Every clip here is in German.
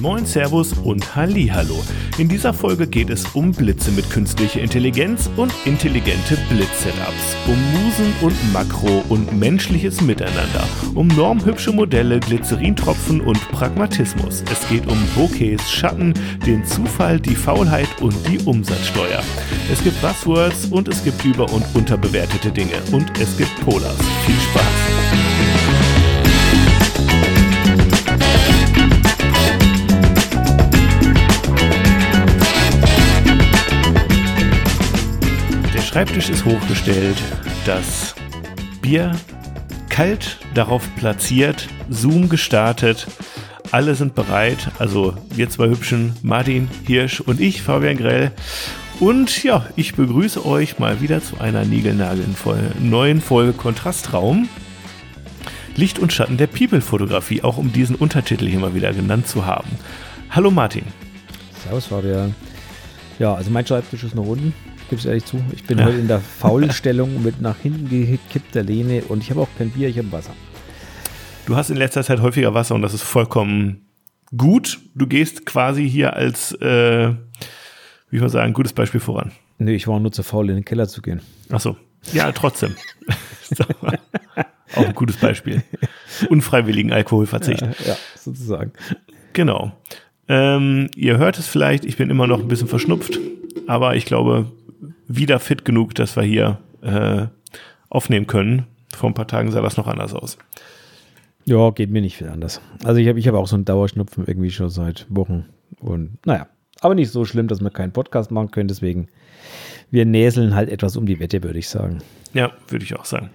Moin Servus und Hallo. In dieser Folge geht es um Blitze mit künstlicher Intelligenz und intelligente Blitz-Setups, um Musen und Makro und menschliches Miteinander, um normhübsche Modelle, Glycerintropfen und Pragmatismus. Es geht um Bokehs, Schatten, den Zufall, die Faulheit und die Umsatzsteuer. Es gibt Buzzwords und es gibt über- und unterbewertete Dinge und es gibt Polars. Viel Spaß! Schreibtisch ist hochgestellt, das Bier kalt darauf platziert, Zoom gestartet. Alle sind bereit, also wir zwei Hübschen, Martin Hirsch und ich, Fabian Grell. Und ja, ich begrüße euch mal wieder zu einer niegelnageln neuen Folge Kontrastraum. Licht und Schatten der People-Fotografie, auch um diesen Untertitel hier mal wieder genannt zu haben. Hallo Martin. Servus Fabian. Ja, also mein Schreibtisch ist noch unten, gebe es ehrlich zu. Ich bin Ja. heute in der Faulstellung mit nach hinten gekippter Lehne und ich habe auch kein Bier, ich habe Wasser. Du hast in letzter Zeit häufiger Wasser und das ist vollkommen gut. Du gehst quasi hier als, äh, wie soll man sagen, gutes Beispiel voran. Nö, ich war nur zu faul, in den Keller zu gehen. Ach so. Ja, trotzdem. Auch ein gutes Beispiel. Unfreiwilligen Alkoholverzicht. Ja, sozusagen. Genau. Ähm, ihr hört es vielleicht, ich bin immer noch ein bisschen verschnupft, aber ich glaube, wieder fit genug, dass wir hier äh, aufnehmen können. Vor ein paar Tagen sah das noch anders aus. Ja, geht mir nicht viel anders. Also ich habe ich hab auch so einen Dauerschnupfen irgendwie schon seit Wochen. Und naja, aber nicht so schlimm, dass wir keinen Podcast machen können. Deswegen, wir näseln halt etwas um die Wette, würde ich sagen. Ja, würde ich auch sagen.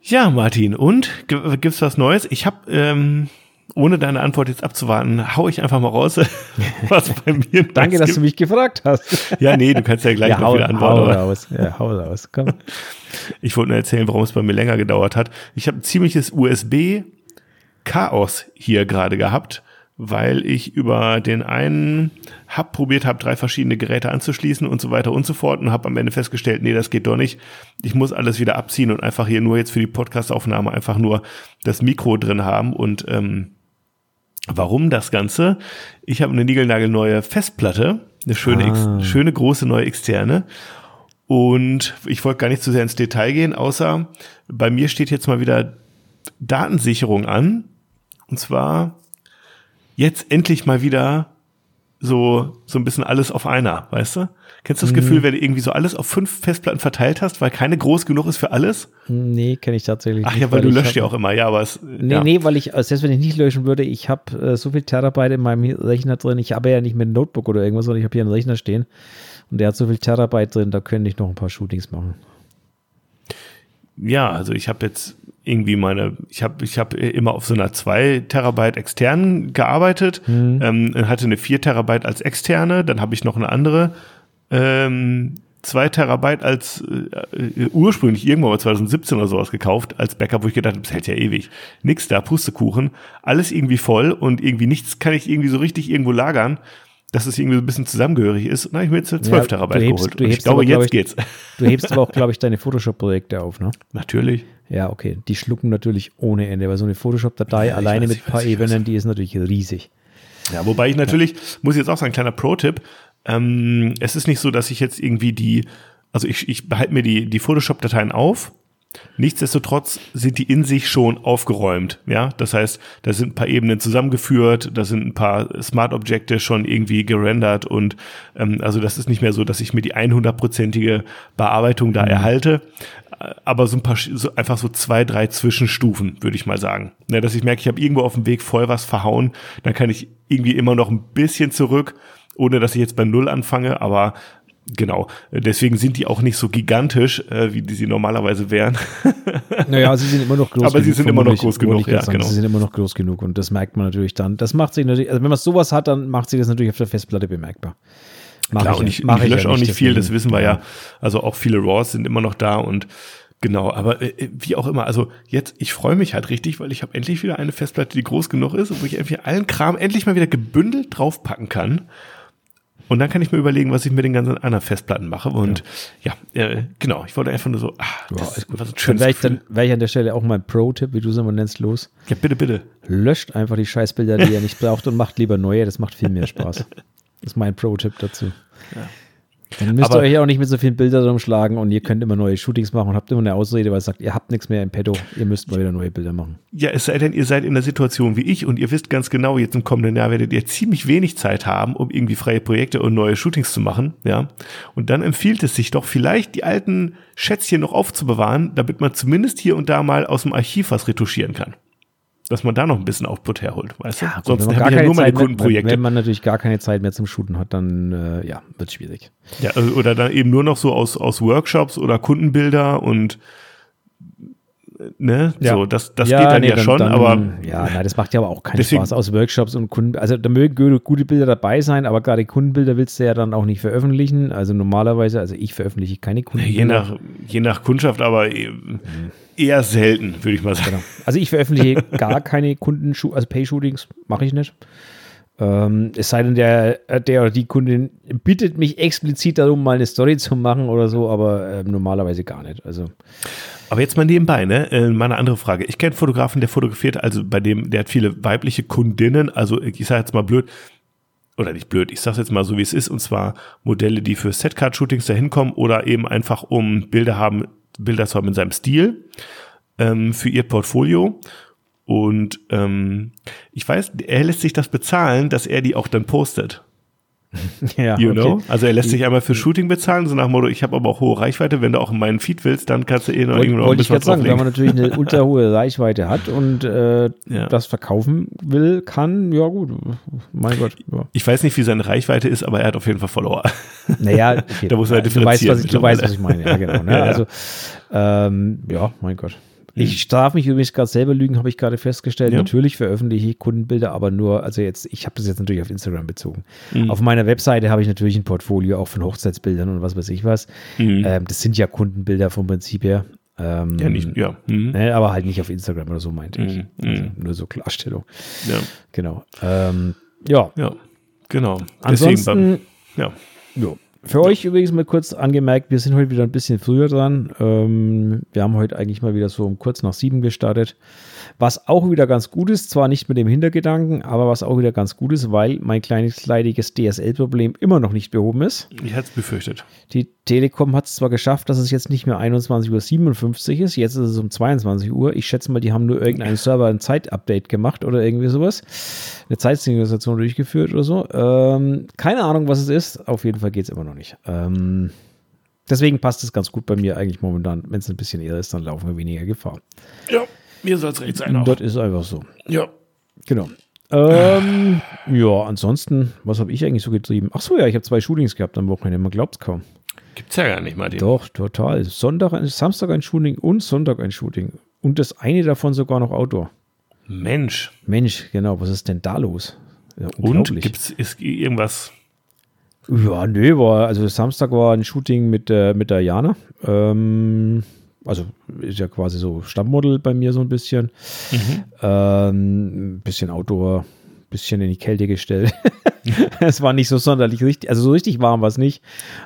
Ja, Martin, und G- gibt's was Neues? Ich habe, ähm, ohne deine Antwort jetzt abzuwarten, hau ich einfach mal raus, was bei mir Danke, dass gibt. du mich gefragt hast. Ja, nee, du kannst ja gleich ja, noch hau, wieder antworten. hau raus. Ja, hau raus. Komm. Ich wollte nur erzählen, warum es bei mir länger gedauert hat. Ich habe ein ziemliches USB-Chaos hier gerade gehabt, weil ich über den einen Hub probiert habe, drei verschiedene Geräte anzuschließen und so weiter und so fort und habe am Ende festgestellt, nee, das geht doch nicht. Ich muss alles wieder abziehen und einfach hier nur jetzt für die Podcastaufnahme einfach nur das Mikro drin haben und ähm, Warum das Ganze? Ich habe eine niegelnagelneue Festplatte, eine schöne, Ah. ex, schöne große neue externe. Und ich wollte gar nicht zu sehr ins Detail gehen, außer bei mir steht jetzt mal wieder Datensicherung an. Und zwar jetzt endlich mal wieder so, so ein bisschen alles auf einer, weißt du? Kennst du das Gefühl, wenn du irgendwie so alles auf fünf Festplatten verteilt hast, weil keine groß genug ist für alles? Nee, kenne ich tatsächlich Ach nicht. ja, weil du ich löscht hab- ja auch immer, ja, aber es, Nee, ja. nee, weil ich, also selbst wenn ich nicht löschen würde, ich habe äh, so viel Terabyte in meinem Rechner drin. Ich habe ja nicht mit einem Notebook oder irgendwas, sondern ich habe hier einen Rechner stehen und der hat so viel Terabyte drin, da könnte ich noch ein paar Shootings machen. Ja, also ich habe jetzt irgendwie meine, ich habe ich hab immer auf so einer 2 Terabyte externen gearbeitet, ähm, hatte eine 4 Terabyte als externe, dann habe ich noch eine andere ähm, 2 Terabyte als äh, äh, ursprünglich irgendwann mal 2017 oder sowas gekauft, als Backup, wo ich gedacht habe, das hält ja ewig. Nix da, Pustekuchen, alles irgendwie voll und irgendwie nichts kann ich irgendwie so richtig irgendwo lagern, dass es irgendwie so ein bisschen zusammengehörig ist. Und dann habe ich mir jetzt eine 12 Ja, Terabyte hebst- geholt. ich glaube, aber, jetzt ich- geht's. Du hebst aber auch, glaube ich, deine Photoshop-Projekte auf, ne? Natürlich. Ja, okay. Die schlucken natürlich ohne Ende, weil so eine Photoshop-Datei Ja, alleine weiß, mit ein paar. Ebenen, die ist natürlich riesig. Ja, wobei ich natürlich, muss ich jetzt auch sagen, kleiner Pro-Tipp, ähm, es ist nicht so, dass ich jetzt irgendwie die, also ich, ich behalte mir die, die Photoshop-Dateien auf. Nichtsdestotrotz sind die in sich schon aufgeräumt, ja. Das heißt, da sind ein paar Ebenen zusammengeführt, da sind ein paar Smart-Objekte schon irgendwie gerendert und ähm, also das ist nicht mehr so, dass ich mir die 100-prozentige Bearbeitung da erhalte, äh, aber so ein paar, so einfach so zwei, drei Zwischenstufen, würde ich mal sagen. Ne, dass ich merke, ich habe irgendwo auf dem Weg voll was verhauen, dann kann ich irgendwie immer noch ein bisschen zurück, ohne dass ich jetzt bei Null anfange, aber genau, deswegen sind die auch nicht so gigantisch, äh, wie die sie normalerweise wären. Naja, sie sind immer noch groß Aber sie sind immer noch groß genug, ich ja, genau. Sie sind immer noch groß genug und das merkt man natürlich dann. Das macht sich natürlich, also wenn man sowas hat, dann macht sich das natürlich auf der Festplatte bemerkbar. Mach Klar, ja- und ich, mach ich ja lösche auch nicht viel, das wissen wir ja. Also auch viele RAWs sind immer noch da und genau, aber äh, wie auch immer, also jetzt, ich freue mich halt richtig, weil ich habe endlich wieder eine Festplatte, die groß genug ist, wo ich irgendwie allen Kram endlich mal wieder gebündelt draufpacken kann. Und dann kann ich mir überlegen, was ich mit den ganzen anderen Festplatten mache. Und ja, ja äh, genau, ich wollte einfach nur so, ah, das ist was ein dann wäre ich, dann wäre ich an der Stelle auch mal ein Pro-Tipp, wie du es immer nennst, los. Ja, bitte, bitte. Löscht einfach die Scheißbilder, die ihr nicht braucht und macht lieber neue. Das macht viel mehr Spaß. das ist mein Pro-Tipp dazu. Ja. Dann müsst aber, ihr euch auch nicht mit so vielen Bildern rumschlagen und ihr könnt immer neue Shootings machen und habt immer eine Ausrede, weil ihr sagt, ihr habt nichts mehr im Petto, ihr müsst mal wieder neue Bilder machen. Ja, es sei denn, ihr seid in der Situation wie ich und ihr wisst ganz genau, jetzt im kommenden Jahr werdet ihr ziemlich wenig Zeit haben, um irgendwie freie Projekte und neue Shootings zu machen, ja. Und dann empfiehlt es sich doch vielleicht, die alten Schätzchen noch aufzubewahren, damit man zumindest hier und da mal aus dem Archiv was retuschieren kann dass man da noch ein bisschen Output herholt, weißt ja, du? Gut, Sonst habe ich ja nur meine Kundenprojekte. Wenn, wenn, man natürlich gar keine Zeit mehr zum Shooten hat, dann äh, ja, wird schwierig. Ja, also, oder dann eben nur noch so aus, aus Workshops oder Kundenbilder und ne, ja. so, das, das ja, geht dann nee, ja dann, schon, dann, aber. Ja, nein, das macht ja aber auch keinen deswegen, Spaß aus Workshops und Kunden. Also da mögen gute Bilder dabei sein, aber gerade Kundenbilder willst du ja dann auch nicht veröffentlichen. Also normalerweise, also ich veröffentliche keine Kundenbilder. Je nach, je nach Kundschaft, aber mhm eher selten, würde ich mal sagen. Genau. Also ich veröffentliche gar keine Kunden, also Pay-Shootings, mache ich nicht. Ähm, es sei denn, der, der oder die Kundin bittet mich explizit darum, mal eine Story zu machen oder so, aber äh, normalerweise gar nicht. Also. Aber jetzt mal nebenbei, ne? Äh, meine andere Frage. Ich kenne einen Fotografen, der fotografiert, also bei dem, der hat viele weibliche Kundinnen, also ich sage jetzt mal blöd, oder nicht blöd, ich sage jetzt mal so, wie es ist, und zwar Modelle, die für Setcard-Shootings da hinkommen oder eben einfach um Bilder haben, Bilder zu haben in seinem Stil ähm, für ihr Portfolio. Und ähm, ich weiß, er lässt sich das bezahlen, dass er die auch dann postet. ja, you okay. know? Also er lässt sich einmal für Shooting bezahlen, so nach dem Motto, ich habe aber auch hohe Reichweite, wenn du auch in meinen Feed willst, dann kannst du eh noch irgendwo Wollte ich gerade sagen, wenn man natürlich eine ultra hohe Reichweite hat und äh, ja. das verkaufen will, kann, ja gut, mein Gott. Ja. Ich weiß nicht, wie seine Reichweite ist, aber er hat auf jeden Fall Follower. Naja, okay. da muss man halt du, weißt, was ich, du weißt, was ich meine, ja genau. Ne? Also, ähm, ja, mein Gott. Ich hm. darf mich übrigens gerade selber lügen, habe ich gerade festgestellt. Ja. Natürlich veröffentliche ich Kundenbilder, aber nur, also jetzt, ich habe das jetzt natürlich auf Instagram bezogen. Mhm. Auf meiner Webseite habe ich natürlich ein Portfolio auch von Hochzeitsbildern und was weiß ich was. Mhm. Ähm, das sind ja Kundenbilder vom Prinzip her. Ähm, ja, nicht, ja. Mhm. Ne, aber halt nicht auf Instagram oder so, meinte ich. Mhm. Also mhm. nur so Klarstellung. Ja. Genau. Ähm, ja. Ja, genau. Ansonsten, Deswegen, ja. Jo. Für euch übrigens mal kurz angemerkt, wir sind heute wieder ein bisschen früher dran. Ähm, wir haben heute eigentlich mal wieder so um kurz nach sieben gestartet. Was auch wieder ganz gut ist, zwar nicht mit dem Hintergedanken, aber was auch wieder ganz gut ist, weil mein kleines leidiges DSL-Problem immer noch nicht behoben ist. Ich hätte es befürchtet. Die Telekom hat es zwar geschafft, dass es jetzt nicht mehr 21.57 Uhr ist, jetzt ist es um 22 Uhr. Ich schätze mal, die haben nur irgendeinen Server ein Zeitupdate gemacht oder irgendwie sowas. Eine Zeitsynchronisation durchgeführt oder so. Ähm, keine Ahnung, was es ist. Auf jeden Fall geht es immer noch nicht. Ähm, deswegen passt es ganz gut bei mir eigentlich momentan. Wenn es ein bisschen eher ist, dann laufen wir weniger Gefahr. Ja. Mir soll es recht sein. Auch. Das ist einfach so. Ja. Genau. Ähm, ja, ansonsten, was habe ich eigentlich so getrieben? Ach so, ja, ich habe zwei Shootings gehabt am Wochenende. Man glaubt es kaum. Gibt es ja gar nicht mal den. Doch, total. Sonntag, Samstag ein Shooting und Sonntag ein Shooting. Und das eine davon sogar noch Outdoor. Mensch. Mensch, genau. Was ist denn da los? Ja, und gibt es irgendwas? Ja, nö, war, also Samstag war ein Shooting mit, äh, mit der Jana. Ähm, also ist ja quasi so Stammmodel bei mir so ein bisschen. Mhm. Ähm, bisschen Outdoor, bisschen in die Kälte gestellt. es war nicht so sonderlich richtig, also so richtig warm war es nicht,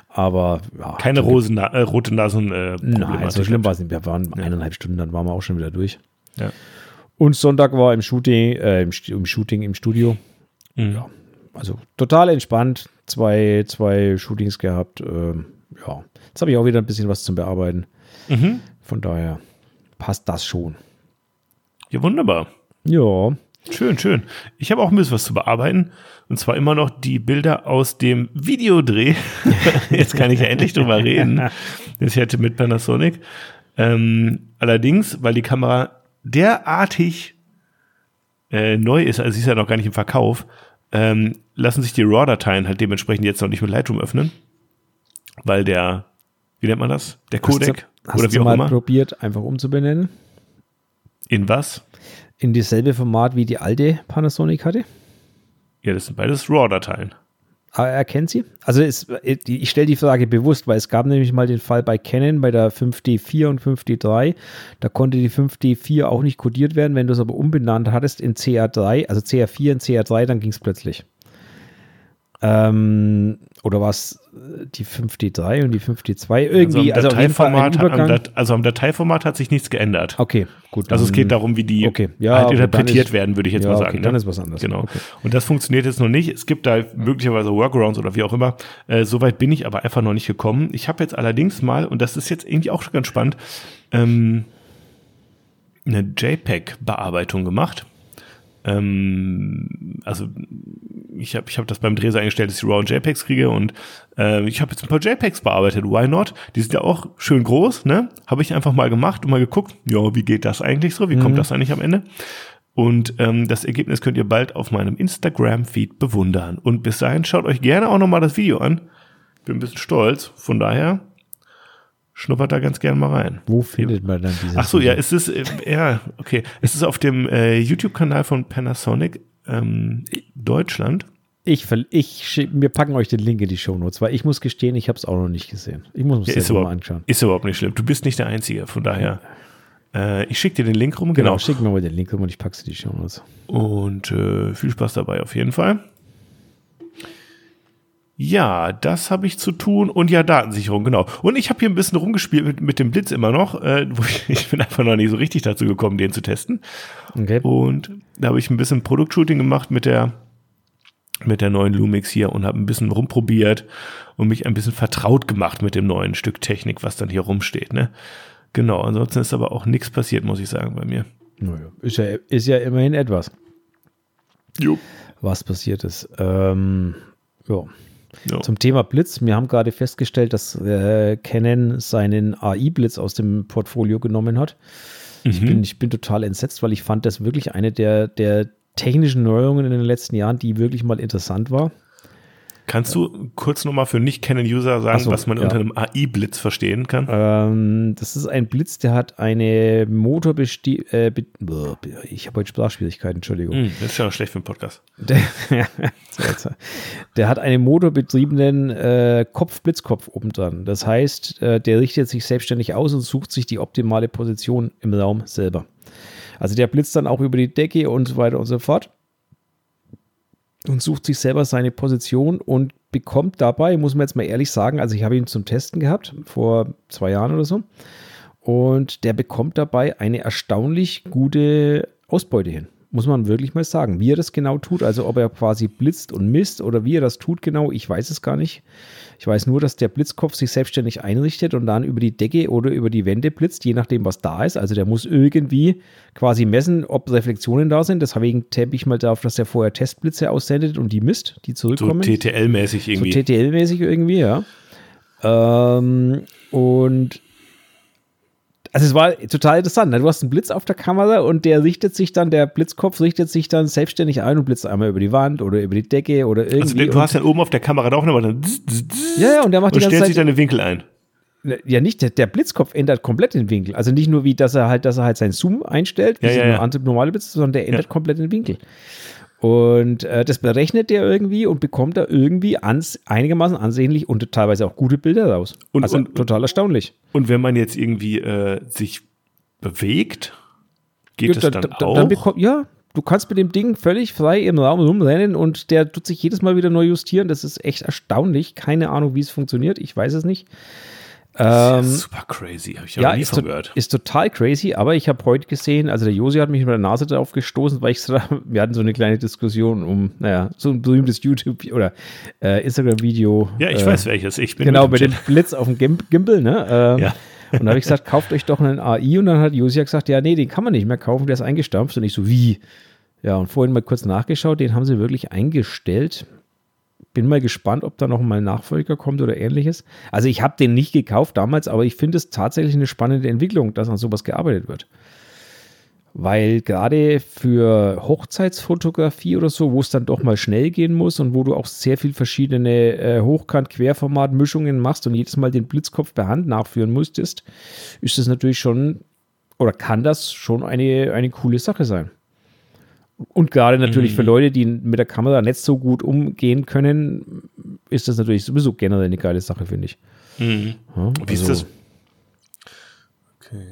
aber ja, keine Rosen, äh, rote Nasen. Äh, Nein, so schlimm war es nicht. Wir waren ja. eineinhalb Stunden, dann waren wir auch schon wieder durch. Ja. Und Sonntag war im Shooting, äh, im, im, Shooting im Studio. Mhm. Ja, also total entspannt. Zwei, zwei Shootings gehabt. Ähm, ja, jetzt habe ich auch wieder ein bisschen was zum Bearbeiten. Mhm. Von daher passt das schon. Ja, wunderbar. Ja. Schön, schön. Ich habe auch ein bisschen was zu bearbeiten. Und zwar immer noch die Bilder aus dem Videodreh. Jetzt kann ich ja endlich drüber reden. Das ich hatte mit Panasonic. Ähm, allerdings, weil die Kamera derartig äh, neu ist, also sie ist ja noch gar nicht im Verkauf, ähm, lassen sich die RAW-Dateien halt dementsprechend jetzt noch nicht mit Lightroom öffnen. Weil der, wie nennt man das? Der Codec Hast oder wie du auch mal immer. probiert, einfach umzubenennen? In was? In dieselbe Format wie die alte Panasonic hatte? Ja, das sind beides RAW-Dateien. Aber ah, er kennt sie? Also es, ich stelle die Frage bewusst, weil es gab nämlich mal den Fall bei Canon bei der 5D4 und 5D3. Da konnte die 5D4 auch nicht kodiert werden. Wenn du es aber umbenannt hattest in CR3, also CR4 in CR3, dann ging es plötzlich. Ähm, oder war es die 5D3 und die 5D2? Irgendwie, also, am also, Dateiformat, am Dat also am Dateiformat hat sich nichts geändert. Okay, gut. Also es geht darum, wie die okay, ja, halt interpretiert ist, werden, würde ich jetzt ja, mal sagen. Okay, ne? dann ist was anderes. Genau. Okay. Und das funktioniert jetzt noch nicht. Es gibt da möglicherweise Workarounds oder wie auch immer. Äh, Soweit bin ich aber einfach noch nicht gekommen. Ich habe jetzt allerdings mal, und das ist jetzt irgendwie auch schon ganz spannend, ähm, eine JPEG-Bearbeitung gemacht. Ähm, also ich habe ich hab das beim Dreh so eingestellt, dass ich raw JPEGs kriege und äh, ich habe jetzt ein paar JPEGs bearbeitet. Why not? Die sind ja auch schön groß, ne? Habe ich einfach mal gemacht und mal geguckt, ja, wie geht das eigentlich so? Wie Mhm. kommt das eigentlich am Ende? Und ähm, das Ergebnis könnt ihr bald auf meinem Instagram-Feed bewundern. Und bis dahin schaut euch gerne auch nochmal das Video an. Bin ein bisschen stolz. Von daher schnuppert da ganz gerne mal rein. Wo findet man dann dieses Ach so, ja, es ist, äh, ja, okay. Es ist auf dem äh, YouTube-Kanal von Panasonic ähm, Deutschland. Ich, ich wir packen euch den Link in die Shownotes, weil ich muss gestehen, ich habe es auch noch nicht gesehen. Ich muss Ja, es selber mal anschauen. ist überhaupt nicht schlimm. Du bist nicht der Einzige, von daher. Äh, ich schicke dir den Link rum, Genau, genau. schick mir mal den Link rum und ich packe es in die Shownotes. Und äh, viel Spaß dabei auf jeden Fall. Ja, das habe ich zu tun. Und ja, Datensicherung, genau. Und ich habe hier ein bisschen rumgespielt mit, mit dem Blitz immer noch. Äh, wo ich, ich bin einfach noch nicht so richtig dazu gekommen, den zu testen. Okay. Und da habe ich ein bisschen Produktshooting gemacht mit der mit der neuen Lumix hier und habe ein bisschen rumprobiert und mich ein bisschen vertraut gemacht mit dem neuen Stück Technik, was dann hier rumsteht. Ne? Genau, ansonsten ist aber auch nichts passiert, muss ich sagen, bei mir. Naja, ist ja, ist ja immerhin etwas, Jo. was passiert ist. Ähm, ja. Ja. Zum Thema Blitz. Wir haben gerade festgestellt, dass äh, Canon seinen AI-Blitz aus dem Portfolio genommen hat. Ich, Mhm. bin, ich bin total entsetzt, weil ich fand das wirklich eine der, der technischen Neuerungen in den letzten Jahren, die wirklich mal interessant war. Kannst du kurz nochmal für Nicht-Canon-User sagen, so, was man ja. unter einem AI-Blitz verstehen kann? Ähm, das ist ein Blitz, der hat eine Motorbesti äh, ich habe heute Sprachschwierigkeiten, Entschuldigung. Hm, das ist ja schlecht für den Podcast. Der, der hat einen motorbetriebenen äh, Kopf-Blitzkopf oben dran. Das heißt, äh, der richtet sich selbstständig aus und sucht sich die optimale Position im Raum selber. Also der blitzt dann auch über die Decke und so weiter und so fort und sucht sich selber seine Position und bekommt dabei, muss man jetzt mal ehrlich sagen, also ich habe ihn zum Testen gehabt, vor zwei Jahren oder so, und der bekommt dabei eine erstaunlich gute Ausbeute hin. Muss man wirklich mal sagen. Wie er das genau tut, also ob er quasi blitzt und misst oder wie er das tut genau, ich weiß es gar nicht. Ich weiß nur, dass der Blitzkopf sich selbstständig einrichtet und dann über die Decke oder über die Wände blitzt, je nachdem, was da ist. Also der muss irgendwie quasi messen, ob Reflexionen da sind. Deswegen tappe ich mal darauf, dass er vorher Testblitze aussendet und die misst, die So zurückkommen. TTL-mäßig So irgendwie. TTL-mäßig irgendwie, ja. Ähm, und also es war total interessant. ne? Du hast einen Blitz auf der Kamera und der richtet sich dann, der Blitzkopf richtet sich dann selbstständig ein und blitzt einmal über die Wand oder über die Decke oder irgendwie. also du hast ja oben auf der Kamera auch nochmal dann ja, ja, und der macht und die ganze stellt sich Zeit. deine Winkel ein. Ja, nicht, der, der Blitzkopf ändert komplett den Winkel. Also nicht nur wie, dass er halt, dass er halt seinen Zoom einstellt, wie Ja, so ja, eine ja. normale Blitz, sondern der ändert komplett den Winkel. Und äh, das berechnet der irgendwie und bekommt da irgendwie ans, einigermaßen ansehnlich und teilweise auch gute Bilder raus. Und- also und- total erstaunlich. Und wenn man jetzt irgendwie äh, sich bewegt, geht das Ja, dann da- da- auch? Dann bekomm, ja, du kannst mit dem Ding völlig frei im Raum rumrennen und der tut sich jedes Mal wieder neu justieren. Das ist echt erstaunlich. Keine Ahnung, wie es funktioniert. Ich weiß es nicht. Ähm, ist super crazy, habe ich ja, noch nie von gehört. ist total crazy, aber ich habe heute gesehen, also der Josi hat mich mit der Nase darauf gestoßen, weil ich so, wir hatten so eine kleine Diskussion um, naja, so ein berühmtes YouTube- oder äh, Instagram-Video. Ja, ich äh, weiß welches. Ich bin Genau, mit bei dem. Blitz auf dem Gim Gimbal, ne? Ähm, Ja. Und da habe ich gesagt, kauft euch doch einen AI. Und dann hat Josia gesagt, ja, nee, den kann man nicht mehr kaufen, der ist eingestampft. Und ich so, wie? Ja, und vorhin mal kurz nachgeschaut, den haben sie wirklich eingestellt. Bin mal gespannt, ob da noch mal ein Nachfolger kommt oder ähnliches. Also ich habe den nicht gekauft damals, aber ich finde es tatsächlich eine spannende Entwicklung, dass an sowas gearbeitet wird. Weil gerade für Hochzeitsfotografie oder so, wo es dann doch mal schnell gehen muss und wo du auch sehr viel verschiedene äh, Hochkant-Querformat-Mischungen machst und jedes Mal den Blitzkopf per Hand nachführen musstest, ist das natürlich schon oder kann das schon eine, eine coole Sache sein. Und gerade natürlich für Leute, die mit der Kamera nicht so gut umgehen können, ist das natürlich sowieso generell eine geile Sache, finde ich. Mhm. Ja, Wie ist also- das? Okay.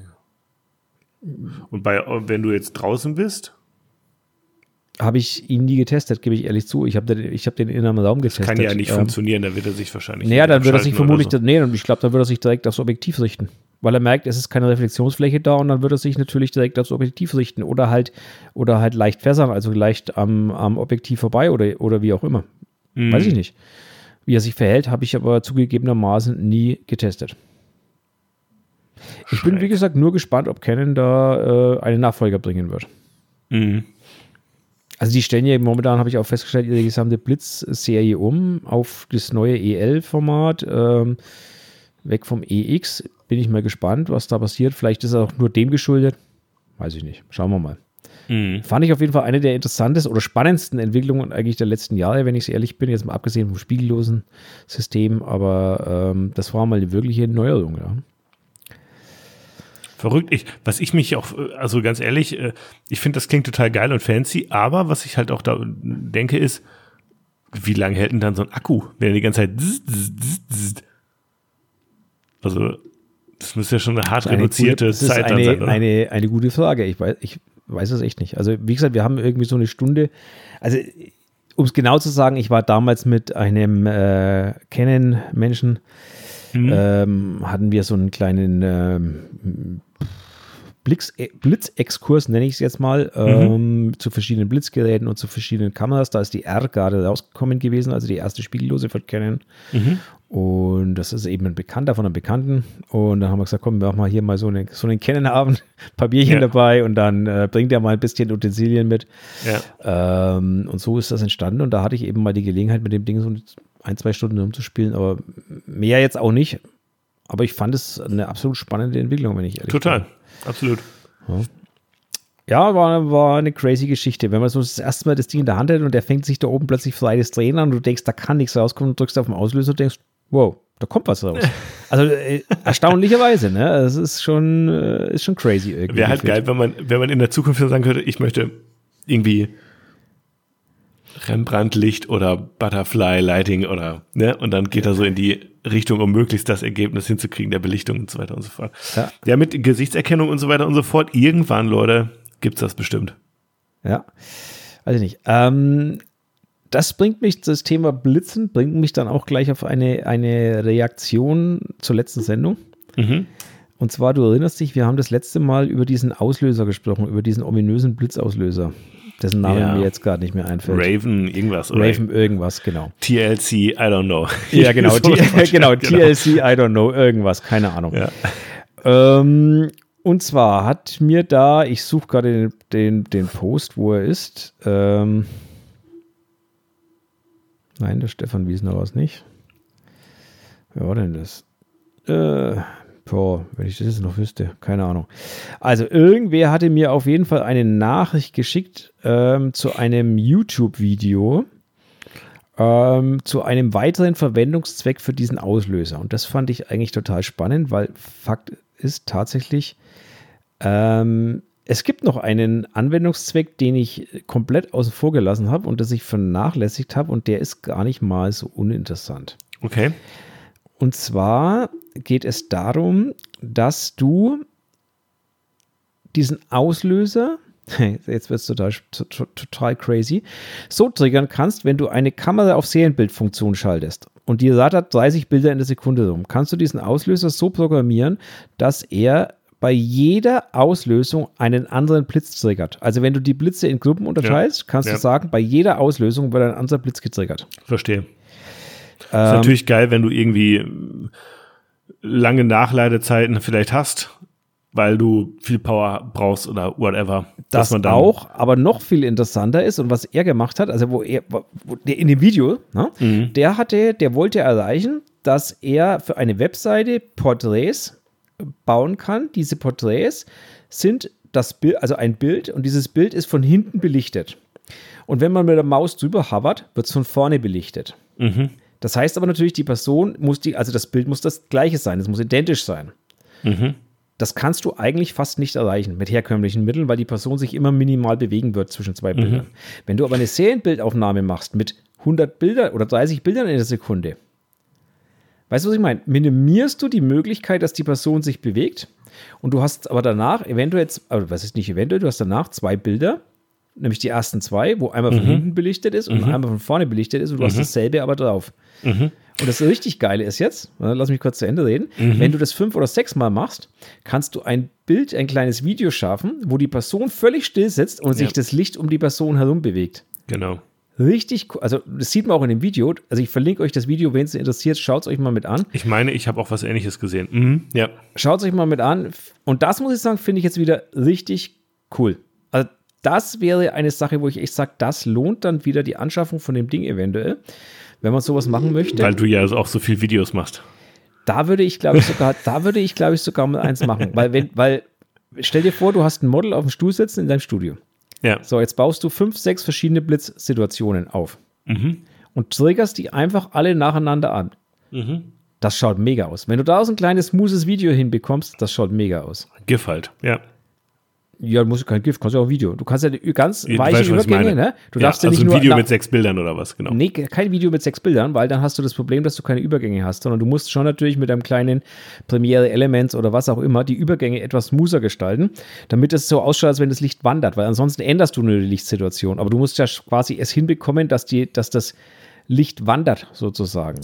Und bei, wenn du jetzt draußen bist, habe ich ihn nie getestet, gebe ich ehrlich zu. Ich habe den, ich hab den in einem Raum getestet. Kann ja nicht Ähm, funktionieren, da wird er sich wahrscheinlich. Naja, dann wird er sich vermutlich, nee, ich glaube, dann wird er sich direkt aufs Objektiv richten. Weil er merkt, es ist keine Reflexionsfläche da und dann wird er sich natürlich direkt aufs Objektiv richten oder halt, oder halt leicht versern, also leicht am, am Objektiv vorbei oder, oder wie auch immer. Mhm. Weiß ich nicht. Wie er sich verhält, habe ich aber zugegebenermaßen nie getestet. Ich bin, wie gesagt, nur gespannt, ob Canon da äh, einen Nachfolger bringen wird. Mhm. Also die stellen ja momentan, habe ich auch festgestellt, ihre gesamte Blitz-Serie um auf das neue EL-Format, ähm, weg vom EX. Bin ich mal gespannt, was da passiert. Vielleicht ist er auch nur dem geschuldet. Weiß ich nicht. Schauen wir mal. Mhm. Fand ich auf jeden Fall eine der interessantesten oder spannendsten Entwicklungen eigentlich der letzten Jahre, wenn ich so ehrlich bin, jetzt mal abgesehen vom spiegellosen System, aber ähm, das war mal eine wirkliche Neuerung, ja. Verrückt. Ich, was ich mich auch, also ganz ehrlich, äh, ich finde, das klingt total geil und fancy, aber was ich halt auch da denke ist, wie lange hält denn dann so ein Akku, wenn er die ganze Zeit zzz, zzz, zzz. Also, das müsste ja schon eine hart Eine reduzierte gute- Zeit eine, sein, oder? eine, eine gute Frage. Ich weiß, ich weiß es echt nicht. Also, wie gesagt, wir haben irgendwie so eine Stunde. Also, um es genau zu sagen, ich war damals mit einem äh, Canon-Menschen, Mhm. ähm, hatten wir so einen kleinen ähm, Blitz, Blitzexkurs, nenne ich es jetzt mal, ähm, zu verschiedenen Blitzgeräten und zu verschiedenen Kameras. Da ist die R gerade rausgekommen gewesen, also die erste Spiegellose von Canon. Und das ist eben ein Bekannter von einem Bekannten. Und dann haben wir gesagt, komm, wir machen mal hier mal so, eine, so einen Canon-Abend, Papierchen Ja. dabei und dann äh, bringt er mal ein bisschen Utensilien mit. Ja. Ähm, und so ist das entstanden. Und da hatte ich eben mal die Gelegenheit, mit dem Ding so ein, zwei Stunden rumzuspielen, aber mehr jetzt auch nicht. Aber ich fand es eine absolut spannende Entwicklung, wenn ich ehrlich Total, bin. Absolut. Ja, war, war eine crazy Geschichte. Wenn man so das erste Mal das Ding in der Hand hat und der fängt sich da oben plötzlich freies Drehen an und du denkst, da kann nichts rauskommen und drückst auf den Auslöser und denkst, wow, da kommt was raus. also äh, erstaunlicherweise, ne? Das ist schon, äh, ist schon crazy irgendwie. Wäre halt geil, wenn man, wenn man in der Zukunft sagen könnte, ich möchte irgendwie Rembrandt-Licht oder Butterfly-Lighting oder, ne? Und dann geht er so in die Richtung, um möglichst das Ergebnis hinzukriegen, der Belichtung und so weiter und so fort. Ja. Ja, mit Gesichtserkennung und so weiter und so fort. Irgendwann, Leute, gibt's das bestimmt. Ja, weiß ich nicht. Ähm, das bringt mich, das Thema Blitzen, bringt mich dann auch gleich auf eine, eine Reaktion zur letzten Sendung. Mhm. Und zwar, du erinnerst dich, wir haben das letzte Mal über diesen Auslöser gesprochen, über diesen ominösen Blitzauslöser, dessen Name Ja. mir jetzt gerade nicht mehr einfällt. Raven, irgendwas, oder? Raven irgendwas, genau. TLC, I don't know. Ja, genau, So wahrscheinlich, genau, TLC, I don't know, irgendwas, keine Ahnung. Ja. Ähm, und zwar hat mir da, ich suche gerade den, den, den Post, wo er ist. Ähm, nein, der Stefan Wiesner war es nicht. Wer war denn das? Äh, boah, wenn ich das noch wüsste, keine Ahnung. Also irgendwer hatte mir auf jeden Fall eine Nachricht geschickt ähm, zu einem YouTube-Video ähm, zu einem weiteren Verwendungszweck für diesen Auslöser. Und das fand ich eigentlich total spannend, weil Fakt ist tatsächlich, ähm, es gibt noch einen Anwendungszweck, den ich komplett außen vor gelassen habe und das ich vernachlässigt habe und der ist gar nicht mal so uninteressant. Okay. Und zwar geht es darum, dass du diesen Auslöser, jetzt wird es total, to- total crazy, so triggern kannst, wenn du eine Kamera auf Serienbildfunktion schaltest und die rattert 30 Bilder in der Sekunde rum, kannst du diesen Auslöser so programmieren, dass er bei jeder Auslösung einen anderen Blitz triggert. Also wenn du die Blitze in Gruppen unterteilst, kannst Ja. du sagen, bei jeder Auslösung wird ein anderer Blitz getriggert. Verstehe. Ist Ähm, natürlich geil, wenn du irgendwie ähm, lange Nachladezeiten vielleicht hast, weil du viel Power brauchst oder whatever. Das man dann- auch, aber noch viel interessanter ist und was er gemacht hat, also wo er wo der in dem Video, ne, Mhm. der hatte, der wollte erreichen, dass er für eine Webseite Porträts bauen kann. Diese Porträts sind das Bild, also ein Bild und dieses Bild ist von hinten belichtet. Und wenn man mit der Maus drüber hovert, wird es von vorne belichtet. Mhm. Das heißt aber natürlich, die Person muss die, also das Bild muss das gleiche sein, es muss identisch sein. Mhm. Das kannst du eigentlich fast nicht erreichen mit herkömmlichen Mitteln, weil die Person sich immer minimal bewegen wird zwischen zwei Bildern. Wenn du aber eine Serienbildaufnahme machst mit 100 Bildern oder 30 Bildern in der Sekunde, weißt du, was ich meine? Minimierst du die Möglichkeit, dass die Person sich bewegt und du hast aber danach eventuell, also was ist nicht eventuell, du hast danach zwei Bilder, nämlich die ersten zwei, wo einmal von Mhm. hinten belichtet ist und einmal von vorne belichtet ist und du hast dasselbe aber drauf. Mhm. Und das richtig Geile ist jetzt, lass mich kurz zu Ende reden, Mhm. wenn du das fünf oder sechs Mal machst, kannst du ein Bild, ein kleines Video schaffen, wo die Person völlig still sitzt und sich das Licht um die Person herum bewegt. Genau. Richtig cool. Also, das sieht man auch in dem Video. Also, ich verlinke euch das Video, wenn es interessiert, schaut es euch mal mit an. Ich meine, ich habe auch was ähnliches gesehen. Mhm. Ja. Schaut es euch mal mit an. Und das muss ich sagen, finde ich jetzt wieder richtig cool. Das wäre eine Sache, wo ich echt sage, das lohnt dann wieder die Anschaffung von dem Ding eventuell, wenn man sowas machen möchte. Weil du ja auch so viel Videos machst. Da würde ich, glaube ich, sogar, da würde ich, glaube ich, sogar mal eins machen. Weil, wenn, weil, stell dir vor, du hast ein Model auf dem Stuhl sitzen in deinem Studio. Ja. So, jetzt baust du fünf, sechs verschiedene Blitzsituationen auf. Und triggerst die einfach alle nacheinander an. Das schaut mega aus. Wenn du da so ein kleines, smoothes Video hinbekommst, das schaut mega aus. GIF halt. Ja. Ja, du musst kein GIF, kannst ja auch Video. Du kannst ja ganz weiche weißt, Übergänge, ne? Du ja, darfst ja also nicht ein Video na- mit sechs Bildern oder was, genau. Nee, kein Video mit sechs Bildern, weil dann hast du das Problem, dass du keine Übergänge hast, sondern du musst schon natürlich mit einem kleinen Premiere Elements oder was auch immer die Übergänge etwas smoother gestalten, damit es so ausschaut, als wenn das Licht wandert, weil ansonsten änderst du nur die Lichtsituation. Aber du musst ja quasi es hinbekommen, dass, die, dass das Licht wandert, sozusagen.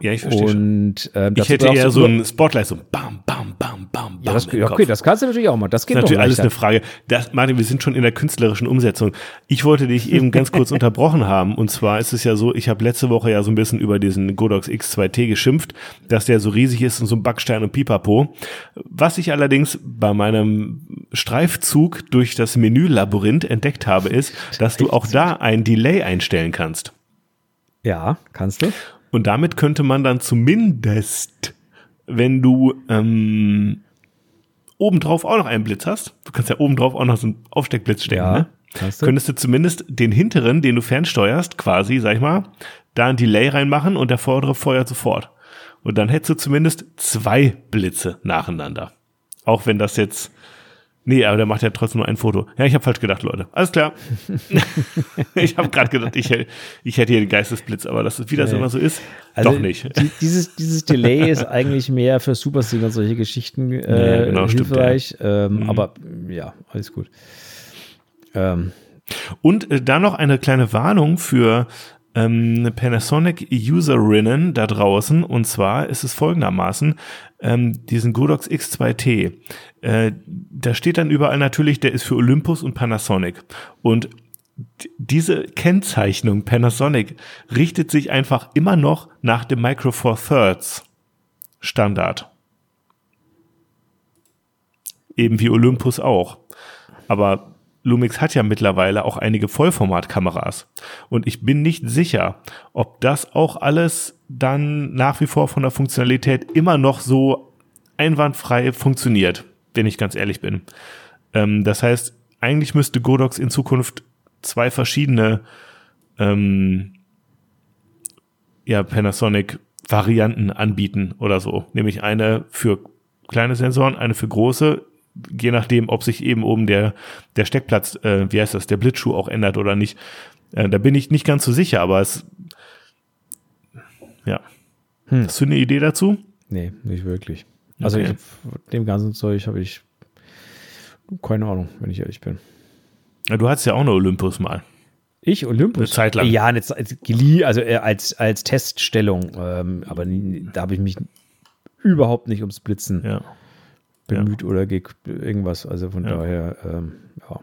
Ja, ich verstehe. Und ähm, Ich hätte eher so nur- ein Spotlight, so bam, bam, bam, bam, Ja, das, bam ja, Kopf. okay, das kannst du natürlich auch mal. Das geht Das ist natürlich alles eine Frage. Das, Martin, wir sind schon in der künstlerischen Umsetzung. Ich wollte dich eben ganz kurz unterbrochen haben. Und zwar ist es ja so, ich habe letzte Woche ja so ein bisschen über diesen Godox X2T geschimpft, dass der so riesig ist und so ein Backstein und Pipapo. Was ich allerdings bei meinem Streifzug durch das Menü-Labyrinth entdeckt habe, ist, dass du auch da ein Delay einstellen kannst. Ja, kannst du. Und damit könnte man dann zumindest, wenn du ähm, obendrauf auch noch einen Blitz hast, du kannst ja obendrauf auch noch so einen Aufsteckblitz stecken, Ja, ne? könntest du zumindest den hinteren, den du fernsteuerst, quasi, sag ich mal, da ein Delay reinmachen und der vordere feuert sofort. Und dann hättest du zumindest zwei Blitze nacheinander. Auch wenn das jetzt. Nee, aber der macht ja trotzdem nur ein Foto. Ja, ich habe falsch gedacht, Leute. Alles klar. ich habe gerade gedacht, ich, ich hätte hier den Geistesblitz, aber das wie das Nee. immer so ist, Also doch nicht. Die, dieses, dieses Delay ist eigentlich mehr für Supersinger und solche Geschichten äh, Ja, genau, stimmt, hilfreich. Ähm, Mhm. Aber ja, alles gut. Ähm, Und äh, da noch eine kleine Warnung für ähm, Panasonic-Userinnen da draußen. Und zwar ist es folgendermaßen, ähm, diesen Godox X2T, äh, da steht dann überall natürlich, der ist für Olympus und Panasonic. Und diese Kennzeichnung Panasonic richtet sich einfach immer noch nach dem Micro Four Thirds Standard. Eben wie Olympus auch. Aber Lumix hat ja mittlerweile auch einige Vollformatkameras. Und ich bin nicht sicher, ob das auch alles dann nach wie vor von der Funktionalität immer noch so einwandfrei funktioniert, wenn ich ganz ehrlich bin. Ähm, das heißt, eigentlich müsste Godox in Zukunft zwei verschiedene ähm, ja, Panasonic-Varianten anbieten oder so. Nämlich eine für kleine Sensoren, eine für große, je nachdem, ob sich eben oben der, der Steckplatz, äh, wie heißt das, der Blitzschuh auch ändert oder nicht. Äh, da bin ich nicht ganz so sicher, aber es, ja. Hast du eine Idee dazu? nee, nicht wirklich. Also Okay. ich, dem ganzen Zeug habe ich keine Ahnung, wenn ich ehrlich bin. Ja, du hattest ja auch eine Olympus mal. Ich, Olympus? Eine Zeit lang. Ja, eine also äh, als, als Teststellung. Ähm, aber nie, da habe ich mich überhaupt nicht ums Blitzen Ja. bemüht oder ge irgendwas. Also von Ja. daher, ähm, ja.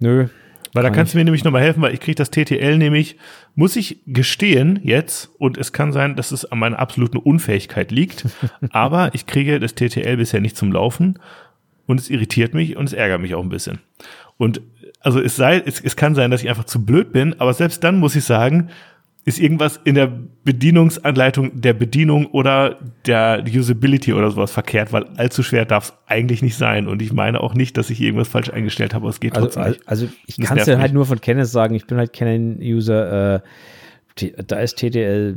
Nö. Weil da Kann kannst du mir nämlich nochmal helfen, weil ich kriege das TTL nämlich, muss ich gestehen jetzt, und es kann sein, dass es an meiner absoluten Unfähigkeit liegt, aber ich kriege das TTL bisher nicht zum Laufen und es irritiert mich und es ärgert mich auch ein bisschen. Und also es sei, es, es kann sein, dass ich einfach zu blöd bin, aber selbst dann muss ich sagen, ist irgendwas in der Bedienungsanleitung der Bedienung oder der Usability oder sowas verkehrt, weil allzu schwer darf es eigentlich nicht sein. Und ich meine auch nicht, dass ich irgendwas falsch eingestellt habe, aber es geht Also, trotzdem also, nicht. also ich Das kann es dir halt nur von Kenneth sagen, ich bin halt Canon-User. Äh, da ist TTL,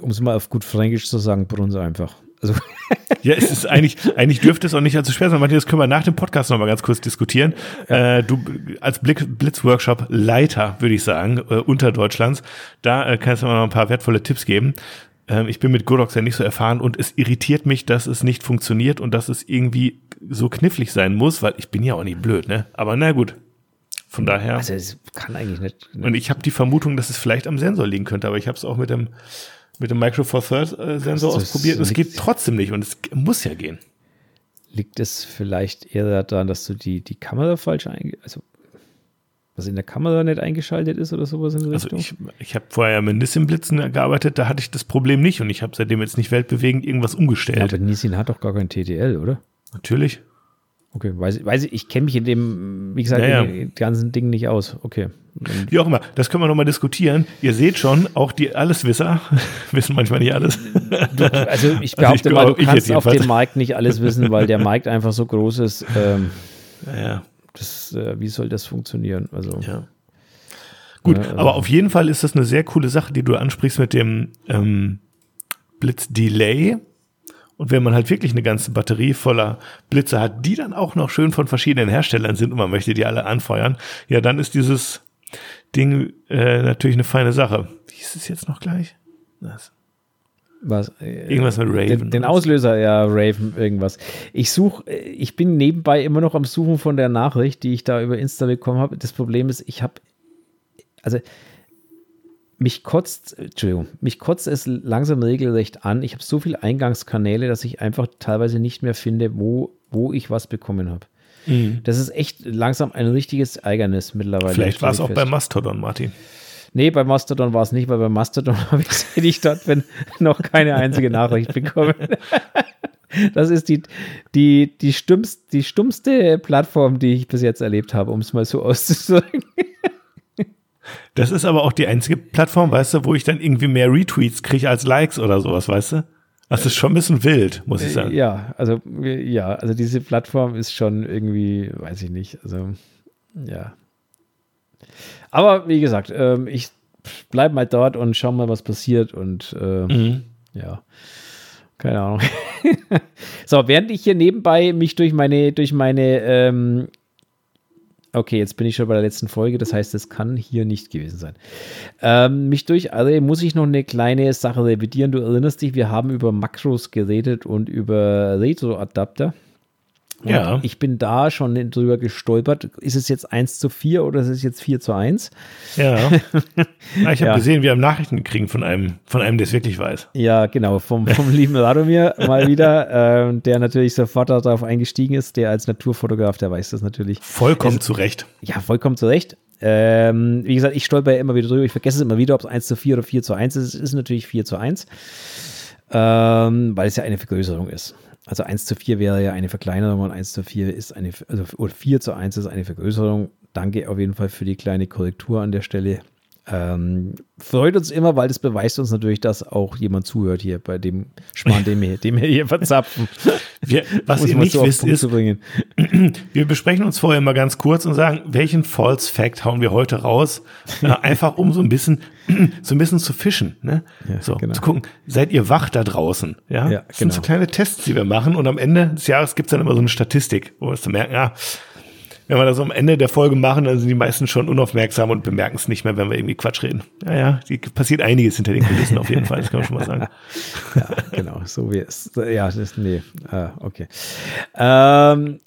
um es mal auf gut Fränkisch zu sagen, Brunse einfach. Also, Ja, es ist eigentlich, eigentlich dürfte es auch nicht allzu schwer sein. Martin, das können wir nach dem Podcast nochmal ganz kurz diskutieren. Äh, du als Blitzworkshop-Leiter, würde ich sagen, äh, unter Deutschlands, da äh, kannst du mal ein paar wertvolle Tipps geben. Ähm, ich bin mit Godox ja nicht so erfahren und es irritiert mich, dass es nicht funktioniert und dass es irgendwie so knifflig sein muss, weil ich bin ja auch nicht blöd, ne? Aber na gut. Von daher. Also es kann eigentlich nicht. Und ich habe die Vermutung, dass es vielleicht am Sensor liegen könnte, aber ich habe es auch mit dem mit dem Micro Four Third äh, Sensor ausprobiert es geht trotzdem nicht und es muss ja gehen. Liegt es vielleicht eher daran, dass du die, die Kamera falsch einge... Also, was in der Kamera nicht eingeschaltet ist oder sowas in der Also Richtung? ich, ich habe vorher ja mit Nissim-Blitzen gearbeitet, da hatte ich das Problem nicht und ich habe seitdem jetzt nicht weltbewegend irgendwas umgestellt. aber Nissin hat doch gar kein TTL, oder? Natürlich. Okay, weiß, ich- weiß ich, ich kenne mich in dem, wie gesagt, Ja, ja. in ganzen Dingen nicht aus. Okay. Und Wie auch immer, das können wir nochmal diskutieren. Ihr seht schon, auch die Alleswisser wissen manchmal nicht alles. Also ich Also behaupte ich mal, du kannst auf dem Markt nicht alles wissen, weil der Markt einfach so groß ist. Ähm, ja, das, äh, wie soll das funktionieren? Also ja. Gut, Ja, also- aber auf jeden Fall ist das eine sehr coole Sache, die du ansprichst mit dem ähm, Blitz-Delay. Und wenn man halt wirklich eine ganze Batterie voller Blitze hat, die dann auch noch schön von verschiedenen Herstellern sind und man möchte die alle anfeuern, ja, dann ist dieses Ding äh, natürlich eine feine Sache. Wie ist es jetzt noch gleich? Das. was? Äh, Irgendwas mit Raven. Den, den Auslöser, ja, Raven, irgendwas. Ich suche, ich bin nebenbei immer noch am Suchen von der Nachricht, die ich da über Insta bekommen habe. Das Problem ist, ich habe, also mich kotzt, Entschuldigung, mich kotzt es langsam regelrecht an. Ich habe so viele Eingangskanäle, dass ich einfach teilweise nicht mehr finde, wo, wo ich was bekommen habe. Mhm. Das ist echt langsam ein richtiges Ärgernis mittlerweile. Vielleicht war es auch bei. Mastodon, Martin. Nee, bei Mastodon war es nicht, weil bei Mastodon habe ich, seit ich dort bin, noch keine einzige Nachricht bekommen. Das ist die, die, die, stummst, die stummste Plattform, die ich bis jetzt erlebt habe, um es mal so auszudrücken. Das ist aber auch die einzige Plattform, weißt du, wo ich dann irgendwie mehr Retweets kriege als Likes oder sowas, weißt du? Das ist schon ein bisschen wild, muss ich sagen. Ja, also ja, also diese Plattform ist schon irgendwie, weiß ich nicht, also ja. Aber wie gesagt, ähm, ich bleibe mal dort und schau mal, was passiert und äh, Mhm. ja, keine Ahnung. so, während ich hier nebenbei mich durch meine, durch meine, ähm, okay, jetzt bin ich schon bei der letzten Folge, das heißt, es kann hier nicht gewesen sein. Ähm, mich durch, also muss ich noch eine kleine Sache revidieren. Du erinnerst dich, wir haben über Makros geredet und über Retro-Adapter. Und Ja. Ich bin da schon drüber gestolpert. Ist es jetzt 1 zu 4 oder ist es jetzt 4 zu 1? Ja. Ich habe Ja. gesehen, wir haben Nachrichten gekriegt von einem, von einem, der es wirklich weiß. Ja, genau, vom, vom lieben Radomir mal wieder, ähm, der natürlich sofort darauf eingestiegen ist, der als Naturfotograf, der weiß das natürlich. Vollkommen zu Recht. Ja, vollkommen zu Recht. Ähm, wie gesagt, ich stolper ja immer wieder drüber, ich vergesse es immer wieder, ob es 1 zu 4 oder 4 zu 1 ist. Es ist natürlich 4 zu 1, ähm, weil es ja eine Vergrößerung ist. Also 1 zu 4 wäre ja eine Verkleinerung und 1 zu 4 ist eine, also oder 4 zu 1 ist eine Vergrößerung. Danke auf jeden Fall für die kleine Korrektur an der Stelle. Ähm, freut uns immer, weil das beweist uns natürlich, dass auch jemand zuhört hier bei dem Schmarrn, den wir, den wir hier verzapfen. Wir, was ihr nicht so wisst, Punkt ist, wir besprechen uns vorher mal ganz kurz und sagen, welchen False Fact hauen wir heute raus? Einfach um so ein bisschen, so ein bisschen zu fischen, ne? Ja, so, genau. zu gucken, seid ihr wach da draußen? Ja, Ja, das sind so genau. kleine Tests, die wir machen und am Ende des Jahres gibt's dann immer so eine Statistik, wo wir zu merken, ja, wenn wir das am Ende der Folge machen, dann sind die meisten schon unaufmerksam und bemerken es nicht mehr, wenn wir irgendwie Quatsch reden. Ja, ja, die, passiert einiges hinter den Kulissen auf jeden Fall, das kann man schon mal sagen. Ja, genau, so wie es. Ja, das, nee, ah, okay. Ähm,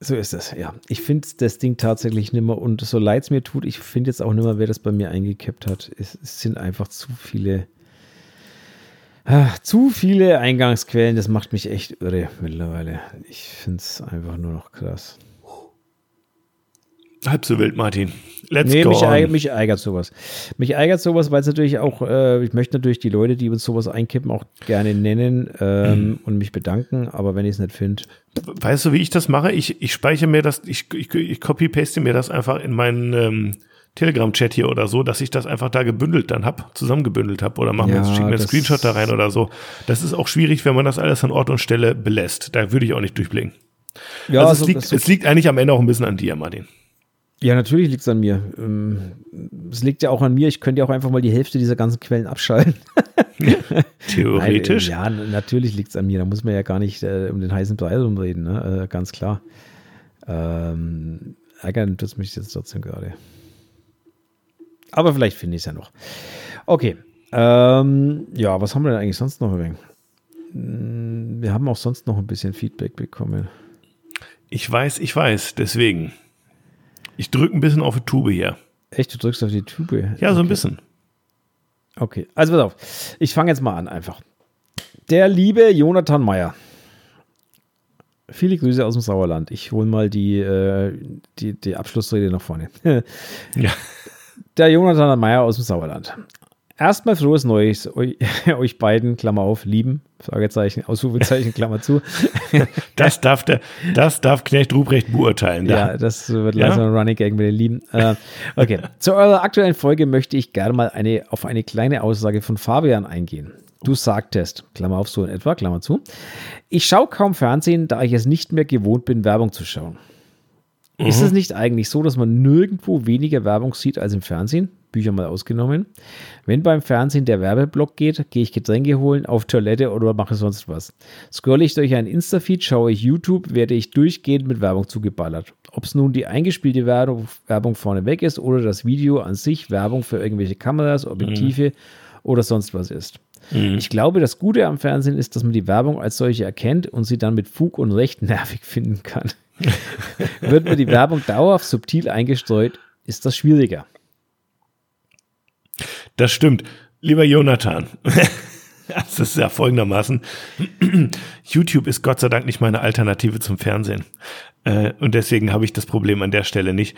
so ist es, ja. Ich finde das Ding tatsächlich nimmer und so leid es mir tut, ich finde jetzt auch nimmer, wer das bei mir eingekippt hat. Es, es sind einfach zu viele, ah, zu viele Eingangsquellen. Das macht mich echt irre mittlerweile. Ich finde es einfach nur noch krass. Halb so wild, Martin. Let's Nee, go. mich, on. mich ärgert sowas. Mich ärgert sowas, weil es natürlich auch, äh, ich möchte natürlich die Leute, die uns sowas einkippen, auch gerne nennen ähm, Mhm. und mich bedanken, aber wenn ich es nicht finde, Weißt du, wie ich das mache? Ich, ich speichere mir das, ich, ich, ich copy-paste mir das einfach in meinen ähm, Telegram-Chat hier oder so, dass ich das einfach da gebündelt dann hab, zusammengebündelt hab oder machen wir Ja, jetzt, schicken wir einen Screenshot da rein oder so. Das ist auch schwierig, wenn man das alles an Ort und Stelle belässt. Da würde ich auch nicht durchblicken. ja, also es, so- liegt, es liegt eigentlich am Ende auch ein bisschen an dir, Martin. ja, natürlich liegt es an mir. Ähm, Es liegt ja auch an mir, ich könnte ja auch einfach mal die Hälfte dieser ganzen Quellen abschalten. Theoretisch. Nein, äh, ja, natürlich liegt es an mir, da muss man ja gar nicht äh, um den heißen Brei rumreden, ne? äh, ganz klar. Ähm, ärgern tut es mich jetzt trotzdem gerade. Aber vielleicht finde ich es ja noch. Okay. Ähm, ja, was haben wir denn eigentlich sonst noch? Hm, wir haben auch sonst noch ein bisschen Feedback bekommen. Ich weiß, ich weiß, deswegen. Ich drücke ein bisschen auf die Tube hier. Echt, du drückst auf die Tube? Ja, so ein bisschen. Okay, also pass auf. Ich fange jetzt mal an einfach. Der liebe Jonathan Meyer. Viele Grüße aus dem Sauerland. Ich hole mal die, äh, die, die Abschlussrede nach vorne. ja. Der Jonathan Meyer aus dem Sauerland. Erstmal frohes Neues euch beiden, Klammer auf, lieben, Fragezeichen, Ausrufezeichen, Klammer zu. Das darf, der, das darf Knecht Ruprecht beurteilen. Da. Ja, das wird ja? langsam ein Running Gag mit den Lieben. Äh, okay, zu eurer aktuellen Folge möchte ich gerne mal eine, auf eine kleine Aussage von Fabian eingehen. Du sagtest, Klammer auf, so in etwa, Klammer zu. Ich schaue kaum Fernsehen, da ich es nicht mehr gewohnt bin, Werbung zu schauen. Mhm. Ist es nicht eigentlich so, dass man nirgendwo weniger Werbung sieht als im Fernsehen? Bücher mal ausgenommen. Wenn beim Fernsehen der Werbeblock geht, gehe ich Getränke holen, auf Toilette oder mache sonst was. Scrolle ich durch einen Insta-Feed, schaue ich YouTube, werde ich durchgehend mit Werbung zugeballert. Ob es nun die eingespielte Werbung, Werbung vorneweg ist oder das Video an sich Werbung für irgendwelche Kameras, Objektive mhm. oder sonst was ist. Mhm. Ich glaube, das Gute am Fernsehen ist, dass man die Werbung als solche erkennt und sie dann mit Fug und Recht nervig finden kann. Wird mir die Werbung dauerhaft subtil eingestreut, ist das schwieriger. Das stimmt. Lieber Jonathan, das ist ja folgendermaßen. YouTube ist Gott sei Dank nicht meine Alternative zum Fernsehen. Äh, und deswegen habe ich das Problem an der Stelle nicht.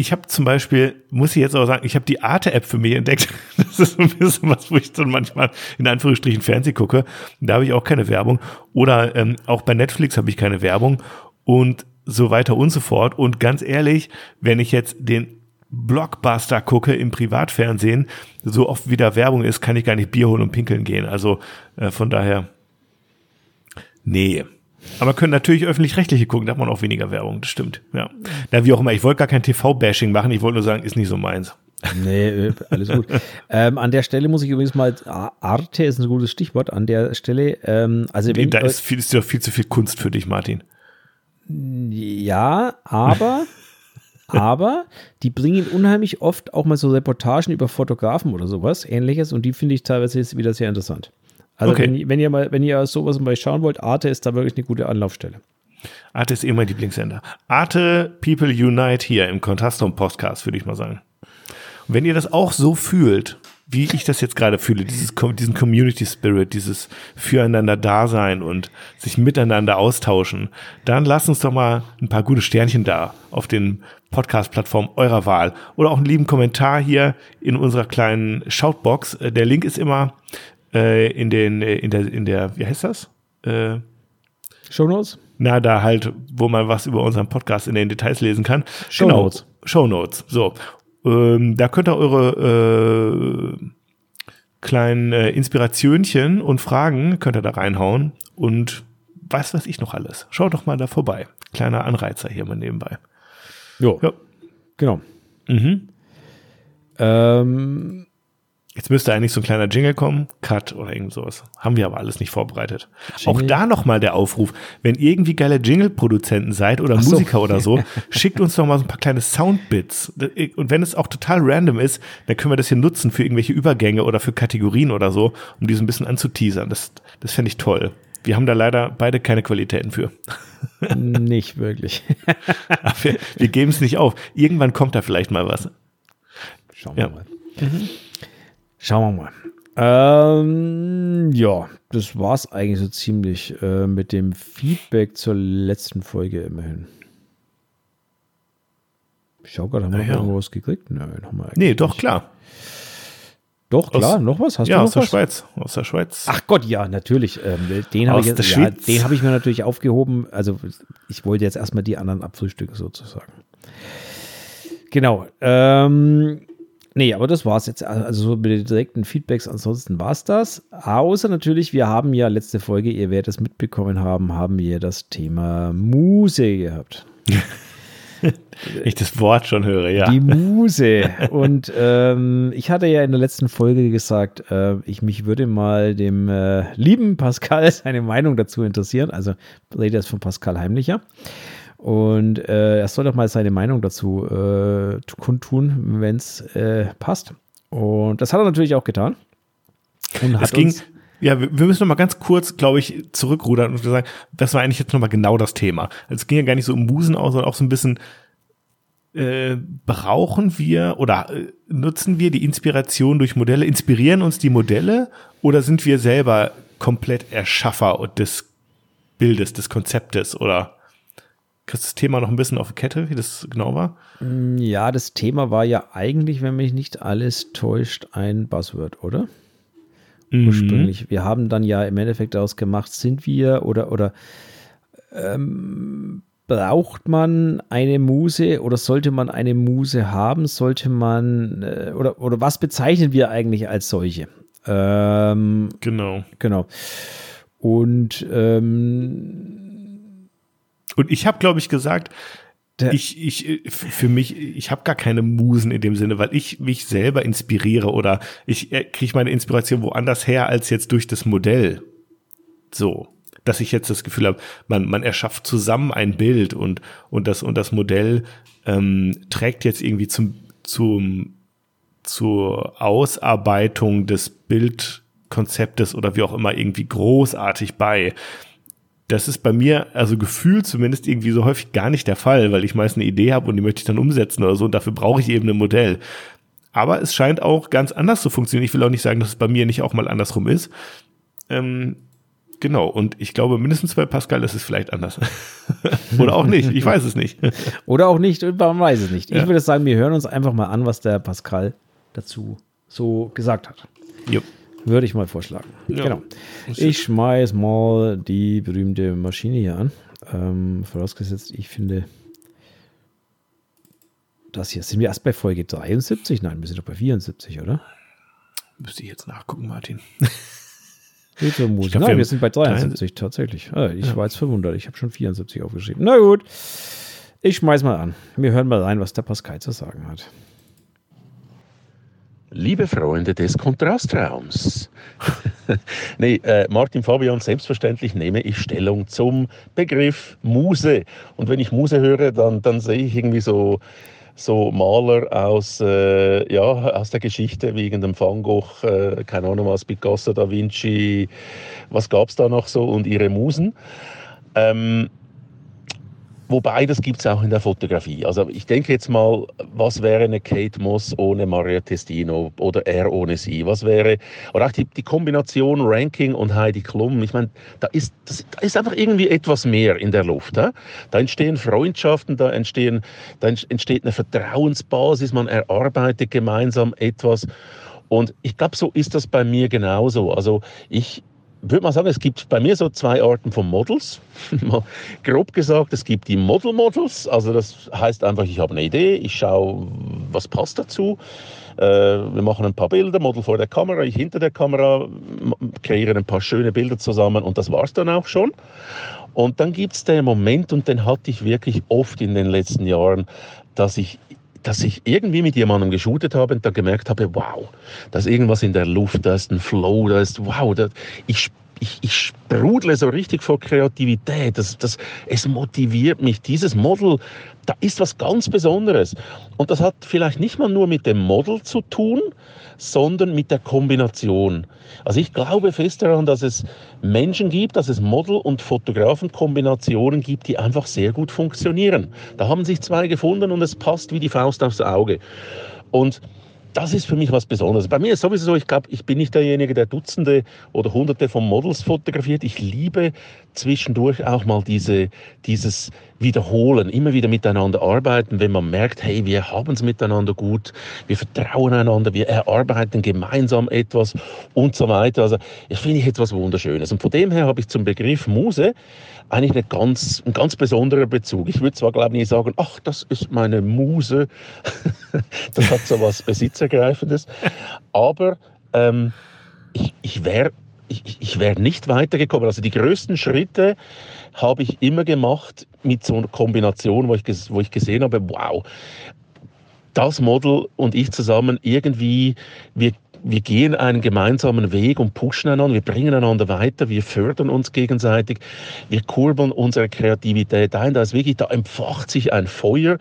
Ich habe zum Beispiel, muss ich jetzt auch sagen, ich habe die Arte-App für mich entdeckt. Das ist ein bisschen was, wo ich dann manchmal in Anführungsstrichen Fernsehen gucke. Da habe ich auch keine Werbung. Oder ähm, auch bei Netflix habe ich keine Werbung und so weiter und so fort. Und ganz ehrlich, wenn ich jetzt den Blockbuster gucke im Privatfernsehen, so oft wieder Werbung ist, kann ich gar nicht Bier holen und pinkeln gehen. Also äh, von daher, nee. Aber können natürlich öffentlich-rechtliche gucken, da hat man auch weniger Werbung, das stimmt. Ja. Na, wie auch immer, ich wollte gar kein TV-Bashing machen, ich wollte nur sagen, ist nicht so meins. Nee, äh, alles gut. ähm, an der Stelle muss ich übrigens mal, Arte ist ein gutes Stichwort, an der Stelle, ähm, also wenn, Da ist, viel, ist ja viel zu viel Kunst für dich, Martin. Ja, aber aber die bringen unheimlich oft auch mal so Reportagen über Fotografen oder sowas, ähnliches, und die finde ich teilweise jetzt wieder sehr interessant. Also okay. wenn, wenn, ihr mal, wenn ihr sowas mal schauen wollt, Arte ist da wirklich eine gute Anlaufstelle. Arte ist eh mein Lieblingssender. Arte People Unite hier im Kontrastum Podcast, würde ich mal sagen. Und wenn ihr das auch so fühlt, wie ich das jetzt gerade fühle, dieses, diesen Community Spirit, dieses Füreinander Dasein und sich miteinander austauschen, dann lasst uns doch mal ein paar gute Sternchen da auf den Podcast-Plattformen eurer Wahl oder auch einen lieben Kommentar hier in unserer kleinen Shoutbox. Äh, der Link ist immer äh, in den, äh, in der, in der, wie heißt das? Äh, Show Notes? Na, da halt, wo man was über unseren Podcast in den Details lesen kann. Show genau. Notes. Show Notes. So. Ähm, da könnt ihr eure äh, kleinen äh, Inspirationchen und Fragen könnt ihr da reinhauen und was weiß ich noch alles. Schaut doch mal da vorbei. Kleiner Anreizer hier mal nebenbei. Jo. Ja. Genau. Mhm. Ähm, Jetzt müsste eigentlich so ein kleiner Jingle kommen, Cut oder irgend sowas. Haben wir aber alles nicht vorbereitet. Jingle. Auch da nochmal der Aufruf, wenn ihr irgendwie geile Jingle-Produzenten seid oder Ach Musiker so. oder so, schickt uns doch mal so ein paar kleine Soundbits. Und wenn es auch total random ist, dann können wir das hier nutzen für irgendwelche Übergänge oder für Kategorien oder so, um die so ein bisschen anzuteasern. Das, das fände ich toll. Wir haben da leider beide keine Qualitäten für. Nicht wirklich. wir, wir geben es nicht auf. Irgendwann kommt da vielleicht mal was. Schauen wir ja. mal. Mhm. Schauen wir mal. Ähm, ja, das war es eigentlich so ziemlich äh, mit dem Feedback zur letzten Folge immerhin. Ich schau gerade, haben wir ja, noch was gekriegt? Nein, haben wir eigentlich Nee, doch, nicht. klar. Doch, klar, aus, noch was? Hast ja, du noch aus der was? Schweiz. Aus der Schweiz. Ach Gott, ja, natürlich. Ähm, den habe ich, jetzt, ja, den hab ich mir natürlich aufgehoben. Also, ich wollte jetzt erstmal die anderen abfrühstücken, sozusagen. Genau. Ähm, Nee, aber das war es jetzt. Also so mit den direkten Feedbacks, ansonsten war es das. Außer natürlich, wir haben ja letzte Folge, ihr werdet es mitbekommen haben, haben wir das Thema Muse gehabt. ich das Wort schon höre, ja. Die Muse. Und ähm, ich hatte ja in der letzten Folge gesagt, äh, ich mich würde mal dem äh, lieben Pascal seine Meinung dazu interessieren. Also rede jetzt von Pascal Heimlicher. Und äh, er soll doch mal seine Meinung dazu äh, kundtun, wenn es äh, passt. Und das hat er natürlich auch getan. Und es ging, ja, wir müssen noch mal ganz kurz, glaube ich, zurückrudern und sagen, das war eigentlich jetzt noch mal genau das Thema. Also es ging ja gar nicht so um Musen aus, sondern auch so ein bisschen, äh, brauchen wir oder äh, nutzen wir die Inspiration durch Modelle? Inspirieren uns die Modelle oder sind wir selber komplett Erschaffer des Bildes, des Konzeptes oder kriegst das Thema noch ein bisschen auf die Kette, wie das genau war? Mm, ja, das Thema war ja eigentlich, wenn mich nicht alles täuscht, ein Buzzword, oder? Mhm. Ursprünglich. Wir haben dann ja im Endeffekt daraus gemacht, sind wir oder, oder ähm, braucht man eine Muse oder sollte man eine Muse haben? Sollte man äh, oder, oder was bezeichnen wir eigentlich als solche? Ähm, genau. Genau. Und, ähm, und ich habe, glaube ich, gesagt, ich, ich, für mich, ich habe gar keine Musen in dem Sinne, weil ich mich selber inspiriere oder ich äh, kriege meine Inspiration woanders her als jetzt durch das Modell. So, dass ich jetzt das Gefühl habe, man, man erschafft zusammen ein Bild und, und das, und das Modell ähm, trägt jetzt irgendwie zum, zum zur Ausarbeitung des Bildkonzeptes oder wie auch immer irgendwie großartig bei. Das ist bei mir, also gefühlt zumindest irgendwie so häufig gar nicht der Fall, weil ich meist eine Idee habe und die möchte ich dann umsetzen oder so und dafür brauche ich eben ein Modell. Aber es scheint auch ganz anders zu funktionieren. Ich will auch nicht sagen, dass es bei mir nicht auch mal andersrum ist. Ähm, genau, und ich glaube, mindestens bei Pascal ist es vielleicht anders. Oder auch nicht, ich weiß es nicht. Oder auch nicht, man weiß es nicht. Ich ja. würde sagen, wir hören uns einfach mal an, was der Pascal dazu so gesagt hat. Jo. Würde ich mal vorschlagen. Ja. Genau. Ich schmeiß mal die berühmte Maschine hier an. Ähm, vorausgesetzt, ich finde das hier. Sind wir erst bei Folge 73? Nein, wir sind doch bei 74, oder? Müsste ich jetzt nachgucken, Martin. Ich glaub, Nein, wir, wir sind bei 73 tatsächlich. Ah, ich ja. war jetzt verwundert. Ich habe schon 74 aufgeschrieben. Na gut. Ich schmeiß mal an. Wir hören mal rein, was der Pascal zu sagen hat. Liebe Freunde des Kontrastraums. nee, äh, Martin Fabian, selbstverständlich nehme ich Stellung zum Begriff Muse. Und wenn ich Muse höre, dann, dann sehe ich irgendwie so, so Maler aus, äh, ja, aus der Geschichte wie dem Van Gogh, äh, keine Ahnung was, Picasso, Da Vinci, was gab es da noch so und ihre Musen. Ähm, Wobei, das gibt es auch in der Fotografie. Also ich denke jetzt mal, was wäre eine Kate Moss ohne Maria Testino oder er ohne sie? Was wäre, oder auch die, die Kombination Ranking und Heidi Klum. Ich meine, da ist, das, da ist einfach irgendwie etwas mehr in der Luft. He? Da entstehen Freundschaften, da, entstehen, da entsteht eine Vertrauensbasis, man erarbeitet gemeinsam etwas. Und ich glaube, so ist das bei mir genauso. Also ich, würde mal sagen, es gibt bei mir so zwei Arten von Models. grob gesagt, es gibt die Model-Models, also das heißt einfach, ich habe eine Idee, ich schaue, was passt dazu. Äh, wir machen ein paar Bilder, Model vor der Kamera, ich hinter der Kamera, kreieren ein paar schöne Bilder zusammen und das war es dann auch schon. Und dann gibt es den Moment, und den hatte ich wirklich oft in den letzten Jahren, dass ich dass ich irgendwie mit jemandem geshootet habe und dann gemerkt habe, wow, da ist irgendwas in der Luft, da ist ein Flow, da ist, wow, da, ich, ich, ich sprudle so richtig vor Kreativität. Das, das, es motiviert mich. Dieses Model, da ist was ganz Besonderes. Und das hat vielleicht nicht mal nur mit dem Model zu tun, sondern mit der Kombination. Also ich glaube fest daran, dass es Menschen gibt, dass es Model- und Fotografenkombinationen gibt, die einfach sehr gut funktionieren. Da haben sich zwei gefunden und es passt wie die Faust aufs Auge. Und das ist für mich was Besonderes. Bei mir ist sowieso so, ich glaube, ich bin nicht derjenige, der Dutzende oder Hunderte von Models fotografiert. Ich liebe zwischendurch auch mal diese, dieses Wiederholen, immer wieder miteinander arbeiten, wenn man merkt, hey, wir haben es miteinander gut, wir vertrauen einander, wir erarbeiten gemeinsam etwas und so weiter. Also, das finde ich etwas Wunderschönes. Und von dem her habe ich zum Begriff Muse eigentlich eine ganz, ein ganz besonderer Bezug. Ich würde zwar, glaube ich, nicht sagen, ach, das ist meine Muse, das hat so was Besitzergreifendes, aber ähm, ich, ich wäre ich, ich wäre nicht weitergekommen. Also die größten Schritte habe ich immer gemacht mit so einer Kombination, wo ich, wo ich gesehen habe, wow, das Model und ich zusammen irgendwie, wir wir gehen einen gemeinsamen Weg und pushen einander, wir bringen einander weiter, wir fördern uns gegenseitig, wir kurbeln unsere Kreativität ein. Da ist wirklich, da empfacht sich ein Feuer,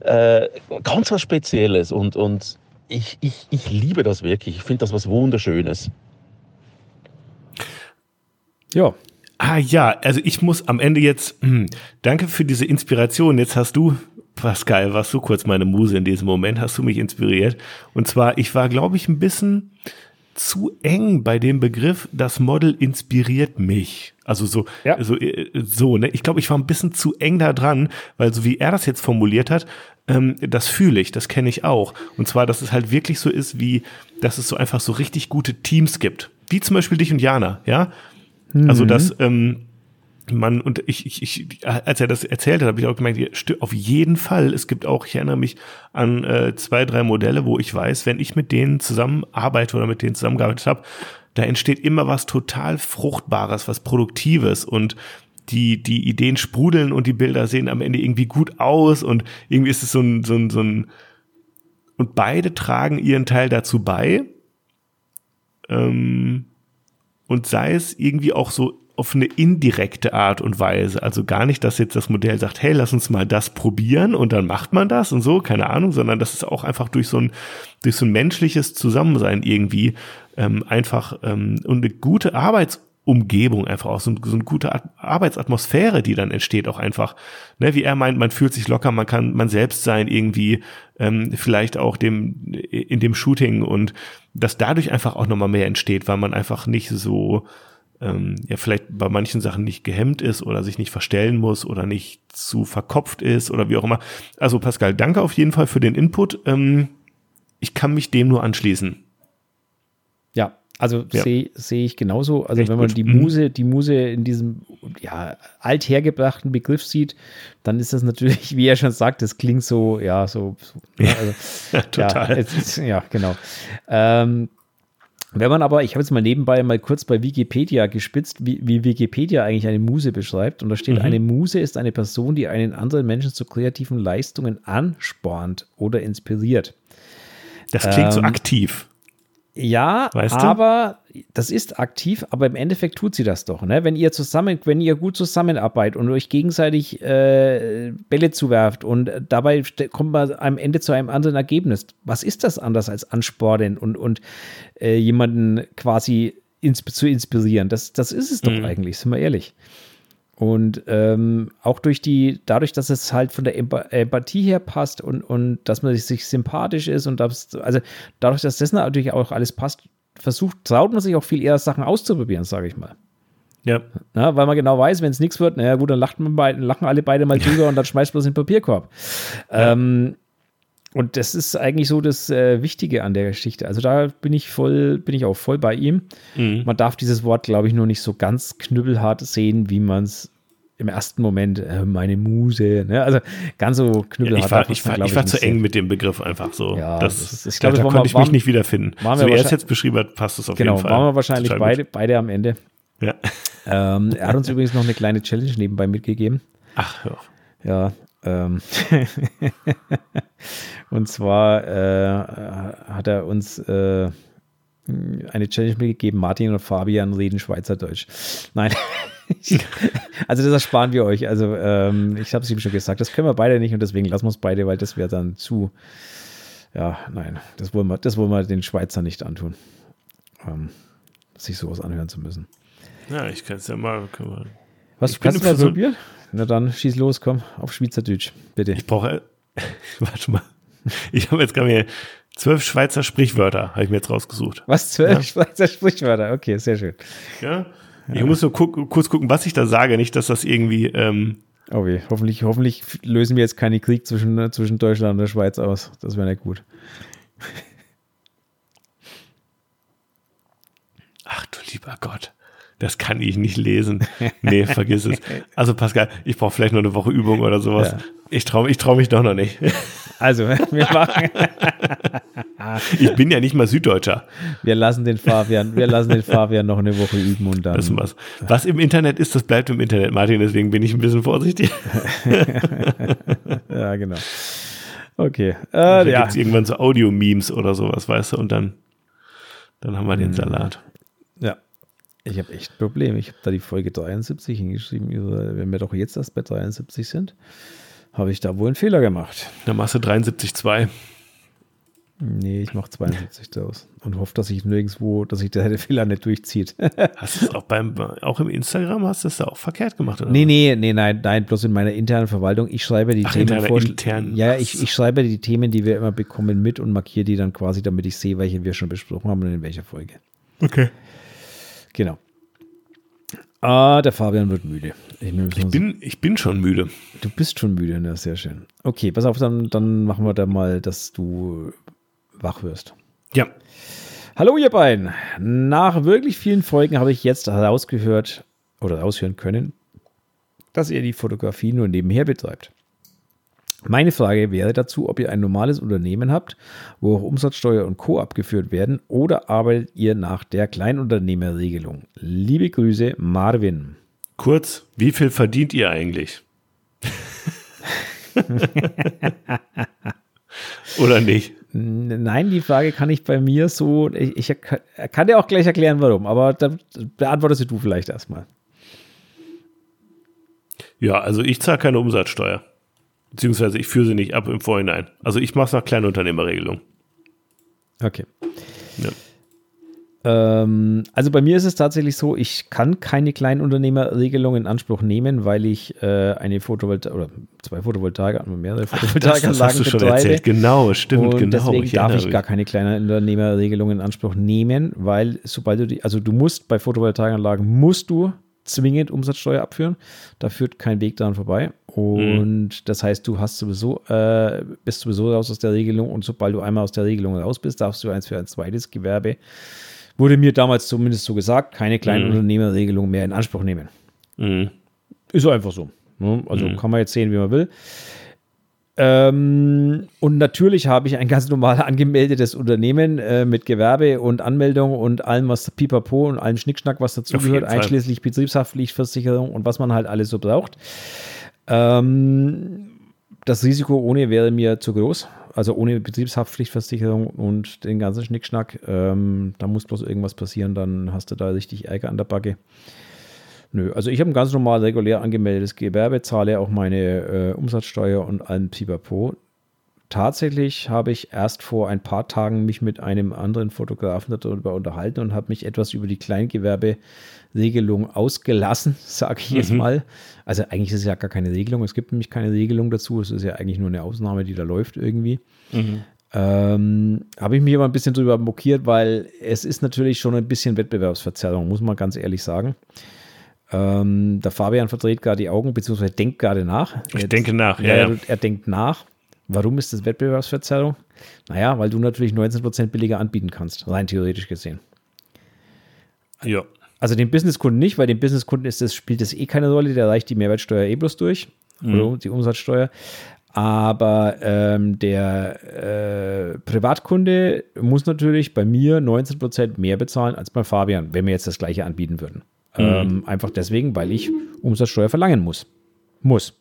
äh, ganz was Spezielles und, und ich, ich, ich liebe das wirklich. Ich finde das was Wunderschönes. Ja. Ah ja, also ich muss am Ende jetzt, hm, danke für diese Inspiration. Jetzt hast du, Pascal, warst du kurz meine Muse in diesem Moment, hast du mich inspiriert. Und zwar, ich war, glaube ich, ein bisschen zu eng bei dem Begriff, das Model inspiriert mich. Also so, ja. so, äh, so, ne? Ich glaube, ich war ein bisschen zu eng da dran, weil so wie er das jetzt formuliert hat, ähm, das fühle ich, das kenne ich auch. Und zwar, dass es halt wirklich so ist, wie, dass es so einfach so richtig gute Teams gibt. Wie zum Beispiel dich und Jana, ja? Mhm. Also, dass, ähm, man, und ich, ich, ich, als er das erzählt hat, habe ich auch gemerkt, auf jeden Fall, es gibt auch, ich erinnere mich an äh, zwei, drei Modelle, wo ich weiß, wenn ich mit denen zusammenarbeite oder mit denen zusammengearbeitet habe, da entsteht immer was total Fruchtbares, was Produktives und die, die Ideen sprudeln und die Bilder sehen am Ende irgendwie gut aus und irgendwie ist es so ein, so ein, so ein, und beide tragen ihren Teil dazu bei. Ähm, und sei es irgendwie auch so auf eine indirekte Art und Weise. Also gar nicht, dass jetzt das Modell sagt, hey, lass uns mal das probieren und dann macht man das und so, keine Ahnung, sondern das ist auch einfach durch so ein, durch so ein menschliches Zusammensein irgendwie ähm, einfach ähm, und eine gute Arbeitsumgebung einfach auch, so, so eine gute Arbeitsatmosphäre, die dann entsteht, auch einfach, ne, wie er meint, man fühlt sich locker, man kann man selbst sein, irgendwie, ähm, vielleicht auch dem, in dem Shooting und dass dadurch einfach auch nochmal mehr entsteht, weil man einfach nicht so ähm, ja vielleicht bei manchen Sachen nicht gehemmt ist oder sich nicht verstellen muss oder nicht zu verkopft ist oder wie auch immer. Also Pascal, danke auf jeden Fall für den Input. Ähm, ich kann mich dem nur anschließen. Ja, also ja. sehe seh ich genauso. Also Echt wenn man gut. die mhm. Muse, die Muse in diesem ja, althergebrachten Begriff sieht, dann ist das natürlich, wie er schon sagt, das klingt so, ja, so, so ja, also, ja, total. Ja, ja genau. Ähm, wenn man aber, ich habe jetzt mal nebenbei mal kurz bei Wikipedia gespitzt, wie, wie Wikipedia eigentlich eine Muse beschreibt. Und da steht, mhm. eine Muse ist eine Person, die einen anderen Menschen zu kreativen Leistungen anspornt oder inspiriert. Das klingt ähm, so aktiv. Ja, weißt aber du? das ist aktiv, aber im Endeffekt tut sie das doch. Ne? Wenn ihr zusammen, wenn ihr gut zusammenarbeitet und euch gegenseitig äh, Bälle zuwerft und dabei kommt man am Ende zu einem anderen Ergebnis. Was ist das anders als anspornen und, und äh, jemanden quasi ins, zu inspirieren? Das, das ist es doch mhm. eigentlich, sind wir ehrlich. Und ähm, auch durch die, dadurch, dass es halt von der Empathie her passt und, und dass man sich sympathisch ist und das, also dadurch, dass das natürlich auch alles passt, versucht, traut man sich auch viel eher Sachen auszuprobieren, sage ich mal. Ja. Na, weil man genau weiß, wenn es nichts wird, naja gut, dann lacht man beide, lachen alle beide mal drüber und dann schmeißt man es in den Papierkorb. Ja. Ähm, und das ist eigentlich so das äh, Wichtige an der Geschichte. Also da bin ich voll, bin ich auch voll bei ihm. Mhm. Man darf dieses Wort, glaube ich, nur nicht so ganz knüppelhart sehen, wie man es im ersten Moment, äh, meine Muse. Ne? Also ganz so knüppelhart. Ja, ich war, ich war, ich war zu eng mit dem Begriff einfach so. Ja, das, das ist, ich glaube, da, da konnte ich mich nicht wiederfinden. So wie er es jetzt beschrieben hat, passt es auf genau, jeden Fall. Genau, waren wir wahrscheinlich beide, beide am Ende. Ja. Ähm, er hat uns übrigens noch eine kleine Challenge nebenbei mitgegeben. Ach, hör auf. Ja, ähm, und zwar äh, hat er uns äh, eine Challenge mitgegeben, Martin und Fabian reden Schweizerdeutsch. Nein. also das ersparen wir euch. Also ähm, ich habe es ihm schon gesagt, das können wir beide nicht und deswegen lassen wir es beide, weil das wäre dann zu, ja, nein, das wollen wir, das wollen wir den Schweizer nicht antun, ähm, sich sowas anhören zu müssen. Ja, ich kann es ja mal. Was, ich kannst du mal probieren? Na dann, schieß los, komm, auf Schweizerdeutsch, bitte. Ich brauche, warte mal, ich habe jetzt gerade zwölf Schweizer Sprichwörter, habe ich mir jetzt rausgesucht. Was, zwölf ja? Schweizer Sprichwörter? Okay, sehr schön. Ja, ich muss nur guck, kurz gucken, was ich da sage, nicht, dass das irgendwie... Ähm, oh weh, hoffentlich, hoffentlich lösen wir jetzt keinen Krieg zwischen, zwischen Deutschland und der Schweiz aus. Das wäre nicht gut. Ach du lieber Gott das kann ich nicht lesen. Nee, vergiss es. Also Pascal, ich brauche vielleicht noch eine Woche Übung oder sowas. Ja. Ich traue ich trau mich doch noch nicht. Also, wir machen. ich bin ja nicht mal Süddeutscher. Wir lassen den Fabian, wir lassen den Fabian noch eine Woche üben und dann. Was. was im Internet ist, das bleibt im Internet, Martin, deswegen bin ich ein bisschen vorsichtig. ja, genau. Okay. Äh, ja. Gibt irgendwann so Audio-Memes oder sowas, weißt du, und dann, dann haben wir den mhm. Salat. Ich habe echt Probleme. Ich habe da die Folge 73 hingeschrieben. Wenn wir doch jetzt erst bei 73 sind, habe ich da wohl einen Fehler gemacht. Da machst du 73,2. Nee, ich mache 72 daraus und hoffe, dass ich nirgendwo, dass sich der Fehler nicht durchzieht. Hast du es auch beim, auch im Instagram hast du es da auch verkehrt gemacht, oder? Nee, nee, nee, nein, nein, bloß in meiner internen Verwaltung. Ich schreibe die Ach, in Themen deiner vor. internen. Ja, ich, ich schreibe die Themen, die wir immer bekommen, mit und markiere die dann quasi, damit ich sehe, welche wir schon besprochen haben und in welcher Folge. Okay. Genau. Ah, der Fabian wird müde. Ich, Ich bin, ich bin schon müde. du bist schon müde, ne? Sehr schön. Okay, pass auf, dann, dann machen wir da mal, dass du wach wirst. Ja. Hallo ihr beiden. Nach wirklich vielen Folgen habe ich jetzt herausgehört oder raushören können, dass ihr die Fotografie nur nebenher betreibt. Meine Frage wäre dazu, ob ihr ein normales Unternehmen habt, wo auch Umsatzsteuer und Co. abgeführt werden oder arbeitet ihr nach der Kleinunternehmerregelung? Liebe Grüße, Marvin. Kurz, wie viel verdient ihr eigentlich? Oder nicht? Nein, die Frage kann ich bei mir so, ich, ich kann dir auch gleich erklären, warum, aber da beantwortest du vielleicht erstmal. Ja, also ich zahle keine Umsatzsteuer. Beziehungsweise ich führe sie nicht ab im Vorhinein. Also ich mache es nach Kleinunternehmerregelung. Okay. Ja. Ähm, also bei mir ist es tatsächlich so, ich kann keine Kleinunternehmerregelung in Anspruch nehmen, weil ich äh, eine Photovoltaik oder zwei Photovoltaik, mehrere Das, das Photovoltaikanlagen hast du schon betreibe. erzählt. Genau, stimmt, und genau. deswegen darf ich gar keine Kleinunternehmerregelung in Anspruch nehmen, weil sobald du die, also du musst bei Photovoltaikanlagen musst du zwingend Umsatzsteuer abführen. Da führt kein Weg daran vorbei. Und das heißt, du hast sowieso, äh, bist sowieso raus aus der Regelung und sobald du einmal aus der Regelung raus bist, darfst du eins für ein zweites Gewerbe, wurde mir damals zumindest so gesagt, keine Kleinunternehmerregelung mehr in Anspruch nehmen. Mhm. Ist so einfach so. Ne? Also kann man jetzt sehen, wie man will. Ähm, und natürlich habe ich ein ganz normal angemeldetes Unternehmen äh, mit Gewerbe und Anmeldung und allem, was Pipapo und allem Schnickschnack, was dazugehört, einschließlich Betriebshaftpflichtversicherung und was man halt alles so braucht. Ähm, das Risiko ohne wäre mir zu groß. Also ohne Betriebshaftpflichtversicherung und den ganzen Schnickschnack. Ähm, da muss bloß irgendwas passieren, dann hast du da richtig Ärger an der Backe. Nö, also ich habe ein ganz normal regulär angemeldetes Gewerbe, zahle auch meine äh, Umsatzsteuer und allem Pipapo. Tatsächlich habe ich erst vor ein paar Tagen mich mit einem anderen Fotografen darüber unterhalten und habe mich etwas über die Kleingewerberegelung ausgelassen, sage ich jetzt mal. Also eigentlich ist es ja gar keine Regelung, es gibt nämlich keine Regelung dazu, es ist ja eigentlich nur eine Ausnahme, die da läuft irgendwie. Ähm, habe ich mich aber ein bisschen drüber mokiert, weil es ist natürlich schon ein bisschen Wettbewerbsverzerrung, muss man ganz ehrlich sagen. Ähm, der Fabian verdreht gerade die Augen, beziehungsweise denkt gerade nach. Ich Jetzt- denke nach, ja, ja. Er denkt nach. Warum ist das Wettbewerbsverzerrung? Naja, weil du natürlich 19% billiger anbieten kannst, rein theoretisch gesehen. Ja. Also den Businesskunden nicht, weil dem Businesskunden ist das, spielt das eh keine Rolle, der reicht die Mehrwertsteuer eh bloß durch, oder die Umsatzsteuer. Aber ähm, der äh, Privatkunde muss natürlich bei mir 19% mehr bezahlen als bei Fabian, wenn wir jetzt das gleiche anbieten würden. Ähm, einfach deswegen, weil ich Umsatzsteuer verlangen muss. Muss.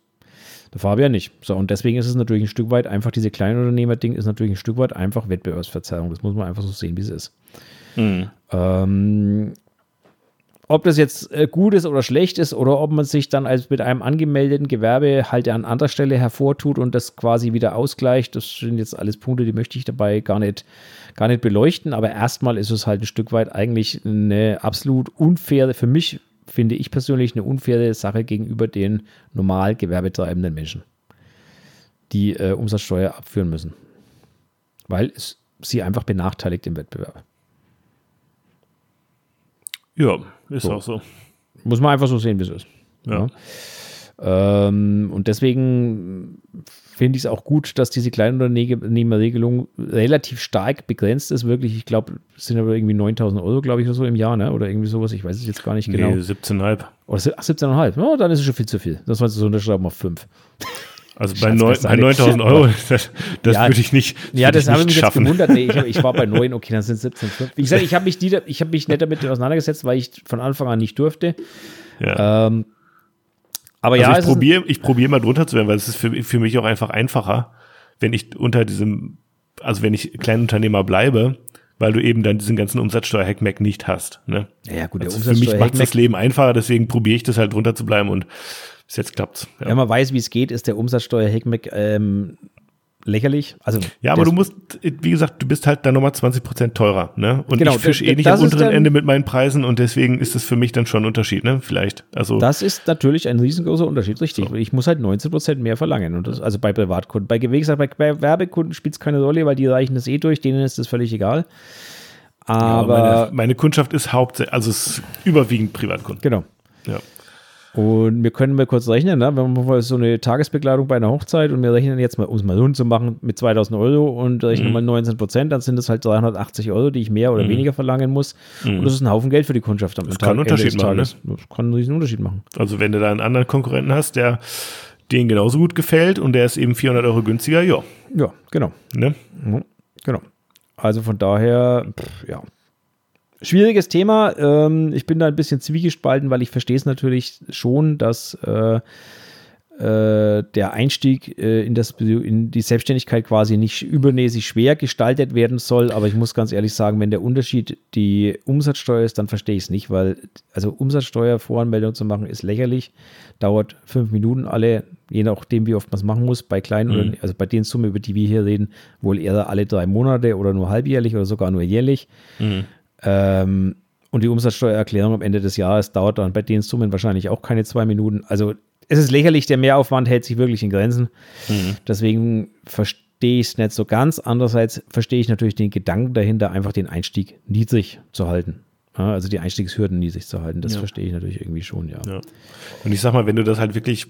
Der Fabian nicht. So, und deswegen ist es natürlich ein Stück weit einfach, diese Kleinunternehmer-Ding ist natürlich ein Stück weit einfach Wettbewerbsverzerrung. Das muss man einfach so sehen, wie es ist. Ähm, ob das jetzt äh, gut ist oder schlecht ist oder ob man sich dann als mit einem angemeldeten Gewerbe halt an anderer Stelle hervortut und das quasi wieder ausgleicht, das sind jetzt alles Punkte, die möchte ich dabei gar nicht, gar nicht beleuchten. Aber erstmal ist es halt ein Stück weit eigentlich eine absolut unfaire, für mich finde ich persönlich eine unfaire Sache gegenüber den normal gewerbetreibenden Menschen, die äh, Umsatzsteuer abführen müssen. Weil es sie einfach benachteiligt im Wettbewerb. Ja, ist So. auch so. Muss man einfach so sehen, wie es ist. Ja. Ähm, und deswegen finde ich es auch gut, dass diese Kleinunternehmerregelung relativ stark begrenzt ist. Wirklich, ich glaube, es sind aber irgendwie 9000 Euro, glaube ich, oder so im Jahr, ne? oder irgendwie sowas. Ich weiß es jetzt gar nicht genau. Nee, 17,5. Oder ach, 17,5. Ja, dann ist es schon viel zu viel. Das du so unterschreiben auf 5. Also bei, neun, bei Alex. 9000 Euro, das, das Ja, würde ich nicht, das Ja, das habe ich mich jetzt schaffen. gewundert. Nee, ich, hab- ich war bei 9, okay, dann sind es 17,5. Wie gesagt, ich habe mich, die, ich hab mich nicht damit auseinandergesetzt, weil ich von Anfang an nicht durfte. Ja. Ähm, aber Also ja, ich probiere ich probier mal drunter zu werden, weil es ist für, für mich auch einfach einfacher, wenn ich unter diesem, also wenn ich Kleinunternehmer bleibe, weil du eben dann diesen ganzen Umsatzsteuer-Hackmack nicht hast. Ne? Ja, gut, der Also für mich macht das Leben einfacher, deswegen probiere ich das halt drunter zu bleiben und bis jetzt klappt's. Ja. Wenn man weiß, wie es geht, ist der Umsatzsteuer-Hackmack ähm, lächerlich. Also Ja, aber du musst, wie gesagt, du bist halt dann nochmal 20 Prozent teurer, ne? Und Genau, ich fische eh nicht am unteren Ende mit meinen Preisen und deswegen ist es für mich dann schon ein Unterschied, ne? Vielleicht. Also, Das ist natürlich ein riesengroßer Unterschied, richtig. Ich muss halt 19% mehr verlangen. Und das, also bei Privatkunden. Bei, wie gesagt, bei, Werbekunden spielt es keine Rolle, weil die reichen das eh durch, denen ist das völlig egal. Aber, meine, meine Kundschaft ist hauptsächlich, also es ist überwiegend Privatkunden. genau. Ja. Und wir können mal kurz rechnen, ne? wenn man so eine Tagesbekleidung bei einer Hochzeit und wir rechnen jetzt mal, um es mal rund zu machen, mit 2000 Euro und rechnen mal 19 Prozent, dann sind das halt 380 Euro, die ich mehr oder weniger verlangen muss. Und das ist ein Haufen Geld für die Kundschaft am Das kann einen Unterschied machen, ne? Das kann einen riesen Unterschied machen. Also wenn du da einen anderen Konkurrenten hast, der den genauso gut gefällt und der ist eben 400 Euro günstiger, ja. Ja, genau. Ne? Mhm, Genau. Also von daher, pff, ja. Schwieriges Thema. Ähm, ich bin da ein bisschen zwiegespalten, weil ich verstehe es natürlich schon, dass äh, äh, der Einstieg äh, in, das, in die Selbstständigkeit quasi nicht übermäßig schwer gestaltet werden soll. Aber ich muss ganz ehrlich sagen, wenn der Unterschied die Umsatzsteuer ist, dann verstehe ich es nicht, weil also Umsatzsteuervoranmeldung zu machen ist lächerlich, dauert fünf Minuten alle, je nachdem, wie oft man es machen muss. Bei kleinen, oder, also bei den Summen, über die wir hier reden, wohl eher alle drei Monate oder nur halbjährlich oder sogar nur jährlich. Ähm, und die Umsatzsteuererklärung am Ende des Jahres dauert dann bei den Summen wahrscheinlich auch keine zwei Minuten. Also es ist lächerlich, der Mehraufwand hält sich wirklich in Grenzen. Deswegen verstehe ich es nicht so ganz. Andererseits verstehe ich natürlich den Gedanken dahinter, einfach den Einstieg niedrig zu halten. Ja, also die Einstiegshürden niedrig zu halten. Das verstehe ich natürlich irgendwie schon, ja. Ja. Und ich sag mal, wenn du das halt wirklich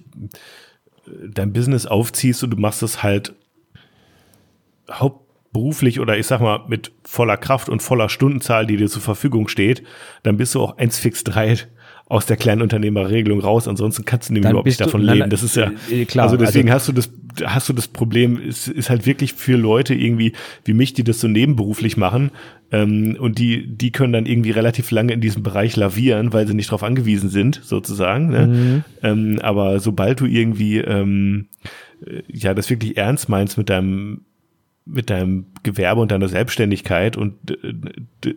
äh, dein Business aufziehst und du machst das halt hauptberuflich oder ich sag mal mit voller Kraft und voller Stundenzahl, die dir zur Verfügung steht, dann bist du auch 1 fix 3 aus der Kleinunternehmerregelung raus. Ansonsten kannst du nämlich überhaupt nicht davon leben. Das ist ja, äh, klar, also deswegen also- hast du das, hast du das Problem, es ist halt wirklich für Leute irgendwie wie mich, die das so nebenberuflich machen, ähm, und die, die können dann irgendwie relativ lange in diesem Bereich lavieren, weil sie nicht darauf angewiesen sind, sozusagen. Ne? Ähm, aber sobald du irgendwie ähm, äh, ja das wirklich ernst meinst mit deinem mit deinem Gewerbe und deiner Selbstständigkeit und äh,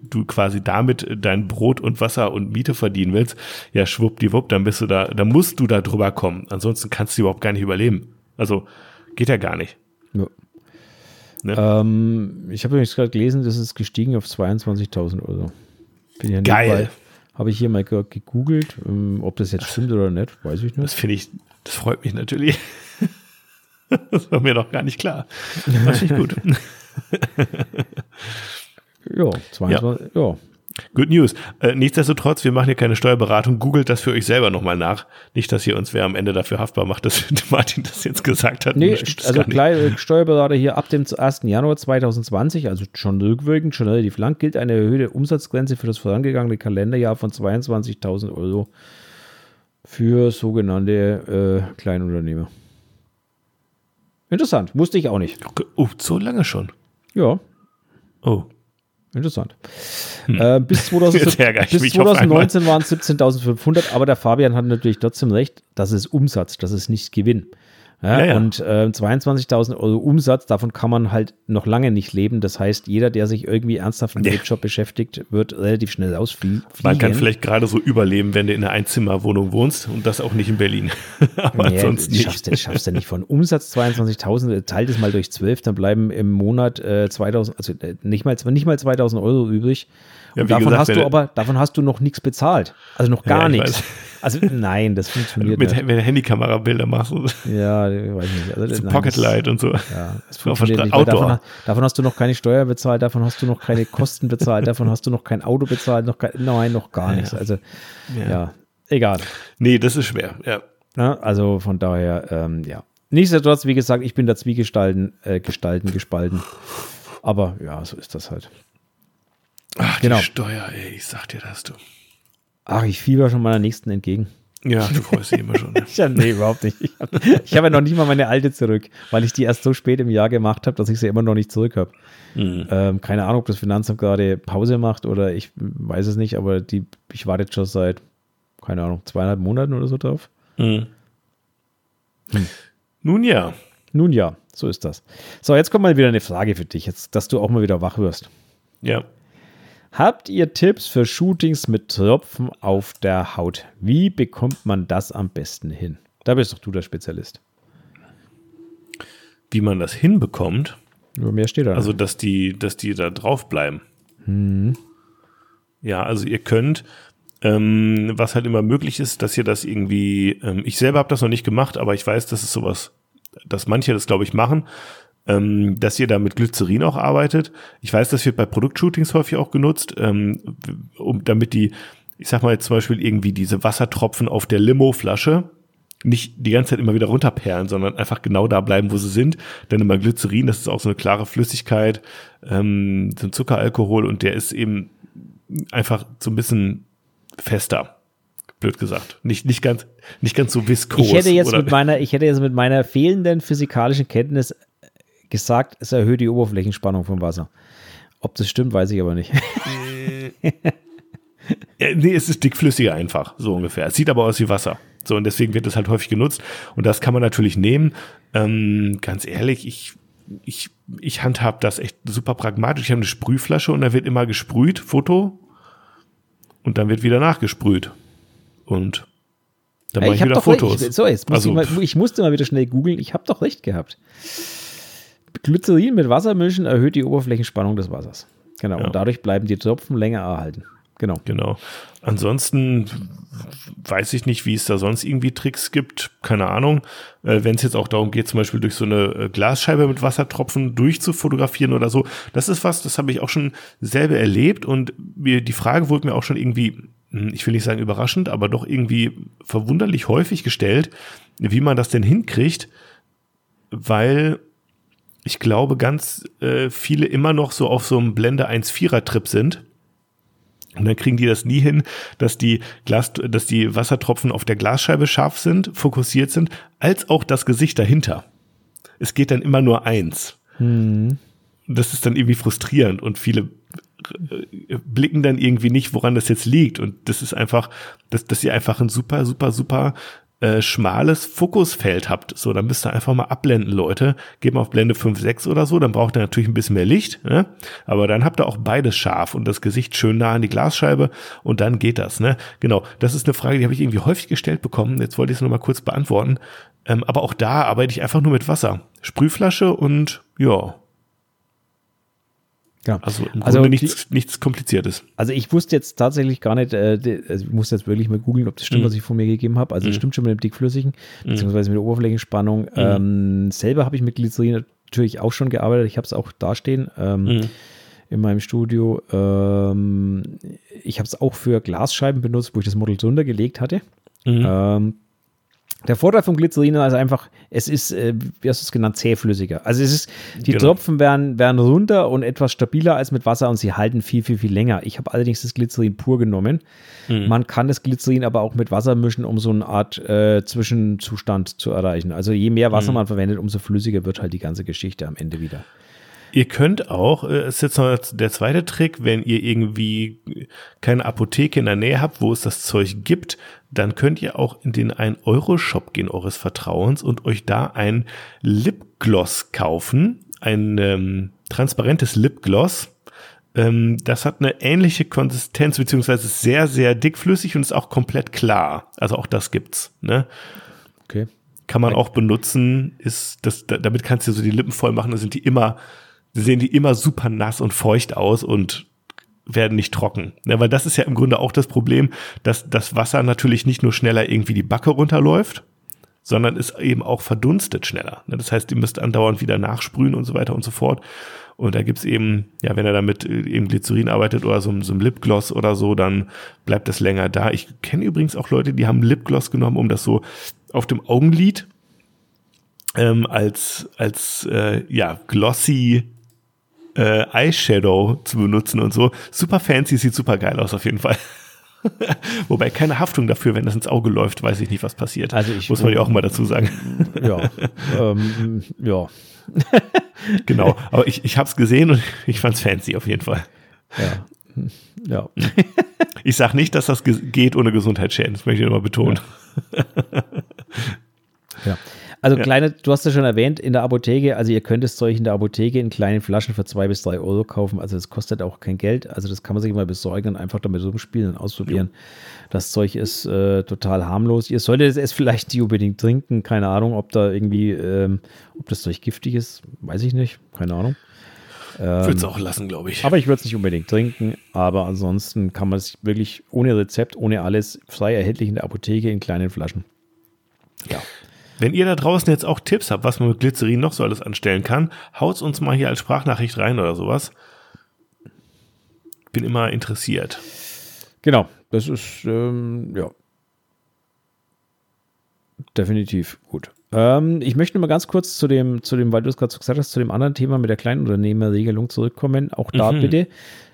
du quasi damit dein Brot und Wasser und Miete verdienen willst, ja schwuppdiwupp, dann bist du da, dann musst du da drüber kommen. Ansonsten kannst du überhaupt gar nicht überleben. Also geht ja gar nicht. ja. Ne? Ähm, ich habe übrigens gerade gelesen, das ist gestiegen auf 22.000 Euro. Bin ja Geil. Habe ich hier mal ge- gegoogelt, ähm, ob das jetzt stimmt oder nicht, weiß ich Das nicht. finde ich, das freut mich natürlich. Das war mir noch gar nicht klar. Das finde ich gut. Ja, 22, ja. Good News. Äh, nichtsdestotrotz, wir machen hier keine Steuerberatung. Googelt das für euch selber nochmal nach. Nicht, dass hier uns wer am Ende dafür haftbar macht, dass Martin das jetzt gesagt hat. Nee, also gar nicht. klein, äh, Steuerberater hier ab dem 1. Januar 2020, also schon rückwirkend, schon relativ lang, gilt eine erhöhte Umsatzgrenze für das vorangegangene Kalenderjahr von 22.000 Euro für sogenannte äh, Kleinunternehmer. Interessant, wusste ich auch nicht. Oh, so lange schon. Ja, Oh. interessant. Äh, bis 2000, Jetzt ärgere ich bis mich auf 2019 waren es 17.500, aber der Fabian hat natürlich trotzdem recht, das ist Umsatz, das ist nicht Gewinn. Ja, Ja. Und äh, 22.000 Euro Umsatz, davon kann man halt noch lange nicht leben. Das heißt, jeder, der sich irgendwie ernsthaft mit dem Job beschäftigt, wird relativ schnell rausfliegen. Man kann vielleicht gerade so überleben, wenn du in einer Einzimmerwohnung wohnst und das auch nicht in Berlin. Aber Nee, ansonsten das schaffst, du, nicht. schaffst du nicht von Umsatz 22.000, teilt es mal durch 12, dann bleiben im Monat äh, 2000, also äh, nicht mal, nicht mal 2.000 Euro übrig. Ja, Und davon gesagt, hast du aber, davon hast du noch nichts bezahlt. Also noch gar Ja, ich nichts. weiß. Also nein, das funktioniert Mit, nicht. wenn du Handykamerabilder machst, so, Ja, ich weiß nicht. Also, so nein, Pocketlight und so. Das, ja, das funktioniert nicht. Davon, davon hast du noch keine Steuer bezahlt, davon hast du noch keine Kosten bezahlt, davon hast du noch kein Auto bezahlt, noch kein, nein, noch gar nichts. Also ja, Ja. egal. Nee, das ist schwer. Ja. Ne? Also von daher, ähm, ja. Nichtsdestotrotz, wie gesagt, ich bin da zwiegestalten, äh, gestalten, gespalten. Aber ja, so ist das halt. Ach, Genau. die Steuer, ey, ich sag dir das, du. Ach, ich fieber schon meiner nächsten entgegen. Ja, du freust dich immer schon. Ne? Ja, nee, überhaupt nicht. Ich habe hab ja noch nicht mal meine alte zurück, weil ich die erst so spät im Jahr gemacht habe, dass ich sie immer noch nicht zurück habe. Ähm, keine Ahnung, ob das Finanzamt gerade Pause macht oder ich weiß es nicht, aber die, ich warte jetzt schon seit, keine Ahnung, zweieinhalb Monaten oder so drauf. Nun ja. Nun ja, so ist das. So, jetzt kommt mal wieder eine Frage für dich, jetzt, dass du auch mal wieder wach wirst. Ja. Habt ihr Tipps für Shootings mit Tropfen auf der Haut? Wie bekommt man das am besten hin? Da bist doch du der Spezialist. wie man das hinbekommt. Über mehr steht da. Also, dass die, dass die da drauf bleiben. Ja, also ihr könnt, ähm, was halt immer möglich ist, dass ihr das irgendwie, ähm, ich selber habe das noch nicht gemacht, aber ich weiß, dass es sowas, dass manche das, glaube ich, machen, ähm, dass ihr da mit Glycerin auch arbeitet. Ich weiß, das wird bei Produktshootings häufig auch genutzt, ähm, um, damit die, ich sag mal jetzt zum Beispiel irgendwie diese Wassertropfen auf der Limo-Flasche nicht die ganze Zeit immer wieder runterperlen, sondern einfach genau da bleiben, wo sie sind. Denn immer Glycerin, das ist auch so eine klare Flüssigkeit, ähm, so ein Zuckeralkohol und der ist eben einfach so ein bisschen fester. Blöd gesagt. Nicht, nicht ganz, nicht ganz so viskos. ich hätte jetzt mit meiner, ich hätte jetzt mit meiner fehlenden physikalischen Kenntnis gesagt, es erhöht die Oberflächenspannung vom Wasser. Ob das stimmt, weiß ich aber nicht. Ja, nee, es ist dickflüssiger einfach, so ungefähr. Es sieht aber aus wie Wasser. So, und deswegen wird es halt häufig genutzt. Und das kann man natürlich nehmen. Ähm, ganz ehrlich, ich, ich, ich handhab das echt super pragmatisch. Ich habe eine Sprühflasche und da wird immer gesprüht, Foto. Und dann wird wieder nachgesprüht. Und dann mache ich, ich wieder doch Fotos. recht. So, jetzt muss Also, ich, mal, ich musste mal wieder schnell googeln. Ich habe doch recht gehabt. Glycerin mit Wasser mischen erhöht die Oberflächenspannung des Wassers. Genau. Ja. Und dadurch bleiben die Tropfen länger erhalten. Genau. Genau. Ansonsten weiß ich nicht, wie es da sonst irgendwie Tricks gibt. Keine Ahnung. Äh, Wenn es jetzt auch darum geht, zum Beispiel durch so eine äh, Glasscheibe mit Wassertropfen durchzufotografieren oder so. Das ist was, das habe ich auch schon selber erlebt und mir, die Frage wurde mir auch schon irgendwie, hm, ich will nicht sagen überraschend, aber doch irgendwie verwunderlich häufig gestellt, wie man das denn hinkriegt, weil ich glaube, ganz äh, viele immer noch so auf so einem Blende 1,4er Trip sind. Und dann kriegen die das nie hin, dass die Glas, dass die Wassertropfen auf der Glasscheibe scharf sind, fokussiert sind, als auch das Gesicht dahinter. Es geht dann immer nur eins. Und Das ist dann irgendwie frustrierend und viele äh, blicken dann irgendwie nicht, woran das jetzt liegt. Und das ist einfach, dass, dass ihr einfach ein super, super, super äh, schmales Fokusfeld habt. So, dann müsst ihr einfach mal abblenden, Leute. Geht mal auf Blende 5, 6 oder so, dann braucht ihr natürlich ein bisschen mehr Licht, ne? aber dann habt ihr auch beides scharf und das Gesicht schön nah an die Glasscheibe und dann geht das. Ne? Genau, das ist eine Frage, die habe ich irgendwie häufig gestellt bekommen. Jetzt wollte ich es noch mal kurz beantworten. Ähm, aber auch da arbeite ich einfach nur mit Wasser. Sprühflasche und ja, genau. also im Also Grunde nichts, nichts Kompliziertes. Also ich wusste jetzt tatsächlich gar nicht, äh, also ich musste jetzt wirklich mal googeln, ob das stimmt, Mhm. was ich von mir gegeben habe. Also es stimmt schon mit dem dickflüssigen, beziehungsweise mit der Oberflächenspannung. Mhm. Ähm, selber habe ich mit Glycerin natürlich auch schon gearbeitet. Ich habe es auch dastehen ähm, Mhm. in meinem Studio. Ähm, ich habe es auch für Glasscheiben benutzt, wo ich das Model drunter gelegt hatte. Mhm. Ähm, der Vorteil von Glycerin ist einfach, es ist, äh, wie hast du es genannt, zähflüssiger. Also es ist, die Genau. Tropfen werden, werden runter und etwas stabiler als mit Wasser und sie halten viel, viel, viel länger. Ich habe allerdings das Glycerin pur genommen. Mhm. Man kann das Glycerin aber auch mit Wasser mischen, um so eine Art äh, Zwischenzustand zu erreichen. Also je mehr Mhm. Wasser man verwendet, umso flüssiger wird halt die ganze Geschichte am Ende wieder. Ihr könnt auch, äh, ist jetzt noch der zweite Trick, wenn ihr irgendwie keine Apotheke in der Nähe habt, wo es das Zeug gibt, dann könnt ihr auch in den 1-Euro-Shop gehen eures Vertrauens und euch da ein Lipgloss kaufen. Ein ähm, transparentes Lipgloss. Ähm, das hat eine ähnliche Konsistenz, beziehungsweise ist sehr, sehr dickflüssig und ist auch komplett klar. Also auch das gibt's. Ne? Okay. kann man auch benutzen, ist das, da- damit kannst du so die Lippen voll machen, dann sind die immer, sehen die immer super nass und feucht aus und werden nicht trocken. Ja, weil das ist ja im Grunde auch das Problem, dass das Wasser natürlich nicht nur schneller irgendwie die Backe runterläuft, sondern es eben auch verdunstet schneller. Ne, Das heißt, ihr müsst andauernd wieder nachsprühen und so weiter und so fort. Und da gibt's eben, ja, wenn er damit äh, eben Glycerin arbeitet oder so, so ein Lipgloss oder so, dann bleibt das länger da. Ich kenne übrigens auch Leute, die haben Lipgloss genommen, um das so auf dem Augenlid ähm, als, als äh, ja, glossy äh, Eyeshadow zu benutzen und so. Super fancy, sieht super geil aus auf jeden Fall. Wobei keine Haftung dafür, wenn das ins Auge läuft, weiß ich nicht, was passiert. Also ich- Muss man ja auch mal dazu sagen. Ja. ähm, ja. genau. Aber ich, ich habe es gesehen und ich fand's fancy auf jeden Fall. Ja. Ja. Ich sag nicht, dass das ge- geht ohne Gesundheitsschäden. Das möchte ich nochmal betonen. Ja. Also kleine, du hast ja schon erwähnt, in der Apotheke, also ihr könnt das Zeug in der Apotheke in kleinen Flaschen für zwei bis drei Euro kaufen. Also das kostet auch kein Geld. Also das kann man sich mal besorgen und einfach damit rumspielen und ausprobieren. Das Zeug ist äh, total harmlos. Ihr solltet es vielleicht nicht unbedingt trinken. Keine Ahnung, ob da irgendwie, ähm, ob das Zeug giftig ist, weiß ich nicht. Keine Ahnung. Würde es auch lassen, glaube ich. Aber ich würde es nicht unbedingt trinken. Aber ansonsten kann man es wirklich ohne Rezept, ohne alles frei erhältlich in der Apotheke in kleinen Flaschen. Ja. Wenn ihr da draußen jetzt auch Tipps habt, was man mit Glycerin noch so alles anstellen kann, haut's uns mal hier als Sprachnachricht rein oder sowas. Bin immer interessiert. Genau, das ist, ähm, ja. Definitiv gut. Ähm, ich möchte mal ganz kurz zu dem, zu dem, weil du es gerade so gesagt hast, zu dem anderen Thema mit der Kleinunternehmerregelung zurückkommen. Auch da Mhm. bitte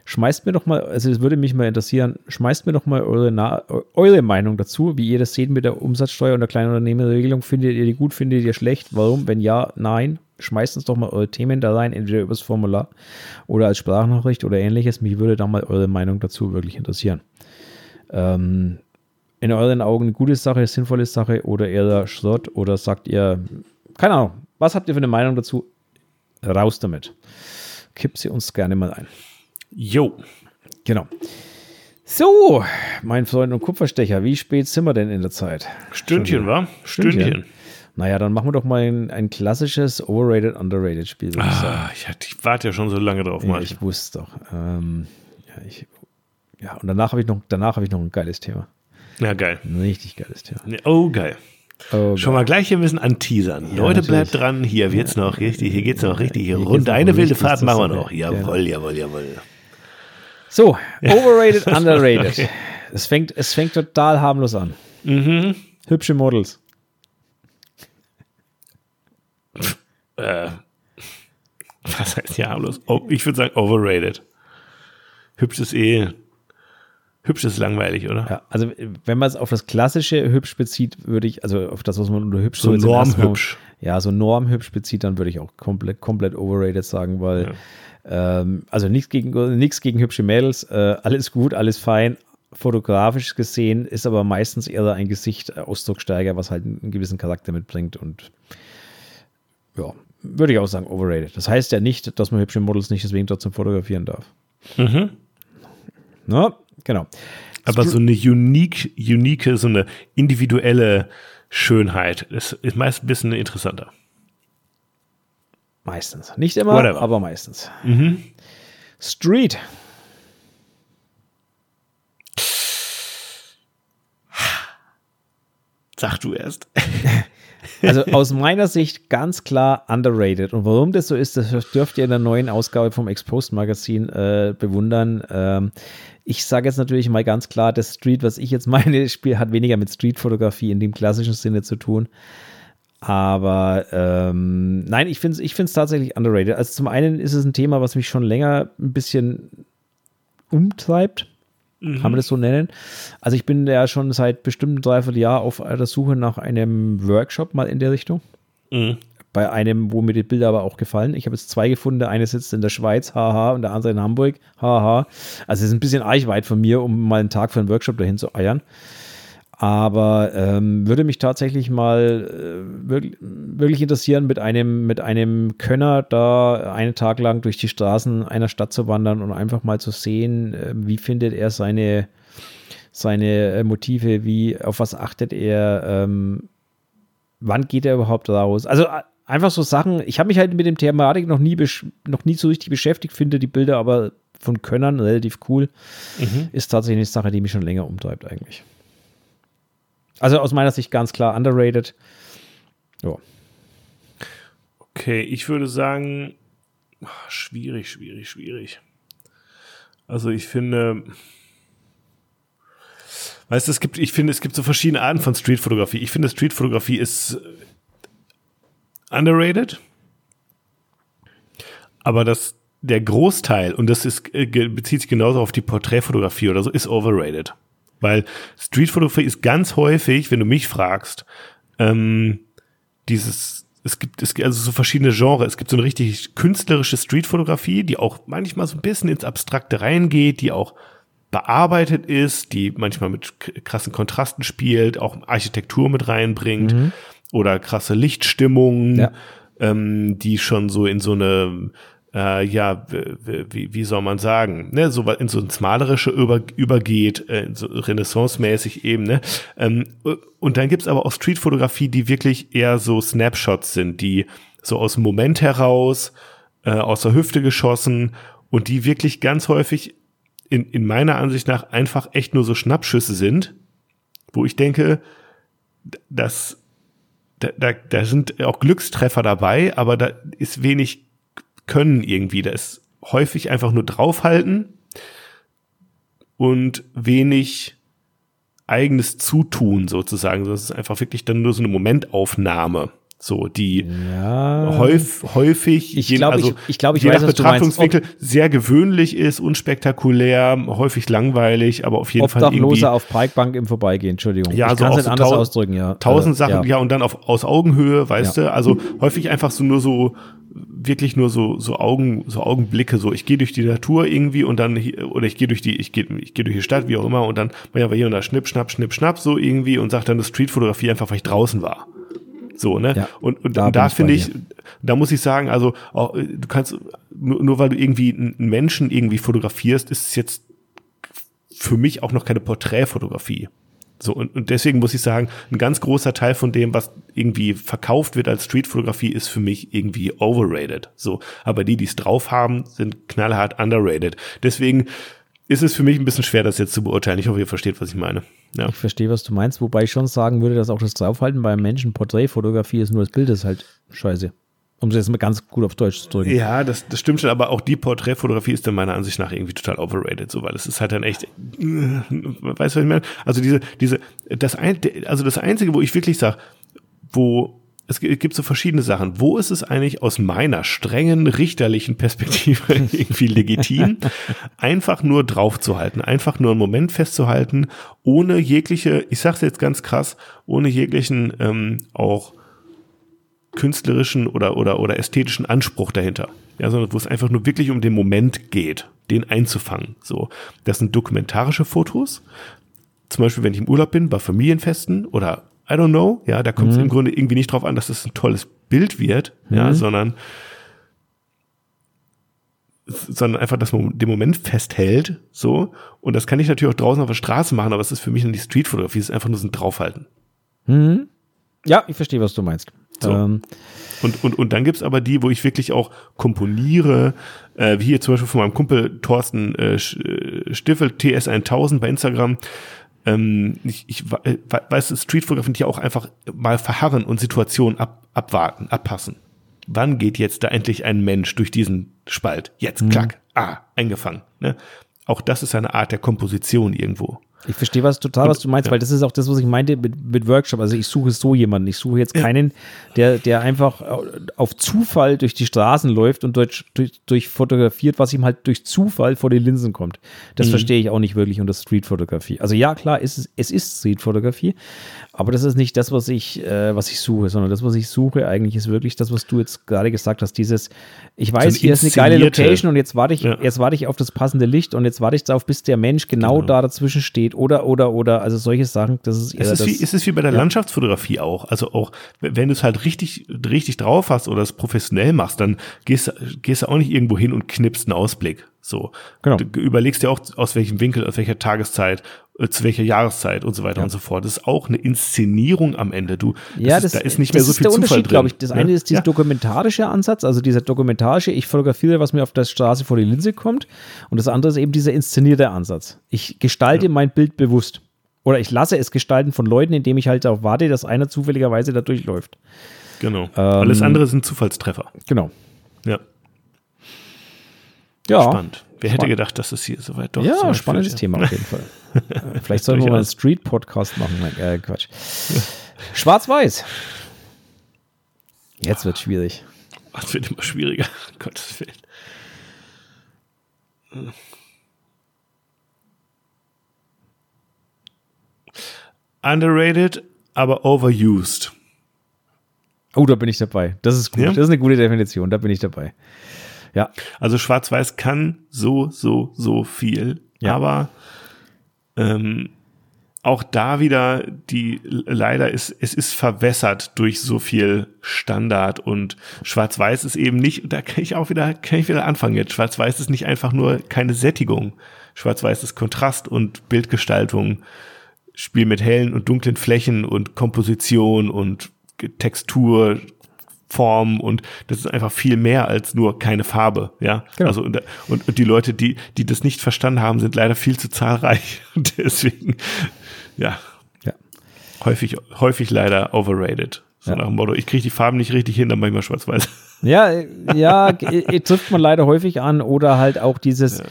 schmeißt mir doch mal, also es würde mich mal interessieren, schmeißt mir doch mal eure, Na eure Meinung dazu, wie ihr das seht mit der Umsatzsteuer und der Kleinunternehmerregelung. Findet ihr die gut, findet ihr schlecht? Warum? Wenn ja, nein. Schmeißt uns doch mal eure Themen da rein, entweder übers Formular oder als Sprachnachricht oder ähnliches. Mich würde da mal eure Meinung dazu wirklich interessieren. Ähm, in euren Augen eine gute Sache, sinnvolle Sache oder eher Schrott oder sagt ihr, keine Ahnung, was habt ihr für eine Meinung dazu? Raus damit. Kippt sie uns gerne mal ein. Jo. Genau. So, mein Freund und Kupferstecher, wie spät sind wir denn in der Zeit? Stündchen, wa? Stündchen. Stündchen. Naja, dann machen wir doch mal ein, ein klassisches Overrated, Underrated Spiel, ich. Ah, ich, ich warte ja schon so lange drauf, Ja, Mann. ich wusste doch. Ähm, ja, ich, ja, und danach habe ich noch, danach habe ich noch ein geiles Thema. Ja, geil. Ein richtig geiles Thema. Oh, geil. Oh, Schon mal gleich hier ein bisschen anteasern. Leute, natürlich. bleibt dran. Hier wird's noch richtig. Hier geht's noch richtig. Hier rund. Eine wilde Fahrt machen wir noch. Jawohl, jawohl, jawohl. So, overrated, underrated. Es fängt, es fängt total harmlos an. Mhm. Hübsche Models. Äh, was heißt ja harmlos? Oh, ich würde sagen overrated. Hübsch ist eh. Hübsch ist langweilig, oder? Ja, also wenn man es auf das klassische hübsch bezieht, würde ich, also auf das, was man unter hübsch So ersten normhübsch. Ja, so normhübsch bezieht, dann würde ich auch komplett, komplett overrated sagen, weil ähm, also nichts gegen, nichts gegen hübsche Mädels, äh, alles gut, alles fein. Fotografisch gesehen ist aber meistens eher ein Gesicht äh, Ausdruckssteiger, was halt einen gewissen Charakter mitbringt und ja, würde ich auch sagen, overrated. Das heißt ja nicht, dass man hübsche Models nicht deswegen trotzdem fotografieren darf. Mhm. Na, genau. Aber so eine unique, unique, so eine individuelle Schönheit ist, ist meist ein bisschen interessanter. Meistens. Nicht immer, Whatever. aber meistens. Mhm. Street. Sag du erst. Also aus meiner Sicht ganz klar underrated. Und warum das so ist, das dürft ihr in der neuen Ausgabe vom Exposed Magazin äh, bewundern. Ähm, ich sage jetzt natürlich mal ganz klar, das Street, was ich jetzt meine, Spiel hat weniger mit Street-Fotografie in dem klassischen Sinne zu tun. Aber ähm, nein, ich finde es ich find's tatsächlich underrated. Also zum einen ist es ein Thema, was mich schon länger ein bisschen umtreibt. Kann man das so nennen? Also ich bin ja schon seit bestimmt dreiviertel Jahr auf der Suche nach einem Workshop mal in der Richtung. Mhm. Bei einem, wo mir die Bilder aber auch gefallen. Ich habe jetzt zwei gefunden. Der eine sitzt in der Schweiz, haha, und der andere in Hamburg, haha. Also es ist ein bisschen arg weit von mir, um mal einen Tag für einen Workshop dahin zu eiern. Aber ähm, würde mich tatsächlich mal äh, wirklich, wirklich interessieren, mit einem, mit einem Könner da einen Tag lang durch die Straßen einer Stadt zu wandern und einfach mal zu sehen, äh, wie findet er seine, seine äh, Motive, wie, auf was achtet er, ähm, wann geht er überhaupt raus? Also äh, einfach so Sachen, ich habe mich halt mit dem Thematik noch nie, noch nie so richtig beschäftigt, finde die Bilder aber von Könnern relativ cool. Ist tatsächlich eine Sache, die mich schon länger umtreibt eigentlich. Also aus meiner Sicht ganz klar underrated. Ja. Okay, ich würde sagen, ah, schwierig, schwierig, schwierig. Also ich finde, weißt du, es gibt, ich finde, es gibt so verschiedene Arten von Streetfotografie. Ich finde, Streetfotografie ist underrated, aber das, der Großteil, und das ist, äh, bezieht sich genauso auf die Porträtfotografie oder so, ist overrated. Weil Streetfotografie ist ganz häufig, wenn du mich fragst, ähm, dieses, es gibt, es gibt also so verschiedene Genres. Es gibt so eine richtig künstlerische Streetfotografie, die auch manchmal so ein bisschen ins Abstrakte reingeht, die auch bearbeitet ist, die manchmal mit krassen Kontrasten spielt, auch Architektur mit reinbringt. Oder krasse Lichtstimmungen, Ja. ähm, die schon so in so eine äh, ja, wie, wie soll man sagen, ne, so in so ins Malerische über, übergeht, äh, so Renaissance-mäßig eben, ne? Ähm, und dann gibt's aber auch Streetfotografie, die wirklich eher so Snapshots sind, die so aus dem Moment heraus, äh, aus der Hüfte geschossen und die wirklich ganz häufig in, in meiner Ansicht nach einfach echt nur so Schnappschüsse sind, wo ich denke, d- dass da, da, da sind auch Glückstreffer dabei, aber da ist wenig Können irgendwie. Da ist häufig einfach nur draufhalten und wenig eigenes Zutun sozusagen. Das ist einfach wirklich dann nur so eine Momentaufnahme. So, die Ja. häuf, häufig, Ich glaube, ich- ich glaube, ich je weiß, nach. Betrachtungswinkel sehr gewöhnlich ist, unspektakulär, häufig langweilig, aber auf jeden Fall irgendwie Obdachlose auf Parkbank im Vorbeigehen, Entschuldigung. Ja, ich so kann auch so anders ausdrücken, ja. tausend Äh, Sachen, ja. und dann auf, aus Augenhöhe, weißt Ja. du, also häufig einfach so nur so, wirklich nur so, so Augen, so Augenblicke, so ich gehe durch die Natur irgendwie und dann, oder ich gehe durch die, ich gehe, ich gehe durch die Stadt, wie auch immer, und dann, ja, hier und da schnipp, schnapp, schnipp, schnapp, so irgendwie und sag dann das Streetfotografie einfach, weil ich draußen war. So, ne? Ja, und und da da, finde ich, da muss ich sagen, also auch, äh, du kannst, nur, nur weil du irgendwie einen Menschen irgendwie fotografierst, ist es jetzt für mich auch noch keine Porträtfotografie. So, und, und deswegen muss ich sagen, ein ganz großer Teil von dem, was irgendwie verkauft wird als Streetfotografie, ist für mich irgendwie overrated. So, aber die, die es drauf haben, sind knallhart underrated. Deswegen ist es für mich ein bisschen schwer, das jetzt zu beurteilen. Ich hoffe, ihr versteht, was ich meine. Ja. Ich verstehe, was du meinst, wobei ich schon sagen würde, dass auch das Draufhalten beim Menschen Porträtfotografie ist, nur das Bild ist halt scheiße. Um es jetzt mal ganz gut auf Deutsch zu drücken. Ja, das, das stimmt schon, aber auch die Porträtfotografie ist dann meiner Ansicht nach irgendwie total overrated, so, weil es ist halt dann echt, äh, weißt du, was ich meine? Also diese, diese, das ein, also das Einzige, wo ich wirklich sage, wo, es gi- gibt so verschiedene Sachen. Wo ist es eigentlich aus meiner strengen richterlichen Perspektive irgendwie legitim, einfach nur draufzuhalten, einfach nur einen Moment festzuhalten, ohne jegliche, ich sag's jetzt ganz krass, ohne jeglichen ähm, auch künstlerischen oder, oder, oder ästhetischen Anspruch dahinter. Ja, sondern wo es einfach nur wirklich um den Moment geht, den einzufangen. So, das sind dokumentarische Fotos. Zum Beispiel, wenn ich im Urlaub bin, bei Familienfesten oder I don't know, ja, da kommt es im Grunde irgendwie nicht drauf an, dass es ein tolles Bild wird, ja, sondern sondern einfach, dass man den Moment festhält, so. Und das kann ich natürlich auch draußen auf der Straße machen, aber es ist für mich dann die Streetfotografie, es ist einfach nur so ein Draufhalten. Mhm. Ja, ich verstehe, was du meinst. So. Ähm, Und, und, und dann gibt's aber die, wo ich wirklich auch komponiere, äh, wie hier zum Beispiel von meinem Kumpel Thorsten äh, äh, Stiffel, TS1000 bei Instagram. Ähm, ich, ich we- äh, we- weiß, Streetfotografen die auch einfach mal verharren und Situationen ab, abwarten, abpassen. Wann geht jetzt da endlich ein Mensch durch diesen Spalt? Jetzt, klack, ah, eingefangen. Ne? Auch das ist eine Art der Komposition irgendwo. Ich verstehe was total, was du meinst, ja. weil das ist auch das, was ich meinte mit, mit Workshop. Also ich suche so jemanden. Ich suche jetzt keinen, der, der einfach auf Zufall durch die Straßen läuft und durch, durch, durch fotografiert, was ihm halt durch Zufall vor die Linsen kommt. Das verstehe ich auch nicht wirklich unter Streetfotografie. Also ja, klar, es ist, es ist Streetfotografie, aber das ist nicht das, was ich, äh, was ich suche, sondern das, was ich suche, eigentlich ist wirklich das, was du jetzt gerade gesagt hast. Dieses, ich weiß, eine hier ist eine geile Location und jetzt warte ich, Ja. jetzt warte ich auf das passende Licht und jetzt warte ich darauf, bis der Mensch genau, da dazwischen steht oder, oder, oder, also solche Sachen, das ist eher Es ist, das, wie, es ist wie bei der Landschaftsfotografie auch. Also auch, wenn du es halt richtig, richtig drauf hast oder es professionell machst, dann gehst, du- gehst du auch nicht irgendwo hin und knippst einen Ausblick. So. Genau. Du überlegst dir auch, aus welchem Winkel, aus welcher Tageszeit, zu welcher Jahreszeit und so weiter und so fort. Das ist auch eine Inszenierung am Ende. Du, ja, ist, das, da ist nicht mehr so ist viel der Zufall Unterschied, drin. glaube ich. Das ne? eine ist dieser ja. dokumentarische Ansatz, also dieser dokumentarische, ich fotografiere, was mir auf der Straße vor die Linse kommt. Und das andere ist eben dieser inszenierte Ansatz. Ich gestalte mein Bild bewusst. Oder ich lasse es gestalten von Leuten, indem ich halt darauf warte, dass einer zufälligerweise da durchläuft. Genau. Ähm, Alles andere sind Zufallstreffer. Genau. Ja, Ja. spannend. Wer hätte gedacht, dass es hier so weit doch so Ja, weit spannendes führt, Thema auf jeden Fall. Vielleicht sollten wir mal einen. Street-Podcast machen. Äh, Quatsch. Schwarz-Weiß. Jetzt wird schwierig. Es wird immer schwieriger. Gottes Willen. Underrated, aber overused. Oh, da bin ich dabei. Das ist gut. Ja? Das ist eine gute Definition. Da bin ich dabei. Ja, Also Schwarz-Weiß kann so, so, so viel. Ja. Aber ähm, auch da wieder die leider ist es ist verwässert durch so viel Standard und Schwarz-Weiß ist eben nicht da kann ich auch wieder kann ich wieder anfangen jetzt Schwarz-Weiß ist nicht einfach nur keine Sättigung Schwarz-Weiß ist Kontrast und Bildgestaltung Spiel mit hellen und dunklen Flächen und Komposition und Textur Form und das ist einfach viel mehr als nur keine Farbe, ja. Genau. Also und, und, und die Leute, die die das nicht verstanden haben, sind leider viel zu zahlreich und deswegen ja, ja. häufig häufig leider overrated. So ja. nach dem Motto, ich kriege die Farben nicht richtig hin, dann manchmal schwarz-weiß. Ja, ja, trifft man leider häufig an oder halt auch dieses, ja.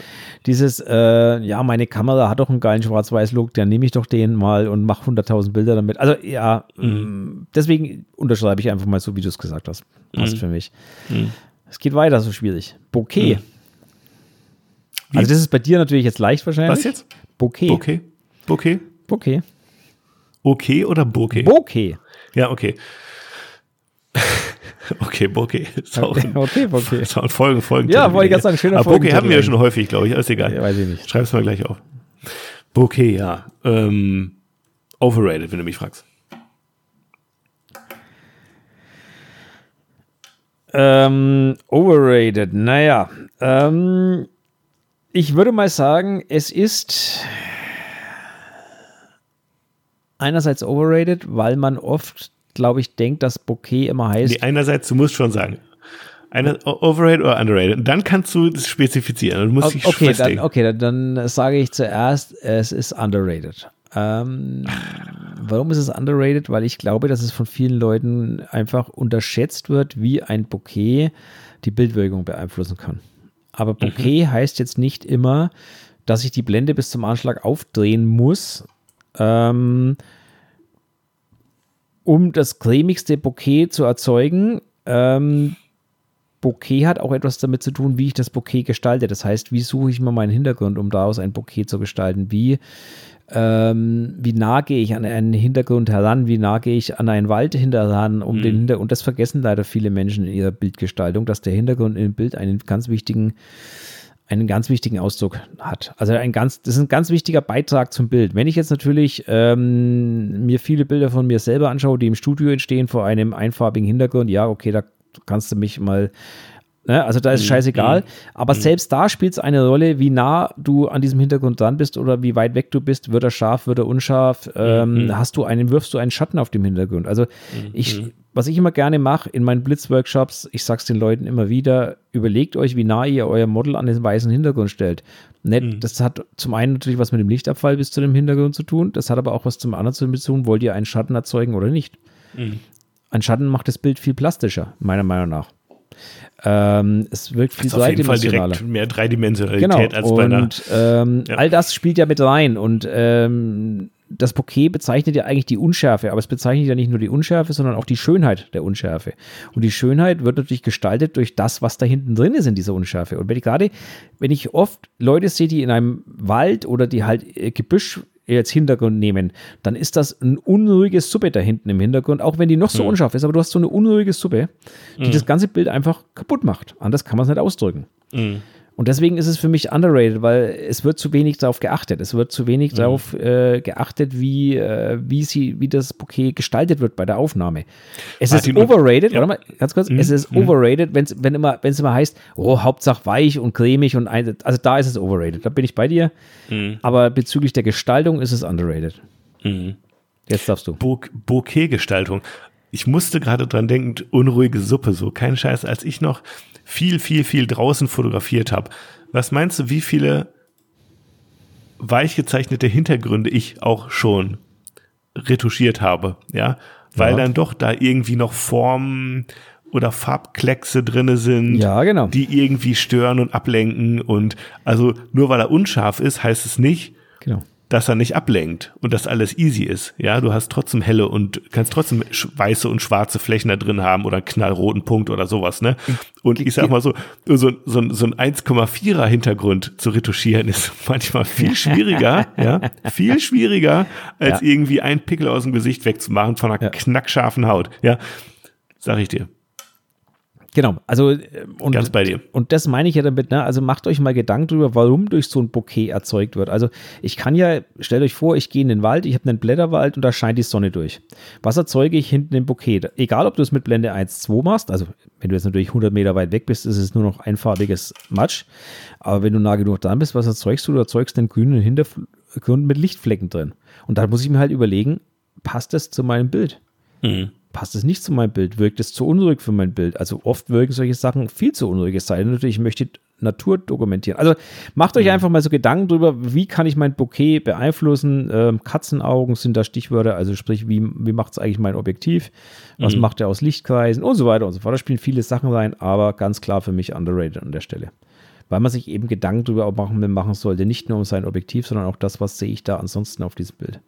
dieses, äh, ja, meine Kamera hat doch einen geilen Schwarz-Weiß-Look, dann nehme ich doch den mal und mache 100.000 Bilder damit. Also ja, mhm. Mm, deswegen unterschreibe ich einfach mal so, wie du es gesagt hast. Passt mhm. für mich. Mhm. Es geht weiter, so schwierig. Bouquet. Mhm. Also das ist bei dir natürlich jetzt leicht wahrscheinlich. Was jetzt? Bouquet. Bouquet. Bouquet. Bouquet. Okay oder Bouquet? Bouquet. Ja, okay. Okay, Bokeh. Okay, auch Folgen, Folgen. Ja, wollte ich ganz sagen, schöner Aber Bokeh haben wir ja schon häufig, glaube ich. Ist egal. Ja, weiß ich nicht. Schreib's mal gleich auf. Bokeh, ja. Ähm, overrated, wenn du mich fragst. Ähm, overrated, naja. Ähm, ich würde mal sagen, es ist einerseits overrated, weil man oft glaube ich, denkt, dass Bouquet immer heißt. Nee, einerseits, du musst schon sagen. Eine overrated oder underrated. Und dann kannst du das spezifizieren. Du musst okay, dann, okay, dann, dann sage ich zuerst, es ist underrated. Ähm, warum ist es underrated? Weil ich glaube, dass es von vielen Leuten einfach unterschätzt wird, wie ein Bouquet die Bildwirkung beeinflussen kann. Aber. Bouquet mhm. heißt jetzt nicht immer, dass ich die Blende bis zum Anschlag aufdrehen muss. Ähm, um das cremigste Bouquet zu erzeugen. Ähm, Bouquet hat auch etwas damit zu tun, wie ich das Bouquet gestalte. Das heißt, wie suche ich mir meinen Hintergrund, um daraus ein Bouquet zu gestalten? Wie, ähm, wie nah gehe ich an einen Hintergrund heran? Wie nah gehe ich an einen Wald heran? Um mhm. den Hintergrund? Und das vergessen leider viele Menschen in ihrer Bildgestaltung, dass der Hintergrund im Bild einen ganz wichtigen einen ganz wichtigen Ausdruck hat. Also ein ganz, das ist ein ganz wichtiger Beitrag zum Bild. Wenn ich jetzt natürlich ähm, mir viele Bilder von mir selber anschaue, die im Studio entstehen vor einem einfarbigen Hintergrund, ja, okay, da kannst du mich mal Ne? Also da ist mhm. scheißegal. Mhm. Aber mhm. selbst da spielt es eine Rolle, wie nah du an diesem Hintergrund dran bist oder wie weit weg du bist. Wird er scharf, wird er unscharf? Ähm, mhm. Hast du einen, wirfst du einen Schatten auf dem Hintergrund? Also mhm. ich, was ich immer gerne mache in meinen Blitzworkshops, ich sage es den Leuten immer wieder, überlegt euch, wie nah ihr euer Model an den weißen Hintergrund stellt. Nett, mhm. Das hat zum einen natürlich was mit dem Lichtabfall bis zu dem Hintergrund zu tun, das hat aber auch was zum anderen zu tun, wollt ihr einen Schatten erzeugen oder nicht. Mhm. Ein Schatten macht das Bild viel plastischer, meiner Meinung nach. Ähm, es wirkt viel dreidimensionaler. mehr Dreidimensionalität genau. als bei einer. Und ähm, ja. all das spielt ja mit rein. Und ähm, das Bouquet bezeichnet ja eigentlich die Unschärfe, aber es bezeichnet ja nicht nur die Unschärfe, sondern auch die Schönheit der Unschärfe. Und die Schönheit wird natürlich gestaltet durch das, was da hinten drin ist in dieser Unschärfe. Und wenn ich gerade, wenn ich oft Leute sehe, die in einem Wald oder die halt äh, Gebüsch als Hintergrund nehmen, dann ist das ein unruhiges Suppe da hinten im Hintergrund, auch wenn die noch so mhm. unscharf ist, aber du hast so eine unruhige Suppe, die mhm. das ganze Bild einfach kaputt macht. Anders kann man es nicht ausdrücken. Mhm. Und deswegen ist es für mich underrated, weil es wird zu wenig darauf geachtet. Es wird zu wenig mhm. darauf äh, geachtet, wie, äh, wie, sie, wie das Bouquet gestaltet wird bei der Aufnahme. Es Martin, ist overrated, ja. warte mal, ganz kurz, mhm. es ist mhm. overrated, wenn's, wenn immer, wenn es immer heißt, oh, Hauptsache weich und cremig und ein, also da ist es overrated, da bin ich bei dir. Mhm. Aber bezüglich der Gestaltung ist es underrated. Mhm. Jetzt darfst du. Bouquet-Gestaltung. Ich musste gerade dran denken, unruhige Suppe, so kein Scheiß, als ich noch viel, viel, viel draußen fotografiert habe. Was meinst du, wie viele weich gezeichnete Hintergründe ich auch schon retuschiert habe, ja? Weil ja. dann doch da irgendwie noch Formen oder Farbkleckse drinne sind, ja, genau. die irgendwie stören und ablenken und also nur weil er unscharf ist, heißt es nicht, genau dass er nicht ablenkt und dass alles easy ist. Ja, du hast trotzdem helle und kannst trotzdem weiße und schwarze Flächen da drin haben oder einen knallroten Punkt oder sowas, ne? Und ich sag mal so, so, so, so ein 1,4er Hintergrund zu retuschieren ist manchmal viel schwieriger, ja, viel schwieriger, als ja. irgendwie ein Pickel aus dem Gesicht wegzumachen von einer ja. knackscharfen Haut, ja. Sag ich dir. Genau, also äh, und, Ganz bei dir. und das meine ich ja damit, ne? also macht euch mal Gedanken darüber, warum durch so ein Bouquet erzeugt wird. Also ich kann ja, stellt euch vor, ich gehe in den Wald, ich habe einen Blätterwald und da scheint die Sonne durch. Was erzeuge ich hinten im Bouquet? Egal, ob du es mit Blende 1, 2 machst, also wenn du jetzt natürlich 100 Meter weit weg bist, ist es nur noch einfarbiges Matsch, aber wenn du nah genug dran bist, was erzeugst du? Du erzeugst einen grünen Hintergrund mit Lichtflecken drin. Und da muss ich mir halt überlegen, passt das zu meinem Bild? Mhm. Passt es nicht zu meinem Bild, wirkt es zu unruhig für mein Bild. Also oft wirken solche Sachen viel zu unruhig, es sei denn natürlich, ich möchte Natur dokumentieren. Also macht euch einfach mal so Gedanken drüber, wie kann ich mein Bouquet beeinflussen? Ähm, Katzenaugen sind da Stichwörter, also sprich, wie, wie macht es eigentlich mein Objektiv? Was Mhm. macht er aus Lichtkreisen und so weiter und so fort. Da spielen viele Sachen rein, aber ganz klar für mich underrated an der Stelle. Weil man sich eben Gedanken drüber auch machen, machen sollte, nicht nur um sein Objektiv, sondern auch das, was sehe ich da ansonsten auf diesem Bild.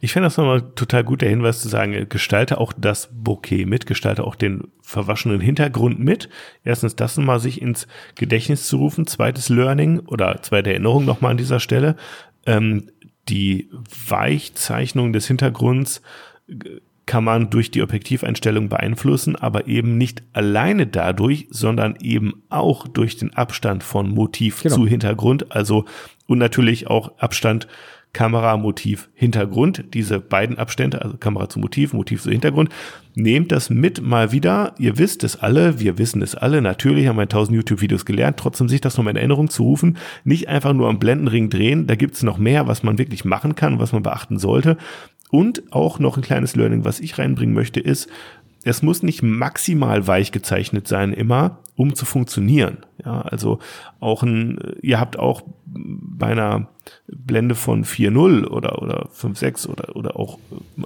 Ich finde das nochmal total gut, der Hinweis zu sagen, gestalte auch das Bouquet mit, gestalte auch den verwaschenen Hintergrund mit. Erstens das mal sich ins Gedächtnis zu rufen. Zweites Learning oder zweite Erinnerung nochmal an dieser Stelle. Ähm, die Weichzeichnung des Hintergrunds äh, kann man durch die Objektiveinstellung beeinflussen, aber eben nicht alleine dadurch, sondern eben auch durch den Abstand von Motiv Genau. zu Hintergrund, also und natürlich auch Abstand Kamera, Motiv, Hintergrund, diese beiden Abstände, also Kamera zu Motiv, Motiv zu Hintergrund. Nehmt das mit mal wieder. Ihr wisst es alle, wir wissen es alle. Natürlich haben wir in 1000 YouTube-Videos gelernt. Trotzdem sich das nochmal in Erinnerung zu rufen. Nicht einfach nur am Blendenring drehen. Da gibt es noch mehr, was man wirklich machen kann, was man beachten sollte. Und auch noch ein kleines Learning, was ich reinbringen möchte, ist, es muss nicht maximal weich gezeichnet sein immer, um zu funktionieren. Ja, also auch ein, ihr habt auch bei einer Blende von 4.0 oder, oder 5.6 oder, oder auch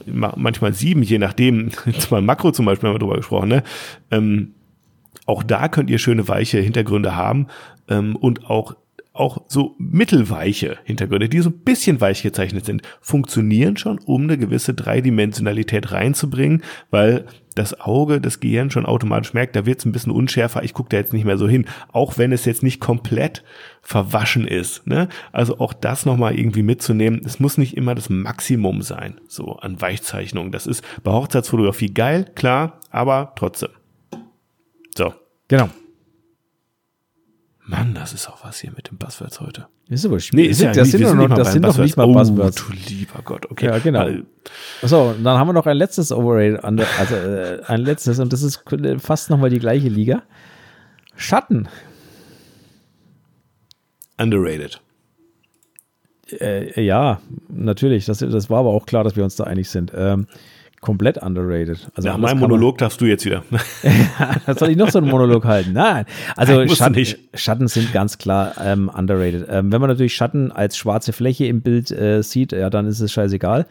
ma- manchmal 7, je nachdem, jetzt mal Makro zum Beispiel haben wir drüber gesprochen, ne? Ähm, auch da könnt ihr schöne weiche Hintergründe haben ähm, und auch auch so mittelweiche Hintergründe, die so ein bisschen weich gezeichnet sind, funktionieren schon, um eine gewisse Dreidimensionalität reinzubringen, weil das Auge, das Gehirn schon automatisch merkt, da wird es ein bisschen unschärfer, ich gucke da jetzt nicht mehr so hin, auch wenn es jetzt nicht komplett verwaschen ist. Ne? Also auch das nochmal irgendwie mitzunehmen, es muss nicht immer das Maximum sein, so an Weichzeichnung. Das ist bei Hochzeitsfotografie geil, klar, aber trotzdem. So. Genau. Mann, das ist auch was hier mit den Buzzwords heute. Ist aber schwierig. ist ja das sind doch noch, das sind doch nicht mal Buzzwords. Buzzwords. Oh, du lieber Gott, okay. Ja, genau. So, dann haben wir noch ein letztes Overrated, also äh, ein letztes, und das ist fast nochmal die gleiche Liga. Schatten. Underrated. Äh, ja, natürlich. Das, das war aber auch klar, dass wir uns da einig sind. Ähm, komplett underrated. Also Nach anders meinem kann man- Monolog darfst du jetzt wieder. Das soll ich noch so einen Monolog halten? Nein. Also Nein, Schatten. Schatten sind ganz klar ähm, underrated. Ähm, wenn man natürlich Schatten als schwarze Fläche im Bild äh, sieht, ja, dann ist es scheißegal.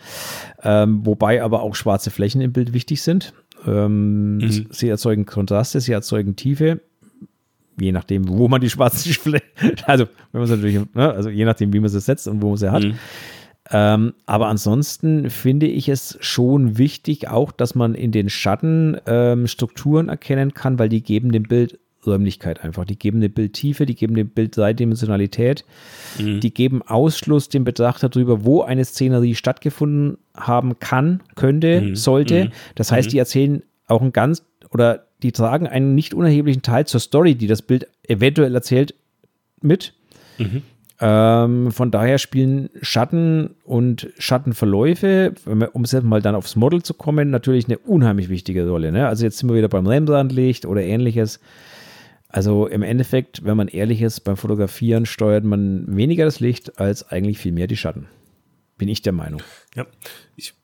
Ähm, wobei aber auch schwarze Flächen im Bild wichtig sind. Ähm, Mhm. Sie erzeugen Kontraste, sie erzeugen Tiefe. Je nachdem, wo man die schwarzen Flächen, also wenn man es natürlich, ne, also je nachdem, wie man sie setzt und wo man sie hat. Mhm. Ähm, aber ansonsten finde ich es schon wichtig, auch, dass man in den Schatten ähm, Strukturen erkennen kann, weil die geben dem Bild Räumlichkeit einfach. Die geben dem Bild Tiefe, die geben dem Bild Dreidimensionalität, die geben Ausschluss dem Betrachter darüber, wo eine Szenerie stattgefunden haben kann, könnte, sollte. Das heißt, die erzählen auch ein ganz oder die tragen einen nicht unerheblichen Teil zur Story, die das Bild eventuell erzählt, mit. Ähm, von daher spielen Schatten und Schattenverläufe, um es jetzt mal dann aufs Model zu kommen, natürlich eine unheimlich wichtige Rolle. Ne? Also jetzt sind wir wieder beim Rembrandt-Licht oder ähnliches. Also im Endeffekt, wenn man ehrlich ist, beim Fotografieren steuert man weniger das Licht als eigentlich viel mehr die Schatten. Bin ich der Meinung. Ja, ich,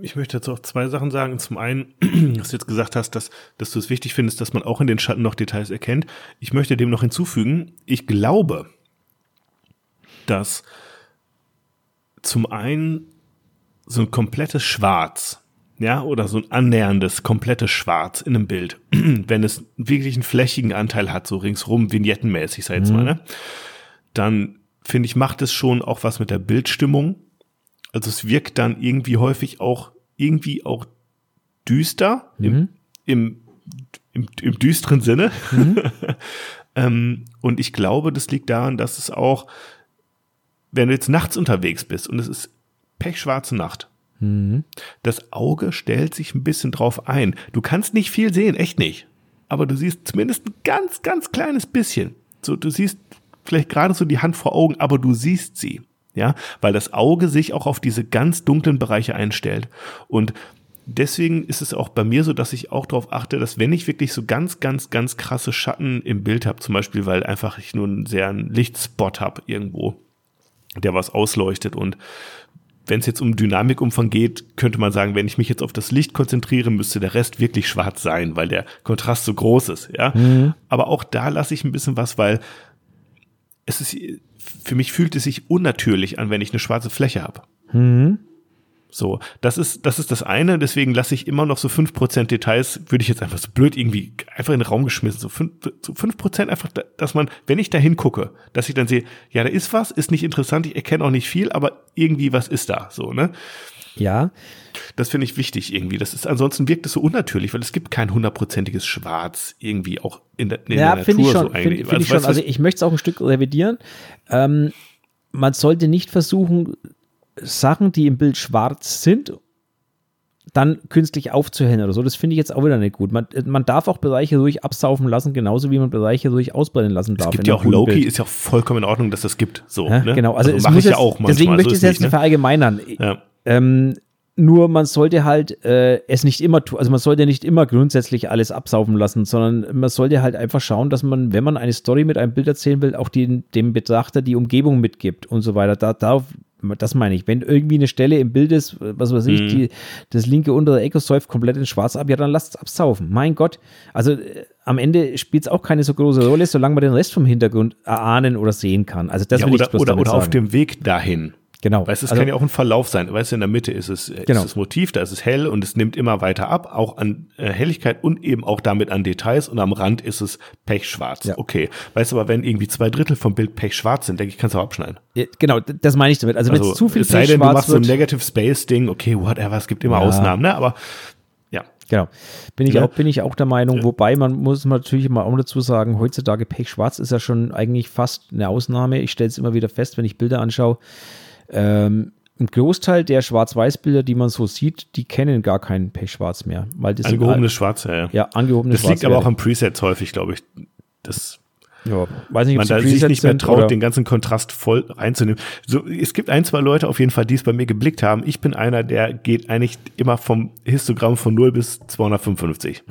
ich möchte dazu auch zwei Sachen sagen. Zum einen, dass du jetzt gesagt hast, dass, dass du es wichtig findest, dass man auch in den Schatten noch Details erkennt. Ich möchte dem noch hinzufügen, ich glaube, dass zum einen so ein komplettes Schwarz, ja, oder so ein annäherndes, komplettes Schwarz in einem Bild, wenn es wirklich einen flächigen Anteil hat, so ringsrum, vignettenmäßig, sag ich jetzt mal, ne? dann finde ich, macht es schon auch was mit der Bildstimmung. Also es wirkt dann irgendwie häufig auch irgendwie auch düster im, im, im, im düsteren Sinne. ähm, und ich glaube, das liegt daran, dass es auch, wenn du jetzt nachts unterwegs bist und es ist pechschwarze Nacht, das Auge stellt sich ein bisschen drauf ein. Du kannst nicht viel sehen, echt nicht. aber du siehst zumindest ein ganz, ganz kleines bisschen. So, du siehst vielleicht gerade so die Hand vor Augen, aber du siehst sie. Ja, weil das Auge sich auch auf diese ganz dunklen Bereiche einstellt. Und deswegen ist es auch bei mir so, dass ich auch darauf achte, dass wenn ich wirklich so ganz, ganz, ganz krasse Schatten im Bild habe, zum Beispiel, weil einfach ich nur einen sehr einen Lichtspot habe irgendwo, der was ausleuchtet und wenn es jetzt um Dynamikumfang geht, könnte man sagen, wenn ich mich jetzt auf das Licht konzentriere, müsste der Rest wirklich schwarz sein, weil der Kontrast so groß ist, ja. Mhm. Aber auch da lasse ich ein bisschen was, weil es ist, für mich fühlt es sich unnatürlich an, wenn ich eine schwarze Fläche habe. Mhm. So, das ist, das ist das eine, deswegen lasse ich immer noch so fünf Prozent Details, würde ich jetzt einfach so blöd irgendwie einfach in den Raum geschmissen, so fünf so Prozent einfach, dass man, wenn ich da hingucke, dass ich dann sehe, ja, da ist was, ist nicht interessant, ich erkenne auch nicht viel, aber irgendwie was ist da, so, ne? Ja. Das finde ich wichtig irgendwie. Das ist, ansonsten wirkt es so unnatürlich, weil es gibt kein hundertprozentiges Schwarz irgendwie auch in der, in ja, der Natur ich schon, so eigentlich. Find, find ich schon. Also ich möchte es auch ein Stück revidieren. Ähm, man sollte nicht versuchen, Sachen, die im Bild schwarz sind, dann künstlich aufzuhellen oder so. Das finde ich jetzt auch wieder nicht gut. Man, man darf auch Bereiche ruhig absaufen lassen, genauso wie man Bereiche ruhig ausbrennen lassen darf. Es gibt ja auch Loki, Bild. ist ja vollkommen in Ordnung, dass das gibt. So, ja, ne? Genau, also, also mache ich ja auch manchmal. Deswegen möchte ich es jetzt nicht ne? verallgemeinern. Ja. Ähm, nur man sollte halt äh, es nicht immer tun, also man sollte nicht immer grundsätzlich alles absaufen lassen, sondern man sollte halt einfach schauen, dass man, wenn man eine Story mit einem Bild erzählen will, auch die, dem Betrachter die Umgebung mitgibt und so weiter. Da, da, das meine ich. Wenn irgendwie eine Stelle im Bild ist, was weiß ich, mhm. die, das linke untere Echo säuft komplett in schwarz ab, ja, dann lasst es absaufen. Mein Gott. Also äh, am Ende spielt es auch keine so große Rolle, solange man den Rest vom Hintergrund erahnen oder sehen kann. Also das ja, will oder, ich bloß oder, oder sagen. auf dem Weg dahin. Genau. Weißt du, es also, kann ja auch ein Verlauf sein. Weißt du, in der Mitte ist es, Genau. ist das Motiv, da ist es hell und es nimmt immer weiter ab, auch an äh, Helligkeit und eben auch damit an Details und am Rand ist es pechschwarz. Ja. Okay. Weißt du, aber wenn irgendwie zwei Drittel vom Bild pechschwarz sind, denke ich, kannst du auch abschneiden. Ja, Genau, das meine ich damit. Also, wenn Also, es zu viel es sei denn, du machst so ein Negative Space Ding, okay, whatever, es gibt immer Ja. Ausnahmen, ne? Aber ja. Genau. Bin ich, Ne? auch, bin ich auch der Meinung, wobei man muss natürlich mal auch dazu sagen, heutzutage Pechschwarz ist ja schon eigentlich fast eine Ausnahme. Ich stelle es immer wieder fest, wenn ich Bilder anschaue. Ähm, ein Großteil der Schwarz-Weiß-Bilder, die man so sieht, die kennen gar keinen Pechschwarz mehr. Weil das Angehobenes Schwarz, ja, ja. angehobenes Das liegt aber auch am Presets häufig, glaube ich. Das ja, weiß nicht, man da sich nicht mehr traut, oder- den ganzen Kontrast voll reinzunehmen. So, es gibt ein, zwei Leute auf jeden Fall, die es bei mir geblickt haben. Ich bin einer, der geht eigentlich immer vom Histogramm von 0 bis 255.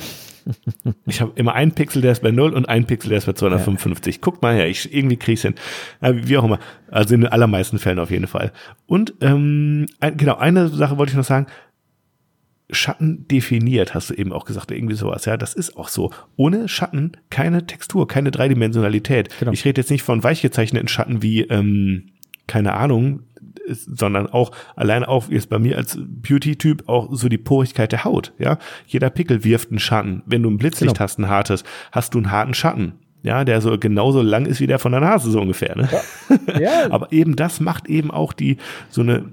Ich habe immer einen Pixel, der ist bei 0 und einen Pixel, der ist bei 255. Guckt mal her, ich irgendwie krieg's hin. Ja, wie auch immer. Also in den allermeisten Fällen auf jeden Fall. Und ähm, genau, eine Sache wollte ich noch sagen. Schatten definiert, hast du eben auch gesagt, irgendwie sowas, ja, das ist auch so. Ohne Schatten keine Textur, keine Dreidimensionalität. Genau. Ich rede jetzt nicht von weich gezeichneten Schatten wie, ähm, keine Ahnung, ist- sondern auch allein auch jetzt bei mir als Beauty-Typ auch so die Porigkeit der Haut, ja. Jeder Pickel wirft einen Schatten. Wenn du ein Blitzlicht Genau. hast, ein hartes, hast du einen harten Schatten. Ja, der so genauso lang ist wie der von der Nase, so ungefähr, ne? Ja, Aber eben das macht eben auch die, so eine,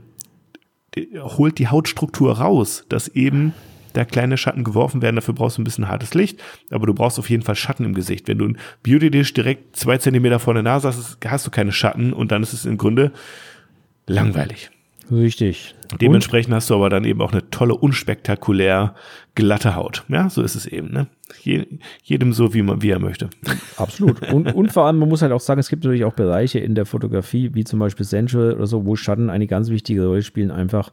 die, holt die Hautstruktur raus, dass eben da kleine Schatten geworfen werden. Dafür brauchst du ein bisschen hartes Licht, aber du brauchst auf jeden Fall Schatten im Gesicht. Wenn du ein Beauty-Dish direkt zwei Zentimeter vor der Nase hast, hast du keine Schatten und dann ist es im Grunde langweilig. richtig. Dementsprechend hast du aber dann eben auch eine tolle, unspektakulär glatte Haut. Ja, so ist es eben. Ne? Je, jedem so, wie, man, wie er möchte. Absolut. Und, und vor allem, man muss halt auch sagen, es gibt natürlich auch Bereiche in der Fotografie, wie zum Beispiel Sensual oder so, wo Schatten eine ganz wichtige Rolle spielen. Einfach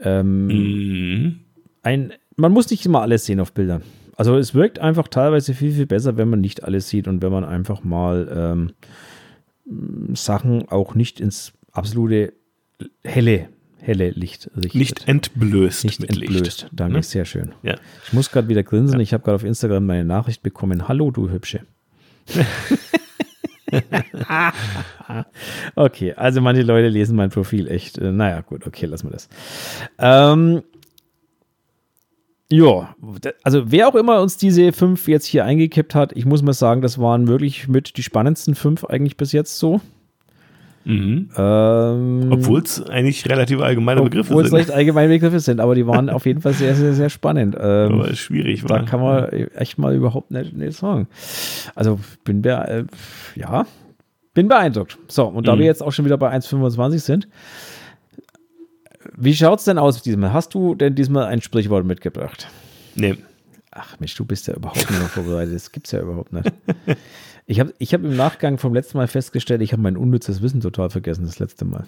ähm, Mhm. ein, man muss nicht immer alles sehen auf Bildern. Also es wirkt einfach teilweise viel, viel besser, wenn man nicht alles sieht und wenn man einfach mal ähm, Sachen auch nicht ins absolute helle, helle Licht richtet. Nicht entblößt nicht entblößt. Licht. Danke, Ne? sehr schön. Ja. Ich muss gerade wieder grinsen. Ich habe gerade auf Instagram meine Nachricht bekommen. Hallo, du Hübsche. okay, also manche Leute lesen mein Profil echt. Äh, naja, gut, okay, lassen wir das. Ähm, ja, also wer auch immer uns diese fünf jetzt hier eingekippt hat, ich muss mal sagen, das waren wirklich mit die spannendsten fünf eigentlich bis jetzt so. Mhm. Ähm, Obwohl es eigentlich relativ allgemeine Begriffe obwohl es sind. recht allgemeine Begriffe sind, aber die waren auf jeden Fall sehr, sehr, sehr spannend. Ähm, Aber schwierig, da war. kann man echt mal überhaupt nicht, nicht sagen. Also bin äh, ja, bin beeindruckt. So, und da Mhm. wir jetzt auch schon wieder bei 1,25 sind, wie schaut es denn aus diesmal? Hast du denn diesmal ein Sprichwort mitgebracht? Nee. Ach Mensch, du bist ja überhaupt nicht mehr vorbereitet. Das gibt's ja überhaupt nicht. Ich habe ich hab im Nachgang vom letzten Mal festgestellt, ich habe mein unnützes Wissen total vergessen, das letzte Mal.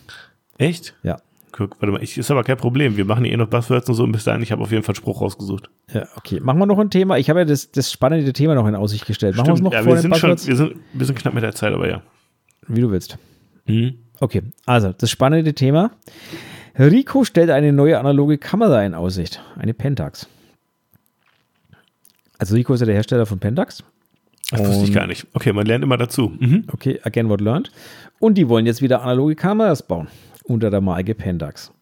Echt? Ja. Guck, warte mal, ich, ist aber kein Problem. Wir machen eh noch Buzzwords und so und bis dahin, ich habe auf jeden Fall einen Spruch rausgesucht. Ja, okay. Machen wir noch ein Thema. Ich habe ja das, das spannende Thema noch in Aussicht gestellt. Machen wir es noch ja, vor wir sind schon, Buzzwords? wir sind, wir sind knapp mit der Zeit, aber ja. Wie du willst. Mhm. Okay, also das spannende Thema. Rico stellt eine neue analoge Kamera in Aussicht, eine Pentax. Also Rico ist ja der Hersteller von Pentax. Das wusste ich gar nicht. Okay, man lernt immer dazu. Mhm. Okay, again what learned. Und die wollen jetzt wieder analoge Kameras bauen unter der Marke Pentax.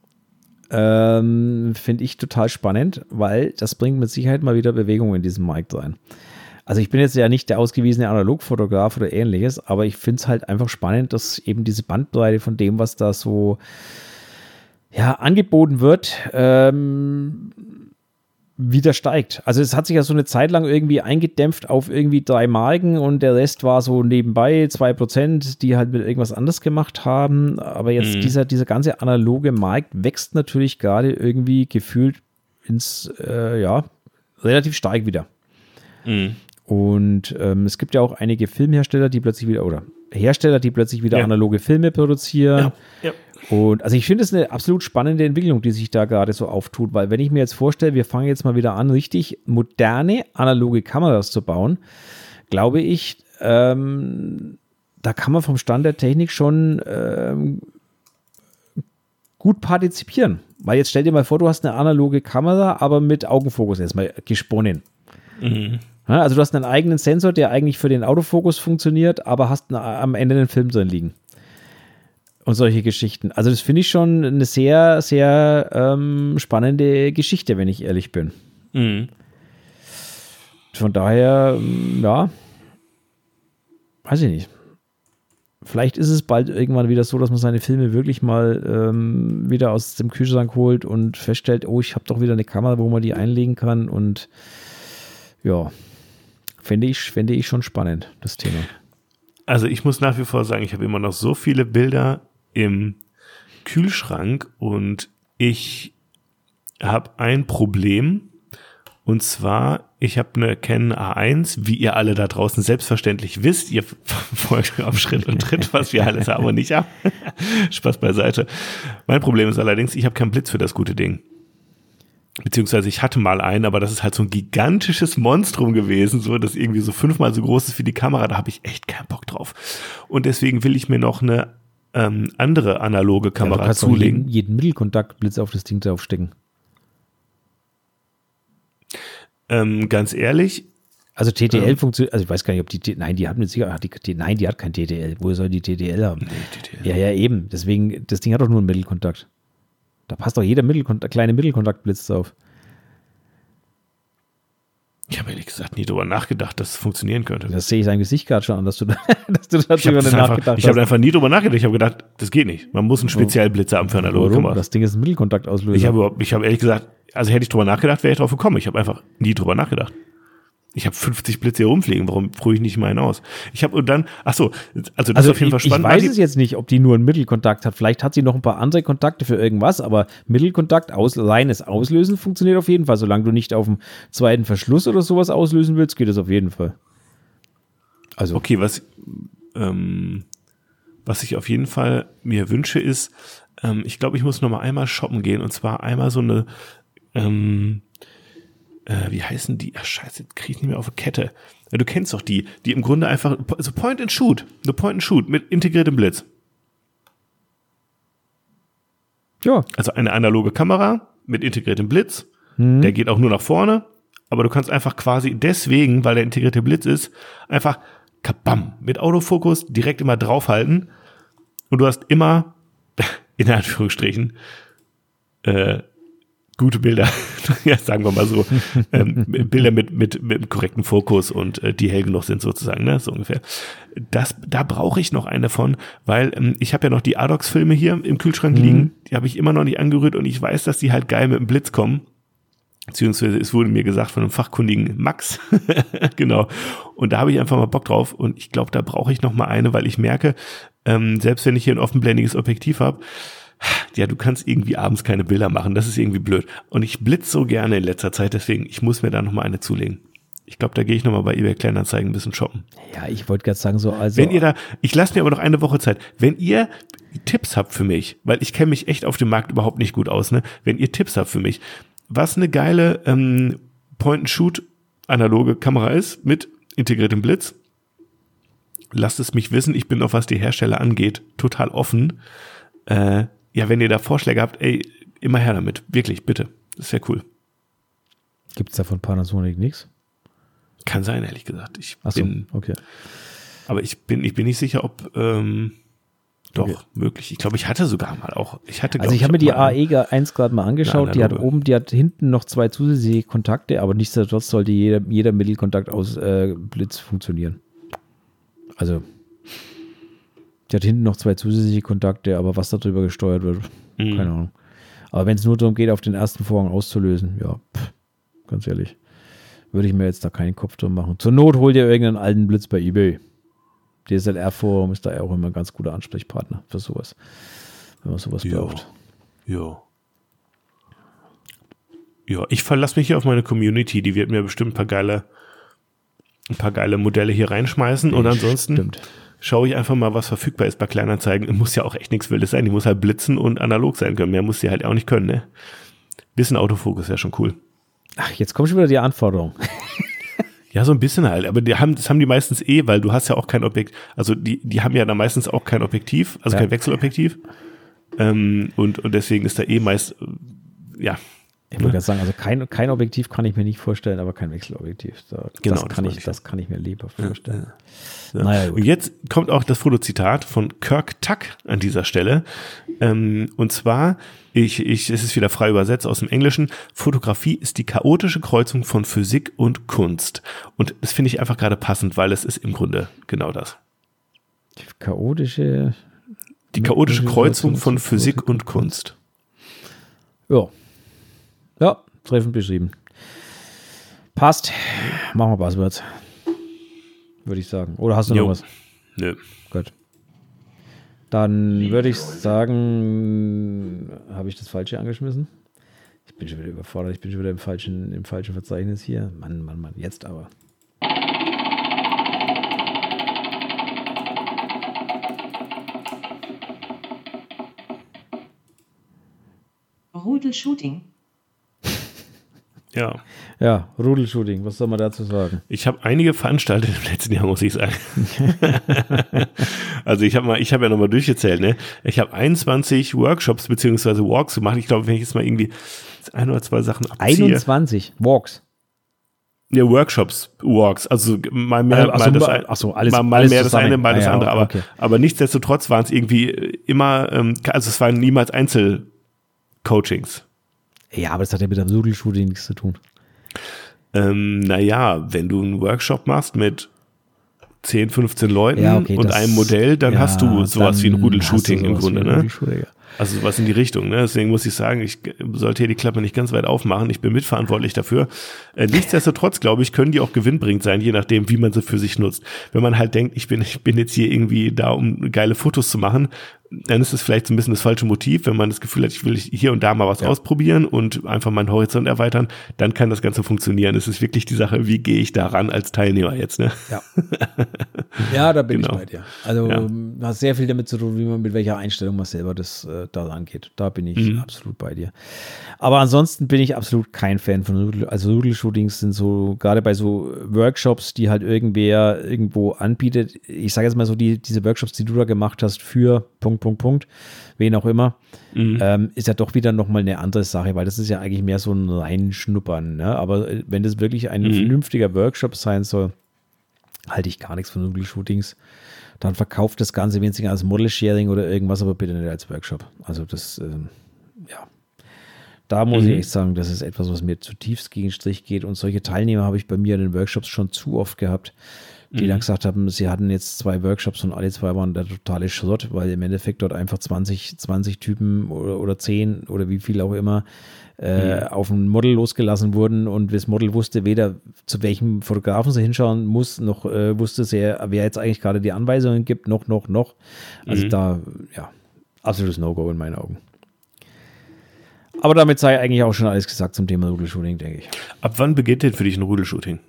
Ähm, Finde ich total spannend, weil das bringt mit Sicherheit mal wieder Bewegung in diesem Markt rein. Also ich bin jetzt ja nicht der ausgewiesene Analogfotograf oder ähnliches, aber ich finde es halt einfach spannend, dass eben diese Bandbreite von dem, was da so ja, angeboten wird, ähm, wieder steigt. Also es hat sich ja so eine Zeit lang irgendwie eingedämpft auf irgendwie drei Marken und der Rest war so nebenbei zwei Prozent, die halt mit irgendwas anders gemacht haben. Aber jetzt Mhm. dieser, dieser ganze analoge Markt wächst natürlich gerade irgendwie gefühlt ins, äh, ja, relativ stark wieder. Mhm. Und ähm, es gibt ja auch einige Filmhersteller, die plötzlich wieder, oder Hersteller, die plötzlich wieder Ja. analoge Filme produzieren. Ja. ja. Und also ich finde es eine absolut spannende Entwicklung, die sich da gerade so auftut, weil wenn ich mir jetzt vorstelle, wir fangen jetzt mal wieder an, richtig moderne analoge Kameras zu bauen, glaube ich, ähm, da kann man vom Stand der Technik schon ähm, gut partizipieren. Weil jetzt stell dir mal vor, du hast eine analoge Kamera, aber mit Augenfokus erstmal gesponnen. Mhm. Also du hast einen eigenen Sensor, der eigentlich für den Autofokus funktioniert, aber hast am Ende einen Film drin liegen. Und solche Geschichten. Also das finde ich schon eine sehr, sehr ähm, spannende Geschichte, wenn ich ehrlich bin. Mhm. Von daher, ähm, ja, weiß ich nicht. Vielleicht ist es bald irgendwann wieder so, dass man seine Filme wirklich mal ähm, wieder aus dem Kühlschrank holt und feststellt, oh, ich habe doch wieder eine Kamera, wo man die einlegen kann. Und ja, finde ich, finde ich schon spannend, das Thema. Also ich muss nach wie vor sagen, ich habe immer noch so viele Bilder im Kühlschrank und ich habe ein Problem. Und zwar, ich habe eine Canon A1, wie ihr alle da draußen selbstverständlich wisst. Ihr folgt auf Schritt und Tritt, was wir alles haben und nicht haben. Spaß beiseite. Mein Problem ist allerdings, ich habe keinen Blitz für das gute Ding. Beziehungsweise ich hatte mal einen, aber das ist halt so ein gigantisches Monstrum gewesen, so das irgendwie so fünfmal so groß ist wie die Kamera. Da habe ich echt keinen Bock drauf. Und deswegen will ich mir noch eine ähm, andere analoge Ja, du Kamera kannst doch zulegen. jeden, jeden Mittelkontaktblitz auf das Ding draufstecken. Ähm, ganz ehrlich, Also TTL Ähm. funktioniert, also ich weiß gar nicht, ob die, nein, die hat mit Sicherheit, die, die, nein, die hat kein TTL. Woher soll die TTL haben? TTL. Ja, ja, eben. Deswegen, das Ding hat doch nur einen Mittelkontakt. Da passt doch jeder Mittelkontakt, kleine Mittelkontaktblitz drauf. Ich habe ehrlich gesagt nie drüber nachgedacht, dass es funktionieren könnte. Das sehe ich sein Gesicht gerade schon an, dass du, da- dass du habe darüber das einfach, nachgedacht ich hab hast. einfach nie drüber nachgedacht. Ich habe gedacht, das geht nicht. Man muss einen Spezialblitzer haben für analoge Warum? Kameras. Das Ding ist ein Mittelkontaktauslöser. Ich habe ich habe ehrlich gesagt, also hätte ich drüber nachgedacht, wäre ich drauf gekommen. Ich habe einfach nie drüber nachgedacht. Ich habe 50 Blitze hier rumfliegen, warum probiere ich nicht mal einen aus? Ich habe und dann, ach so, also das also ist auf jeden Fall ich, ich spannend. weiß es jetzt nicht, ob die nur einen Mittelkontakt hat. Vielleicht hat sie noch ein paar andere Kontakte für irgendwas, aber Mittelkontakt, aus, reines Auslösen funktioniert auf jeden Fall. Solange du nicht auf dem zweiten Verschluss oder sowas auslösen willst, geht es auf jeden Fall. Also, Okay, was, ähm, was ich auf jeden Fall mir wünsche, ist, ähm, ich glaube, ich muss noch mal einmal shoppen gehen und zwar einmal so eine, ähm, äh, wie heißen die? Ach scheiße, jetzt krieg ich nicht mehr auf die Kette. Ja, du kennst doch die, die im Grunde einfach, so Point and Shoot, eine Point and Shoot mit integriertem Blitz. ja, Also eine analoge Kamera mit integriertem Blitz. Mhm. Der geht auch nur nach vorne. Aber du kannst einfach quasi deswegen, weil der integrierte Blitz ist, einfach kabam mit Autofokus direkt immer draufhalten. Und du hast immer, in Anführungsstrichen, äh, gute Bilder, ja, sagen wir mal so, ähm, Bilder mit, mit, mit einem korrekten Fokus und äh, die hell genug sind sozusagen, ne, so ungefähr. Das, da brauche ich noch eine von, weil ähm, ich habe ja noch die Adox-Filme hier im Kühlschrank liegen, die habe ich immer noch nicht angerührt und ich weiß, dass die halt geil mit dem Blitz kommen. Beziehungsweise es wurde mir gesagt von einem fachkundigen Max. genau. Und da habe ich einfach mal Bock drauf. Und ich glaube, da brauche ich noch mal eine, weil ich merke, ähm, selbst wenn ich hier ein offenblendiges Objektiv habe, ja, du kannst irgendwie abends keine Bilder machen, das ist irgendwie blöd. Und ich blitz so gerne in letzter Zeit, deswegen, ich muss mir da nochmal eine zulegen. Ich glaube, da gehe ich nochmal bei eBay Kleinanzeigen ein bisschen shoppen. Ja, ich wollte gerade sagen, so, also. Wenn ihr da, ich lasse mir aber noch eine Woche Zeit. Wenn ihr Tipps habt für mich, weil ich kenne mich echt auf dem Markt überhaupt nicht gut aus, ne? Wenn ihr Tipps habt für mich, was eine geile ähm, Point-and-Shoot analoge Kamera ist mit integriertem Blitz, lasst es mich wissen. Ich bin auch, was die Hersteller angeht, total offen. Äh, ja, wenn ihr da Vorschläge habt, ey, immer her damit. Wirklich, bitte. Das wäre cool. Gibt es da von Panasonic nichts? Kann sein, ehrlich gesagt. Ich Ach so, bin, okay. aber ich bin, ich bin nicht sicher, ob ähm, doch Okay. möglich. Ich glaube, ich hatte sogar mal auch. Ich hatte. Also ich habe mir die AE 1 gerade mal angeschaut. Die hat oben, die hat hinten noch zwei zusätzliche Kontakte, aber nichtsdestotrotz sollte jeder, jeder Mittelkontakt aus äh, Blitz funktionieren. Also die hat hinten noch zwei zusätzliche Kontakte, aber was darüber gesteuert wird, Mhm. keine Ahnung. Aber wenn es nur darum geht, auf den ersten Vorhang auszulösen, ja, pff, ganz ehrlich, würde ich mir jetzt da keinen Kopf drum machen. Zur Not holt ihr irgendeinen alten Blitz bei eBay. DSLR-Forum ist da auch immer ein ganz guter Ansprechpartner für sowas, wenn man sowas Ja. braucht. Ja. Ja, ich verlasse mich hier auf meine Community. Die wird mir bestimmt ein paar geile, ein paar geile Modelle hier reinschmeißen. Und ansonsten Stimmt. Schaue ich einfach mal, was verfügbar ist bei Kleinanzeigen. Muss ja auch echt nichts Wildes sein. Die muss halt blitzen und analog sein können. Mehr muss sie halt auch nicht können, ne? Bisschen Autofokus wäre schon cool. Ach, jetzt kommt schon wieder die Anforderung. Ja, so ein bisschen halt. Aber die haben, das haben die meistens eh, weil du hast ja auch kein Objekt. Also die, die haben ja da meistens auch kein Objektiv, also Ja. kein Wechselobjektiv. Ähm, und, und deswegen ist da eh meist, äh, ja, Ich würde gerade sagen, also kein, kein Objektiv kann ich mir nicht vorstellen, aber kein Wechselobjektiv. Da, Genau, das, das kann meine ich, ich. das kann ich mir lebhaft vorstellen. Ja. Naja, gut. Und jetzt kommt auch das Fotozitat von Kirk Tuck an dieser Stelle. Ähm, und zwar, ich, ich, es ist wieder frei übersetzt aus dem Englischen. Fotografie ist die chaotische Kreuzung von Physik und Kunst. Und das finde ich einfach gerade passend, weil es ist im Grunde genau das. Die chaotische. Die chaotische Kreuzung von Physik und Kunst. Ja. Ja, treffend beschrieben. Passt. Machen wir Buzzwords. Würde ich sagen. Oder hast du noch Jo. was? Nö. Gut. Dann würde ich sagen, habe ich das Falsche angeschmissen? Ich bin schon wieder überfordert. Ich bin schon wieder im falschen, im falschen Verzeichnis hier. Mann, Mann, Mann. Jetzt aber. Rudelshooting. Ja. Ja, Rudelshooting. Was soll man dazu sagen? Ich habe einige veranstaltet im letzten Jahr, muss ich sagen. also ich habe mal, ich habe ja nochmal durchgezählt, ne? Ich habe 21 Workshops beziehungsweise Walks gemacht. Ich glaube, wenn ich jetzt mal irgendwie ein oder zwei Sachen abziehe. 21 Walks. Ja, Workshops, Walks, also mal mehr, Also, ach so, mal, das ach so, alles- mal, mal alles mehr das eine, mal Ah, das ja, andere, aber, okay. aber nichtsdestotrotz waren es irgendwie immer, ähm, also es waren niemals Einzelcoachings. Ja, aber das hat ja mit dem Rudelshooting nichts zu tun. Ähm, naja, wenn du einen Workshop machst mit 10, 15 Leuten Ja, okay, und das- einem Modell, dann ja, hast du sowas wie ein Rudelshooting im Grunde, ne? Ja. Also was in die Richtung, ne? Deswegen muss ich sagen, ich sollte hier die Klappe nicht ganz weit aufmachen. Ich bin mitverantwortlich dafür. Äh, nichtsdestotrotz, glaube ich, können die auch gewinnbringend sein, je nachdem, wie man sie für sich nutzt. Wenn man halt denkt, ich bin, ich bin jetzt hier irgendwie da, um geile Fotos zu machen, dann ist es vielleicht so ein bisschen das falsche Motiv. Wenn man das Gefühl hat, ich will hier und da mal was ausprobieren und einfach meinen Horizont erweitern, dann kann das Ganze funktionieren. Es ist wirklich die Sache, wie gehe ich daran als Teilnehmer jetzt, ne? Ja. ja, da bin Genau. ich bei dir. Also Ja. hat sehr viel damit zu tun, wie man mit welcher Einstellung man selber das äh, da angeht. Da bin ich Mhm. absolut bei dir. Aber ansonsten bin ich absolut kein Fan von Rudel. Also Rudel-Shootings sind so, gerade bei so Workshops, die halt irgendwer irgendwo anbietet. Ich sage jetzt mal so, die, diese Workshops, die du da gemacht hast für Punkt, Punkt, Punkt, wen auch immer, ähm, ist ja doch wieder nochmal eine andere Sache, weil das ist ja eigentlich mehr so ein Reinschnuppern. Ne? Aber äh, wenn das wirklich ein vernünftiger Workshop sein soll, halte ich gar nichts von Google-Shootings. Dann verkauft das Ganze weniger als Model-Sharing oder irgendwas, aber bitte nicht als Workshop. Also das, ähm, ja. Da muss ich echt sagen, das ist etwas, was mir zutiefst gegen Strich geht. Und solche Teilnehmer habe ich bei mir in den Workshops schon zu oft gehabt, die dann gesagt haben, sie hatten jetzt zwei Workshops und alle zwei waren der totale Schrott, weil im Endeffekt dort einfach 20, 20 Typen oder, oder 10 oder wie viel auch immer äh, auf ein Model losgelassen wurden und das Model wusste weder zu welchem Fotografen sie hinschauen muss, noch äh, wusste sie, wer jetzt eigentlich gerade die Anweisungen gibt, noch, noch, noch. Also da, ja. absolutes No-Go in meinen Augen. Aber damit sei eigentlich auch schon alles gesagt zum Thema Rudelshooting, denke ich. Ab wann beginnt denn für dich ein Rudelshooting?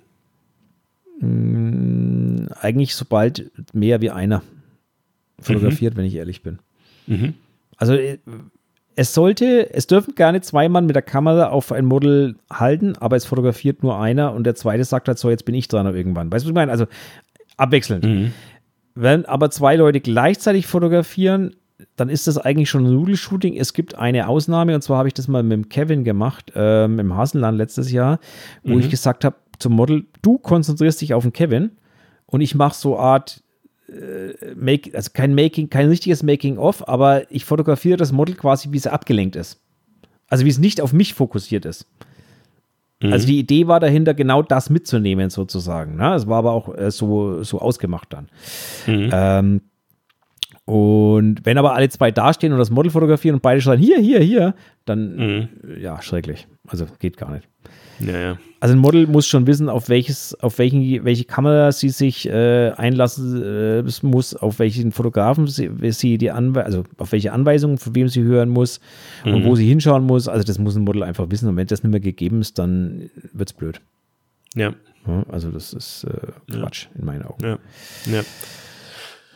Eigentlich sobald mehr wie einer fotografiert, wenn ich ehrlich bin. Also äh, es sollte, es dürfen gerne zwei Mann mit der Kamera auf ein Model halten, aber es fotografiert nur einer und der zweite sagt halt so, jetzt bin ich dran irgendwann. Weißt du, was ich meine? Also abwechselnd. Wenn aber zwei Leute gleichzeitig fotografieren, dann ist das eigentlich schon ein Nudelshooting. Es gibt eine Ausnahme und zwar habe ich das mal mit dem Kevin gemacht, ähm, im Hasenland letztes Jahr, wo ich gesagt habe zum Model, du konzentrierst dich auf den Kevin und ich mache so Art äh, Make, also kein Making, kein richtiges Making-of, aber ich fotografiere das Model quasi, wie es abgelenkt ist. Also wie es nicht auf mich fokussiert ist. Also die Idee war dahinter, genau das mitzunehmen, sozusagen. Ne? Es war aber auch äh, so, so ausgemacht dann. Ähm, und wenn aber alle zwei dastehen und das Model fotografieren und beide schreien, hier, hier, hier, dann, äh, ja, schrecklich. Also geht gar nicht. Ja, ja. Also ein Model muss schon wissen, auf welches, auf welchen, welche Kamera sie sich äh, einlassen äh, es muss, auf welchen Fotografen sie, sie die Anwe also auf welche Anweisungen, von wem sie hören muss und wo sie hinschauen muss. Also das muss ein Model einfach wissen. Und wenn das nicht mehr gegeben ist, dann wird's blöd. Ja, Ja, also das ist äh, Quatsch in meinen Augen. ja, ja.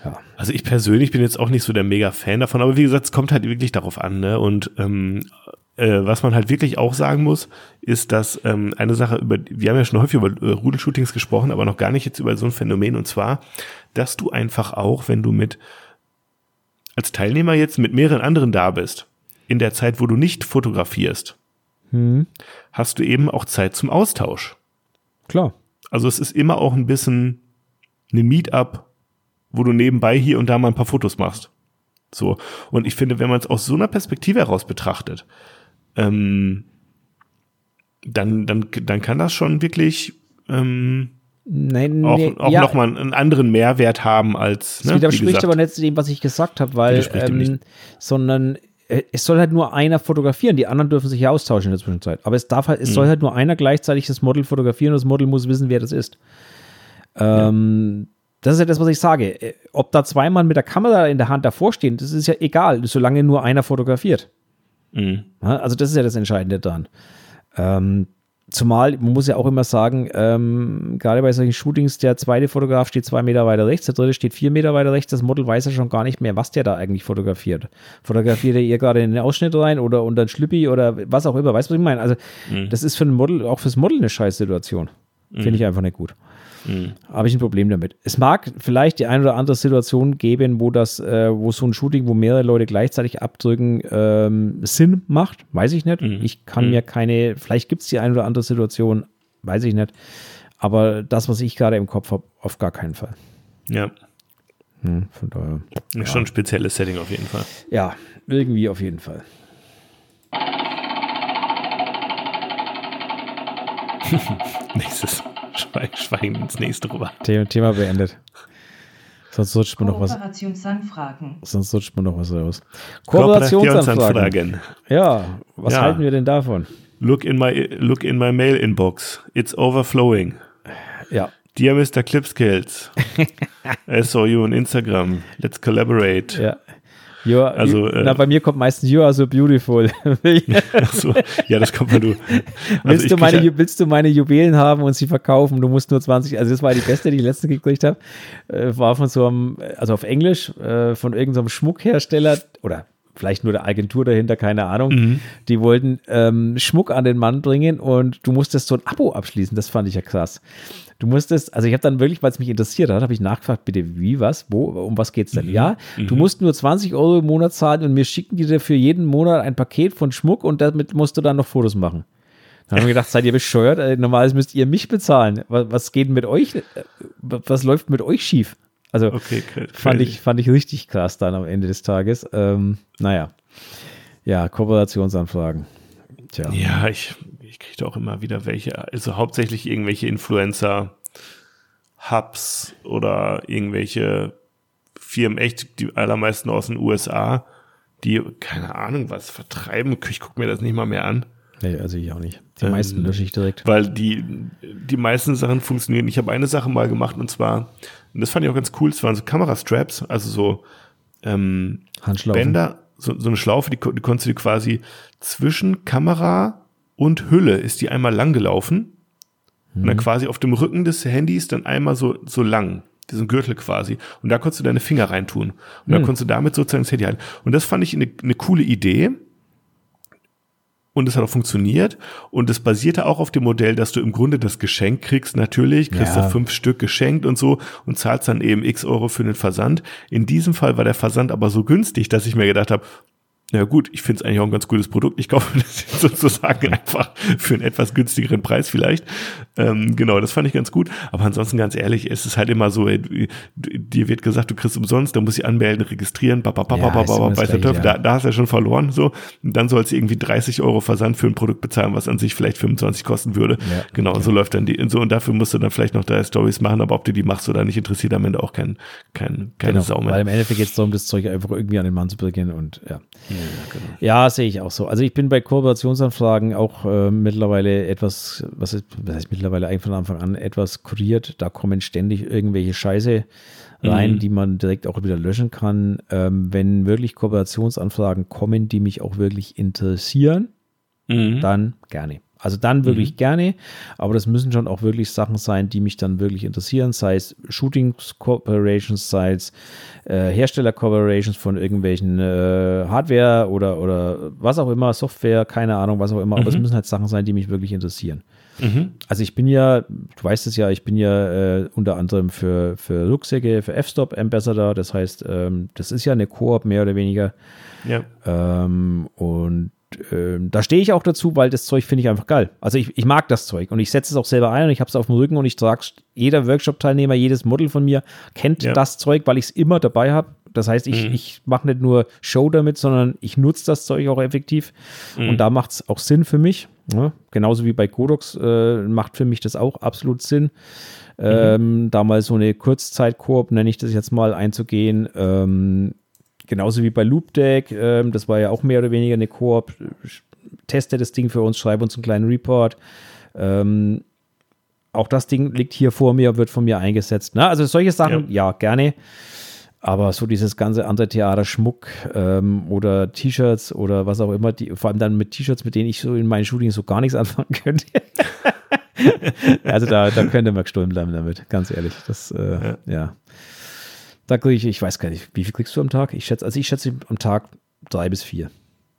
Ja. Also ich persönlich bin jetzt auch nicht so der mega Fan davon, aber wie gesagt, es kommt halt wirklich darauf an, ne? Und ähm, äh, was man halt wirklich auch sagen muss, ist, dass ähm, eine Sache über, wir haben ja schon häufig über äh, Rudelshootings gesprochen, aber noch gar nicht jetzt über so ein Phänomen, und zwar, dass du einfach auch, wenn du mit als Teilnehmer jetzt mit mehreren anderen da bist, in der Zeit, wo du nicht fotografierst, hast du eben auch Zeit zum Austausch. Klar. Also es ist immer auch ein bisschen eine Meetup, wo du nebenbei hier und da mal ein paar Fotos machst. So. Und ich finde, wenn man es aus so einer Perspektive heraus betrachtet, ähm, dann, dann, dann kann das schon wirklich ähm, Nein, auch, nee, auch ja, nochmal einen anderen Mehrwert haben als. Das Ne, widerspricht aber nicht zu dem, was ich gesagt habe, weil, ähm, sondern äh, es soll halt nur einer fotografieren, die anderen dürfen sich ja austauschen in der Zwischenzeit. Aber es darf halt, es Mhm. soll halt nur einer gleichzeitig das Model fotografieren und das Model muss wissen, wer das ist. Ähm, Das ist ja das, was ich sage. Äh, Ob da zwei Mann mit der Kamera in der Hand davor stehen, das ist ja egal, solange nur einer fotografiert. Mhm. Also das ist ja das Entscheidende dran. Ähm, zumal, man muss ja auch immer sagen, ähm, gerade bei solchen Shootings, der zweite Fotograf steht zwei Meter weiter rechts, der dritte steht vier Meter weiter rechts, das Model weiß ja schon gar nicht mehr, was der da eigentlich fotografiert. Fotografiert er ihr gerade in den Ausschnitt rein oder unter den Schlüppi oder was auch immer, weißt du, was ich meine? Also das ist für ein Model, auch fürs Model eine Scheißsituation. Finde ich einfach nicht gut. Habe ich ein Problem damit. Es mag vielleicht die eine oder andere Situation geben, wo das, äh, wo so ein Shooting, wo mehrere Leute gleichzeitig abdrücken, ähm, Sinn macht. Weiß ich nicht. Ich kann mir keine, vielleicht gibt es die eine oder andere Situation, weiß ich nicht. Aber das, was ich gerade im Kopf habe, auf gar keinen Fall. Ja, Hm, von daher. schon ein spezielles Setting auf jeden Fall. Ja, irgendwie auf jeden Fall. Nächstes. Schweig, schweigen ins nächste rüber. Thema, Thema beendet. Sonst rutscht mir noch was, Kooperationsanfragen. sonst rutscht mir noch was raus. Kooperationsanfragen. Ja, was Ja. halten wir denn davon? Look in my look in my mail inbox. It's overflowing. Ja, Dear Mr. Clipskills. I saw you on Instagram. Let's collaborate. ja. You are, Also, you, äh, na, bei mir kommt meistens You are so beautiful. Achso, ja, das kommt, weil du. Also willst, du meine, ja- willst du meine Juwelen haben und sie verkaufen? Du musst nur 20, also das war die beste, die ich letztens gekriegt habe. Äh, war von so einem, also auf Englisch, äh, von irgendeinem Schmuckhersteller oder vielleicht nur der Agentur dahinter, keine Ahnung. Mhm. Die wollten ähm, Schmuck an den Mann bringen und du musstest so ein Abo abschließen. Das fand ich ja krass. Du musstest, also ich habe dann wirklich, weil es mich interessiert hat, habe ich nachgefragt, bitte wie, was, wo, um was geht's denn? Ja, du musst nur 20 Euro im Monat zahlen und mir schicken die dir für jeden Monat ein Paket von Schmuck und damit musst du dann noch Fotos machen. Dann haben wir gedacht, seid ihr bescheuert? Äh, Normalerweise müsst ihr mich bezahlen. Was, was geht denn mit euch? äh, Was läuft mit euch schief? Also Okay, fand, ich, fand ich richtig krass dann am Ende des Tages. Ähm, naja. Ja, Kooperationsanfragen. Tja. Ja, ich, ich kriege da auch immer wieder welche. Also hauptsächlich irgendwelche Influencer, Hubs oder irgendwelche Firmen, echt die allermeisten aus den USA, die, keine Ahnung, was vertreiben. Ich gucke mir das nicht mal mehr an. Nee, also ich auch nicht. Die Ähm, meisten lösche ich direkt. weil die, die meisten Sachen funktionieren. Ich habe eine Sache mal gemacht und zwar, und das fand ich auch ganz cool, es waren so Kamerastraps, also so ähm, Handschlaufen. Bänder, so, so eine Schlaufe, die, die konntest du quasi zwischen Kamera und Hülle ist die einmal lang gelaufen. Und dann quasi auf dem Rücken des Handys dann einmal so, so lang. Diesen Gürtel quasi. Und da konntest du deine Finger reintun. Und dann konntest du damit sozusagen das Handy halten. Und das fand ich eine, eine coole Idee. Und es hat auch funktioniert. Und es basierte auch auf dem Modell, dass du im Grunde das Geschenk kriegst, natürlich, kriegst Ja. du fünf Stück geschenkt und so und zahlst dann eben x Euro für den Versand. In diesem Fall war der Versand aber so günstig, dass ich mir gedacht habe, na gut, ich finde es eigentlich auch ein ganz gutes Produkt. Ich kaufe das jetzt sozusagen einfach für einen etwas günstigeren Preis vielleicht. Ähm, genau, das fand ich ganz gut. Aber ansonsten ganz ehrlich, es ist halt immer so, ey, dir wird gesagt, du kriegst umsonst, dann musst du dich anmelden, registrieren, ba, ba, ba, Ja, ba, ba, ist ba, immer das weiß der Gleiche, Teufel, ja. da, da hast du ja schon verloren. So. Und dann sollst du irgendwie 30 Euro Versand für ein Produkt bezahlen, was an sich vielleicht 25 kosten würde. Ja, genau, und so läuft dann die, und so, und dafür musst du dann vielleicht noch drei Stories machen, aber ob du die machst oder nicht, interessiert am Ende auch kein, kein, keine Genau, Sau mehr. weil im Endeffekt geht es darum, das Zeug einfach irgendwie an den Mann zu bringen und ja. Ja, sehe ich auch so. Also ich bin bei Kooperationsanfragen auch äh, mittlerweile etwas, was, ist, was heißt mittlerweile eigentlich von Anfang an etwas kuriert. Da kommen ständig irgendwelche Scheiße rein, die man direkt auch wieder löschen kann. Ähm, wenn wirklich Kooperationsanfragen kommen, die mich auch wirklich interessieren, Mhm. dann gerne. Also dann wirklich gerne, aber das müssen schon auch wirklich Sachen sein, die mich dann wirklich interessieren, sei es Shooting Corporations, sei es äh, Hersteller Corporations von irgendwelchen äh, Hardware oder, oder was auch immer, Software, keine Ahnung, was auch immer, aber es müssen halt Sachen sein, die mich wirklich interessieren. Also ich bin ja, du weißt es ja, ich bin ja äh, unter anderem für, für Rucksäcke, für F-Stop Ambassador, das heißt, ähm, das ist ja eine Koop mehr oder weniger. Ja. Ähm, und ähm, da stehe ich auch dazu, weil das Zeug finde ich einfach geil. Also ich, ich mag das Zeug und ich setze es auch selber ein und ich habe es auf dem Rücken und ich trage jeder Workshop-Teilnehmer, jedes Model von mir kennt Ja. das Zeug, weil ich es immer dabei habe. Das heißt, ich, ich mache nicht nur Show damit, sondern ich nutze das Zeug auch effektiv. Und da macht es auch Sinn für mich. Ne? Genauso wie bei Kodox äh, macht für mich das auch absolut Sinn. Ähm, da mal so eine Kurzzeit-Koop, nenne ich das jetzt mal, einzugehen. Ähm, genauso wie bei Loopdeck, ähm, das war ja auch mehr oder weniger eine Koop. Teste das Ding für uns, schreibe uns einen kleinen Report. Ähm, auch das Ding liegt hier vor mir, wird von mir eingesetzt. Na, also solche Sachen, ja. gerne. Aber so dieses ganze andere Theater, Schmuck ähm, oder T-Shirts oder was auch immer, die, vor allem dann mit T-Shirts, mit denen ich so in meinen Shootings so gar nichts anfangen könnte. also da, da könnte man gestohlen bleiben damit, ganz ehrlich. Das, äh, ja. Da kriege ich, ich weiß gar nicht, wie viel kriegst du am Tag? Ich schätze, also ich schätze am Tag drei bis vier.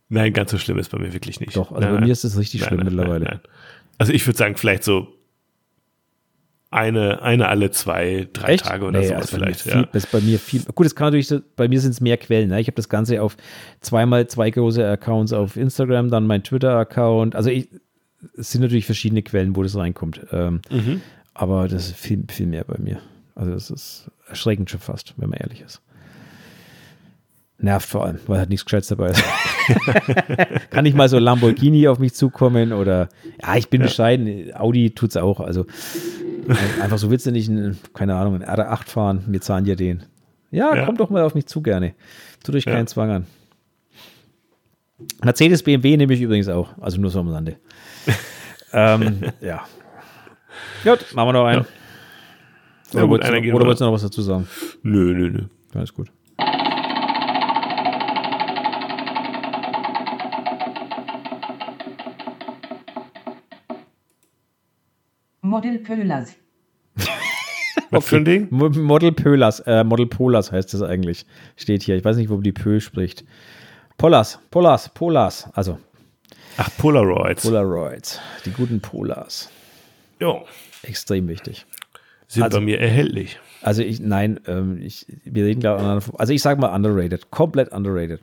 Nein, ganz so schlimm ist bei mir wirklich nicht. Doch, also nein, bei mir ist es richtig nein, schlimm nein, mittlerweile. Also ich würde sagen, vielleicht so eine, eine alle zwei, drei Echt? Tage oder Nee, sowas also vielleicht. Viel, Ja. Das ist bei mir viel. Gut, es kann natürlich, bei mir sind es mehr Quellen. Ne? Ich habe das Ganze auf zweimal zwei große Accounts auf Instagram, dann mein Twitter-Account. Also ich, es sind natürlich verschiedene Quellen, wo das reinkommt. Ähm, Mhm. Aber das ist viel, viel mehr bei mir. Also das ist erschreckend schon fast, wenn man ehrlich ist. Nervt vor allem, weil halt nichts Gescheites dabei ist. Kann nicht mal so Lamborghini auf mich zukommen oder ja, ich bin bescheiden. Audi tut's auch. Also einfach so willst du nicht, einen, keine Ahnung, einen R8 fahren, wir zahlen dir den. Ja, Ja. komm doch mal auf mich zu gerne. Tut euch Ja. keinen Zwang an. Mercedes, BMW nehme ich übrigens auch, also nur so am Rande. ähm, ja. Gut, machen wir noch einen. Ja, Oder, gut, wolltest, einer du, oder noch. wolltest du noch was dazu sagen? Nö, nö, nö. Alles gut. Model Pöllers. Was für ein Ding? Mo- Model Pölas, äh, Model Polas heißt das eigentlich. Steht hier. Ich weiß nicht, wo die Pö spricht. Polas, Polas, Polas. Also Ach, Polaroids. Polaroids. Die guten Polas. jo, Extrem wichtig. Sind Also- bei mir erhältlich. Also ich, nein, ähm, ich, wir reden glaube aneinander. Also ich sage mal underrated. Komplett underrated.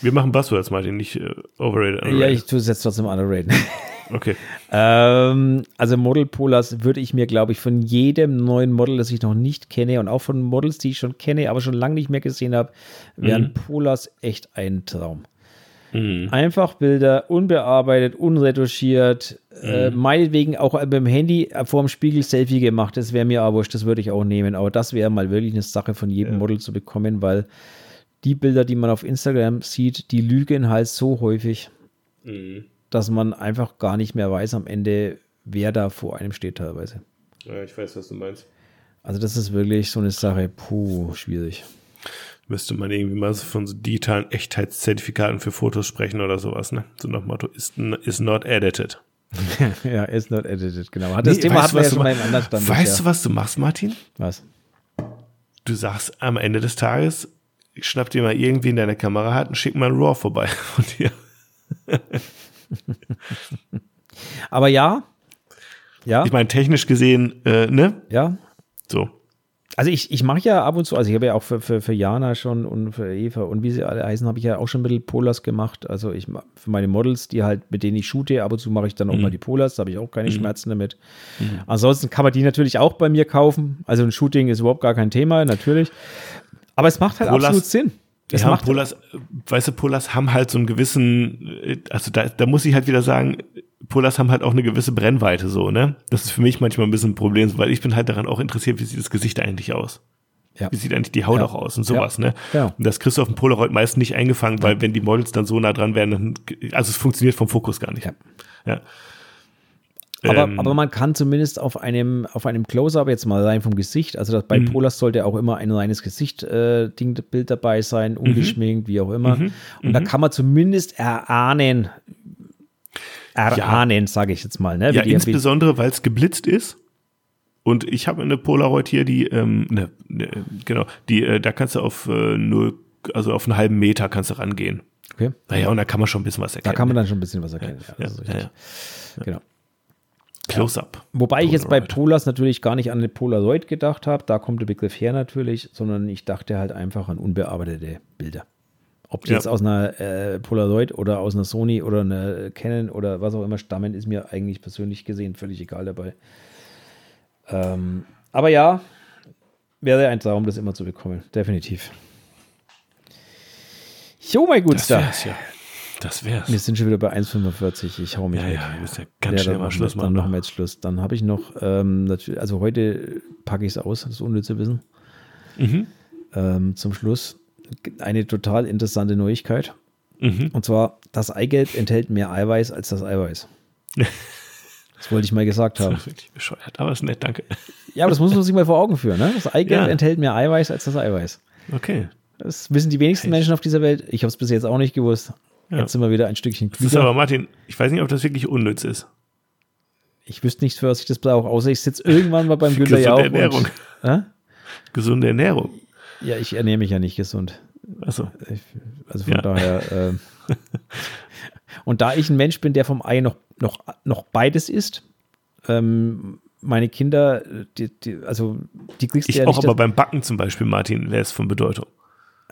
Wir machen Buzzwords, Martin, nicht äh, overrated. Ja, underrated. ich tue es jetzt trotzdem underrated. okay. ähm, also Model Polars würde ich mir, glaube ich, von jedem neuen Model, das ich noch nicht kenne und auch von Models, die ich schon kenne, aber schon lange nicht mehr gesehen habe, wären Polars echt ein Traum. Einfach Bilder, unbearbeitet, unretuschiert, äh, meinetwegen auch beim Handy vorm Spiegel Selfie gemacht. Das wäre mir aber wurscht, das würde ich auch nehmen. Aber das wäre mal wirklich eine Sache von jedem Model zu bekommen, weil die Bilder, die man auf Instagram sieht, die lügen halt so häufig, dass man einfach gar nicht mehr weiß am Ende, wer da vor einem steht teilweise. Ja, ich weiß, was du meinst. Also das ist wirklich so eine Sache, puh, schwierig. Müsste man irgendwie mal so von so digitalen Echtheitszertifikaten für Fotos sprechen oder sowas, ne? So nach Motto, is, is not edited. ja, is not edited, genau. Hat das nee, Thema hatten wir ja schon mal im anderen Stand. Weißt ja. du, was du machst, Martin? Was? Du sagst am Ende des Tages, ich schnapp dir mal irgendwie in deiner Kamera hat und schick mal ein RAW vorbei von dir. Aber ja. Ja. Ich meine, technisch gesehen, äh, ne? Ja. So. Also ich, ich mache ja ab und zu, also ich habe ja auch für, für, für Jana schon und für Eva und wie sie alle heißen, habe ich ja auch schon ein bisschen Polars gemacht. Also ich für meine Models, die halt, mit denen ich shoote, ab und zu mache ich dann auch mhm. mal die Polars, da habe ich auch keine mhm. Schmerzen damit. Mhm. Ansonsten kann man die natürlich auch bei mir kaufen. Also ein Shooting ist überhaupt gar kein Thema, natürlich. Aber es macht halt Polars, absolut Sinn. Es ja, macht Polars, weißt du, Polars haben halt so einen gewissen, also da, da muss ich halt wieder sagen, Polars haben halt auch eine gewisse Brennweite so, ne? Das ist für mich manchmal ein bisschen ein Problem, weil ich bin halt daran auch interessiert, wie sieht das Gesicht eigentlich aus? Ja. Wie sieht eigentlich die Haut ja. auch aus und sowas, ja. ne? Ja. Und das kriegst du auf dem Polaroid meist nicht eingefangen, weil wenn die Models dann so nah dran wären, dann, also es funktioniert vom Fokus gar nicht. Ja. ja. Aber, ähm, aber man kann zumindest auf einem, auf einem Close-Up jetzt mal rein vom Gesicht, also bei mhm. Polars sollte auch immer ein reines Gesicht-Bild äh, dabei sein, mhm. ungeschminkt, mhm. wie auch immer. Mhm. Und da mhm. kann man zumindest erahnen, erahnen, ja. sage ich jetzt mal. Ne? ja, insbesondere, weil es geblitzt ist. Und ich habe eine Polaroid hier, die, ähm, ne, ne, genau, die, äh, da kannst du auf äh, null, also auf einen halben Meter kannst du rangehen. Okay. Naja, und da kann man schon ein bisschen was erkennen. Da kann man dann schon ein bisschen was erkennen. Ja, ja, ja, ja. Genau. Close-up. Wobei ich jetzt bei Polars natürlich gar nicht an eine Polaroid gedacht habe, da kommt der Begriff her natürlich, sondern ich dachte halt einfach an unbearbeitete Bilder. Ob die ja. jetzt aus einer äh, Polaroid oder aus einer Sony oder einer Canon oder was auch immer stammen, ist mir eigentlich persönlich gesehen völlig egal dabei. Ähm, aber ja, wäre ein Traum, das immer zu bekommen. Definitiv. Jo, mein Guter. Das ja. Das wär's. Wir sind schon wieder bei 1,45. Ich hau mich ja, weg. Ja, wir müssen ja ganz ja, schnell mal Schluss machen. Dann machen wir jetzt Schluss. Dann habe ich noch, ähm, natürlich, also heute packe ich es aus, das unnütze Wissen. Mhm. Ähm, zum Schluss eine total interessante Neuigkeit. Mhm. Und zwar, das Eigelb enthält mehr Eiweiß als das Eiweiß. Das wollte ich mal gesagt haben. Das ist wirklich bescheuert, aber ist nett, danke. Ja, aber das muss man sich mal vor Augen führen. Ne? Das Eigelb ja. enthält mehr Eiweiß als das Eiweiß. Okay. Das wissen die wenigsten Menschen auf dieser Welt. Ich habe es bis jetzt auch nicht gewusst. Ja. Jetzt sind wir wieder ein Stückchen klüger. Das ist aber, Martin, ich weiß nicht, ob das wirklich unnütz ist. Ich wüsste nicht, für was ich das brauche, außer ich sitze irgendwann mal beim Günther Gesunde Ernährung. Und, äh? Gesunde Ernährung. Ja, ich ernähre mich ja nicht gesund. Achso. Also von ja. daher. Äh, und da ich ein Mensch bin, der vom Ei noch, noch, noch beides isst, ähm, meine Kinder, die, die, also die kriegst du ja auch, aber beim Backen zum Beispiel, Martin, wäre es von Bedeutung.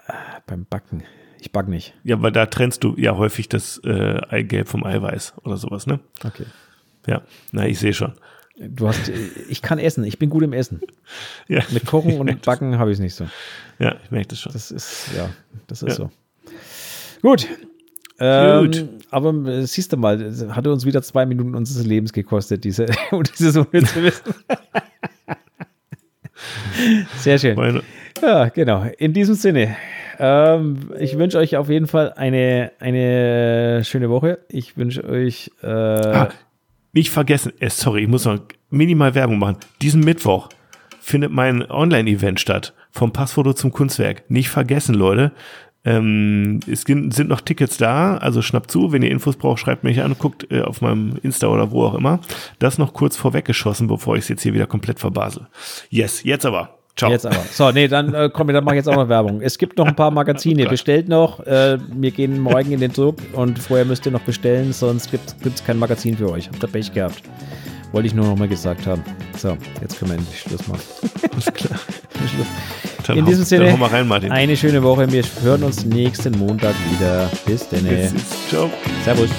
Äh, beim Backen. Ich back nicht. Ja, weil da trennst du ja häufig das äh, Eigelb vom Eiweiß oder sowas, ne? Okay. Ja, na, ich sehe schon. Du hast, ich kann essen, ich bin gut im Essen. Ja, Mit Kochen und Backen habe ich es nicht so. Ja, ich merke das schon. Das ist, ja, das ist ja. so. Gut. Ähm, Gut. Aber äh, siehst du mal, hatte uns wieder zwei Minuten unseres Lebens gekostet, diese, und dieses zu wissen. Sehr schön. Meine. Ja, genau. In diesem Sinne, ähm, ich wünsche euch auf jeden Fall eine, eine schöne Woche. Ich wünsche euch. Äh, ah, nicht vergessen, äh, sorry, ich muss noch minimal Werbung machen. Diesen Mittwoch findet mein Online-Event statt. Vom Passfoto zum Kunstwerk. Nicht vergessen, Leute. Ähm, es sind noch Tickets da, also schnappt zu. Wenn ihr Infos braucht, schreibt mich an, guckt äh, auf meinem Insta oder wo auch immer. Das noch kurz vorweggeschossen, bevor ich es jetzt hier wieder komplett verbasel. Yes, jetzt aber. Ciao. Jetzt aber. So, nee, dann äh, komm, dann mach ich jetzt auch noch Werbung. Es gibt noch ein paar Magazine. Bestellt noch. Äh, wir gehen morgen in den Druck und vorher müsst ihr noch bestellen, sonst gibt es kein Magazin für euch. Habt ihr Pech gehabt. Wollte ich nur noch mal gesagt haben. So, jetzt können wir endlich Schluss machen. Alles klar. Dann in diesem Sinne, rein, eine schöne Woche. Wir hören uns nächsten Montag wieder. Bis dann. Ciao. Servus.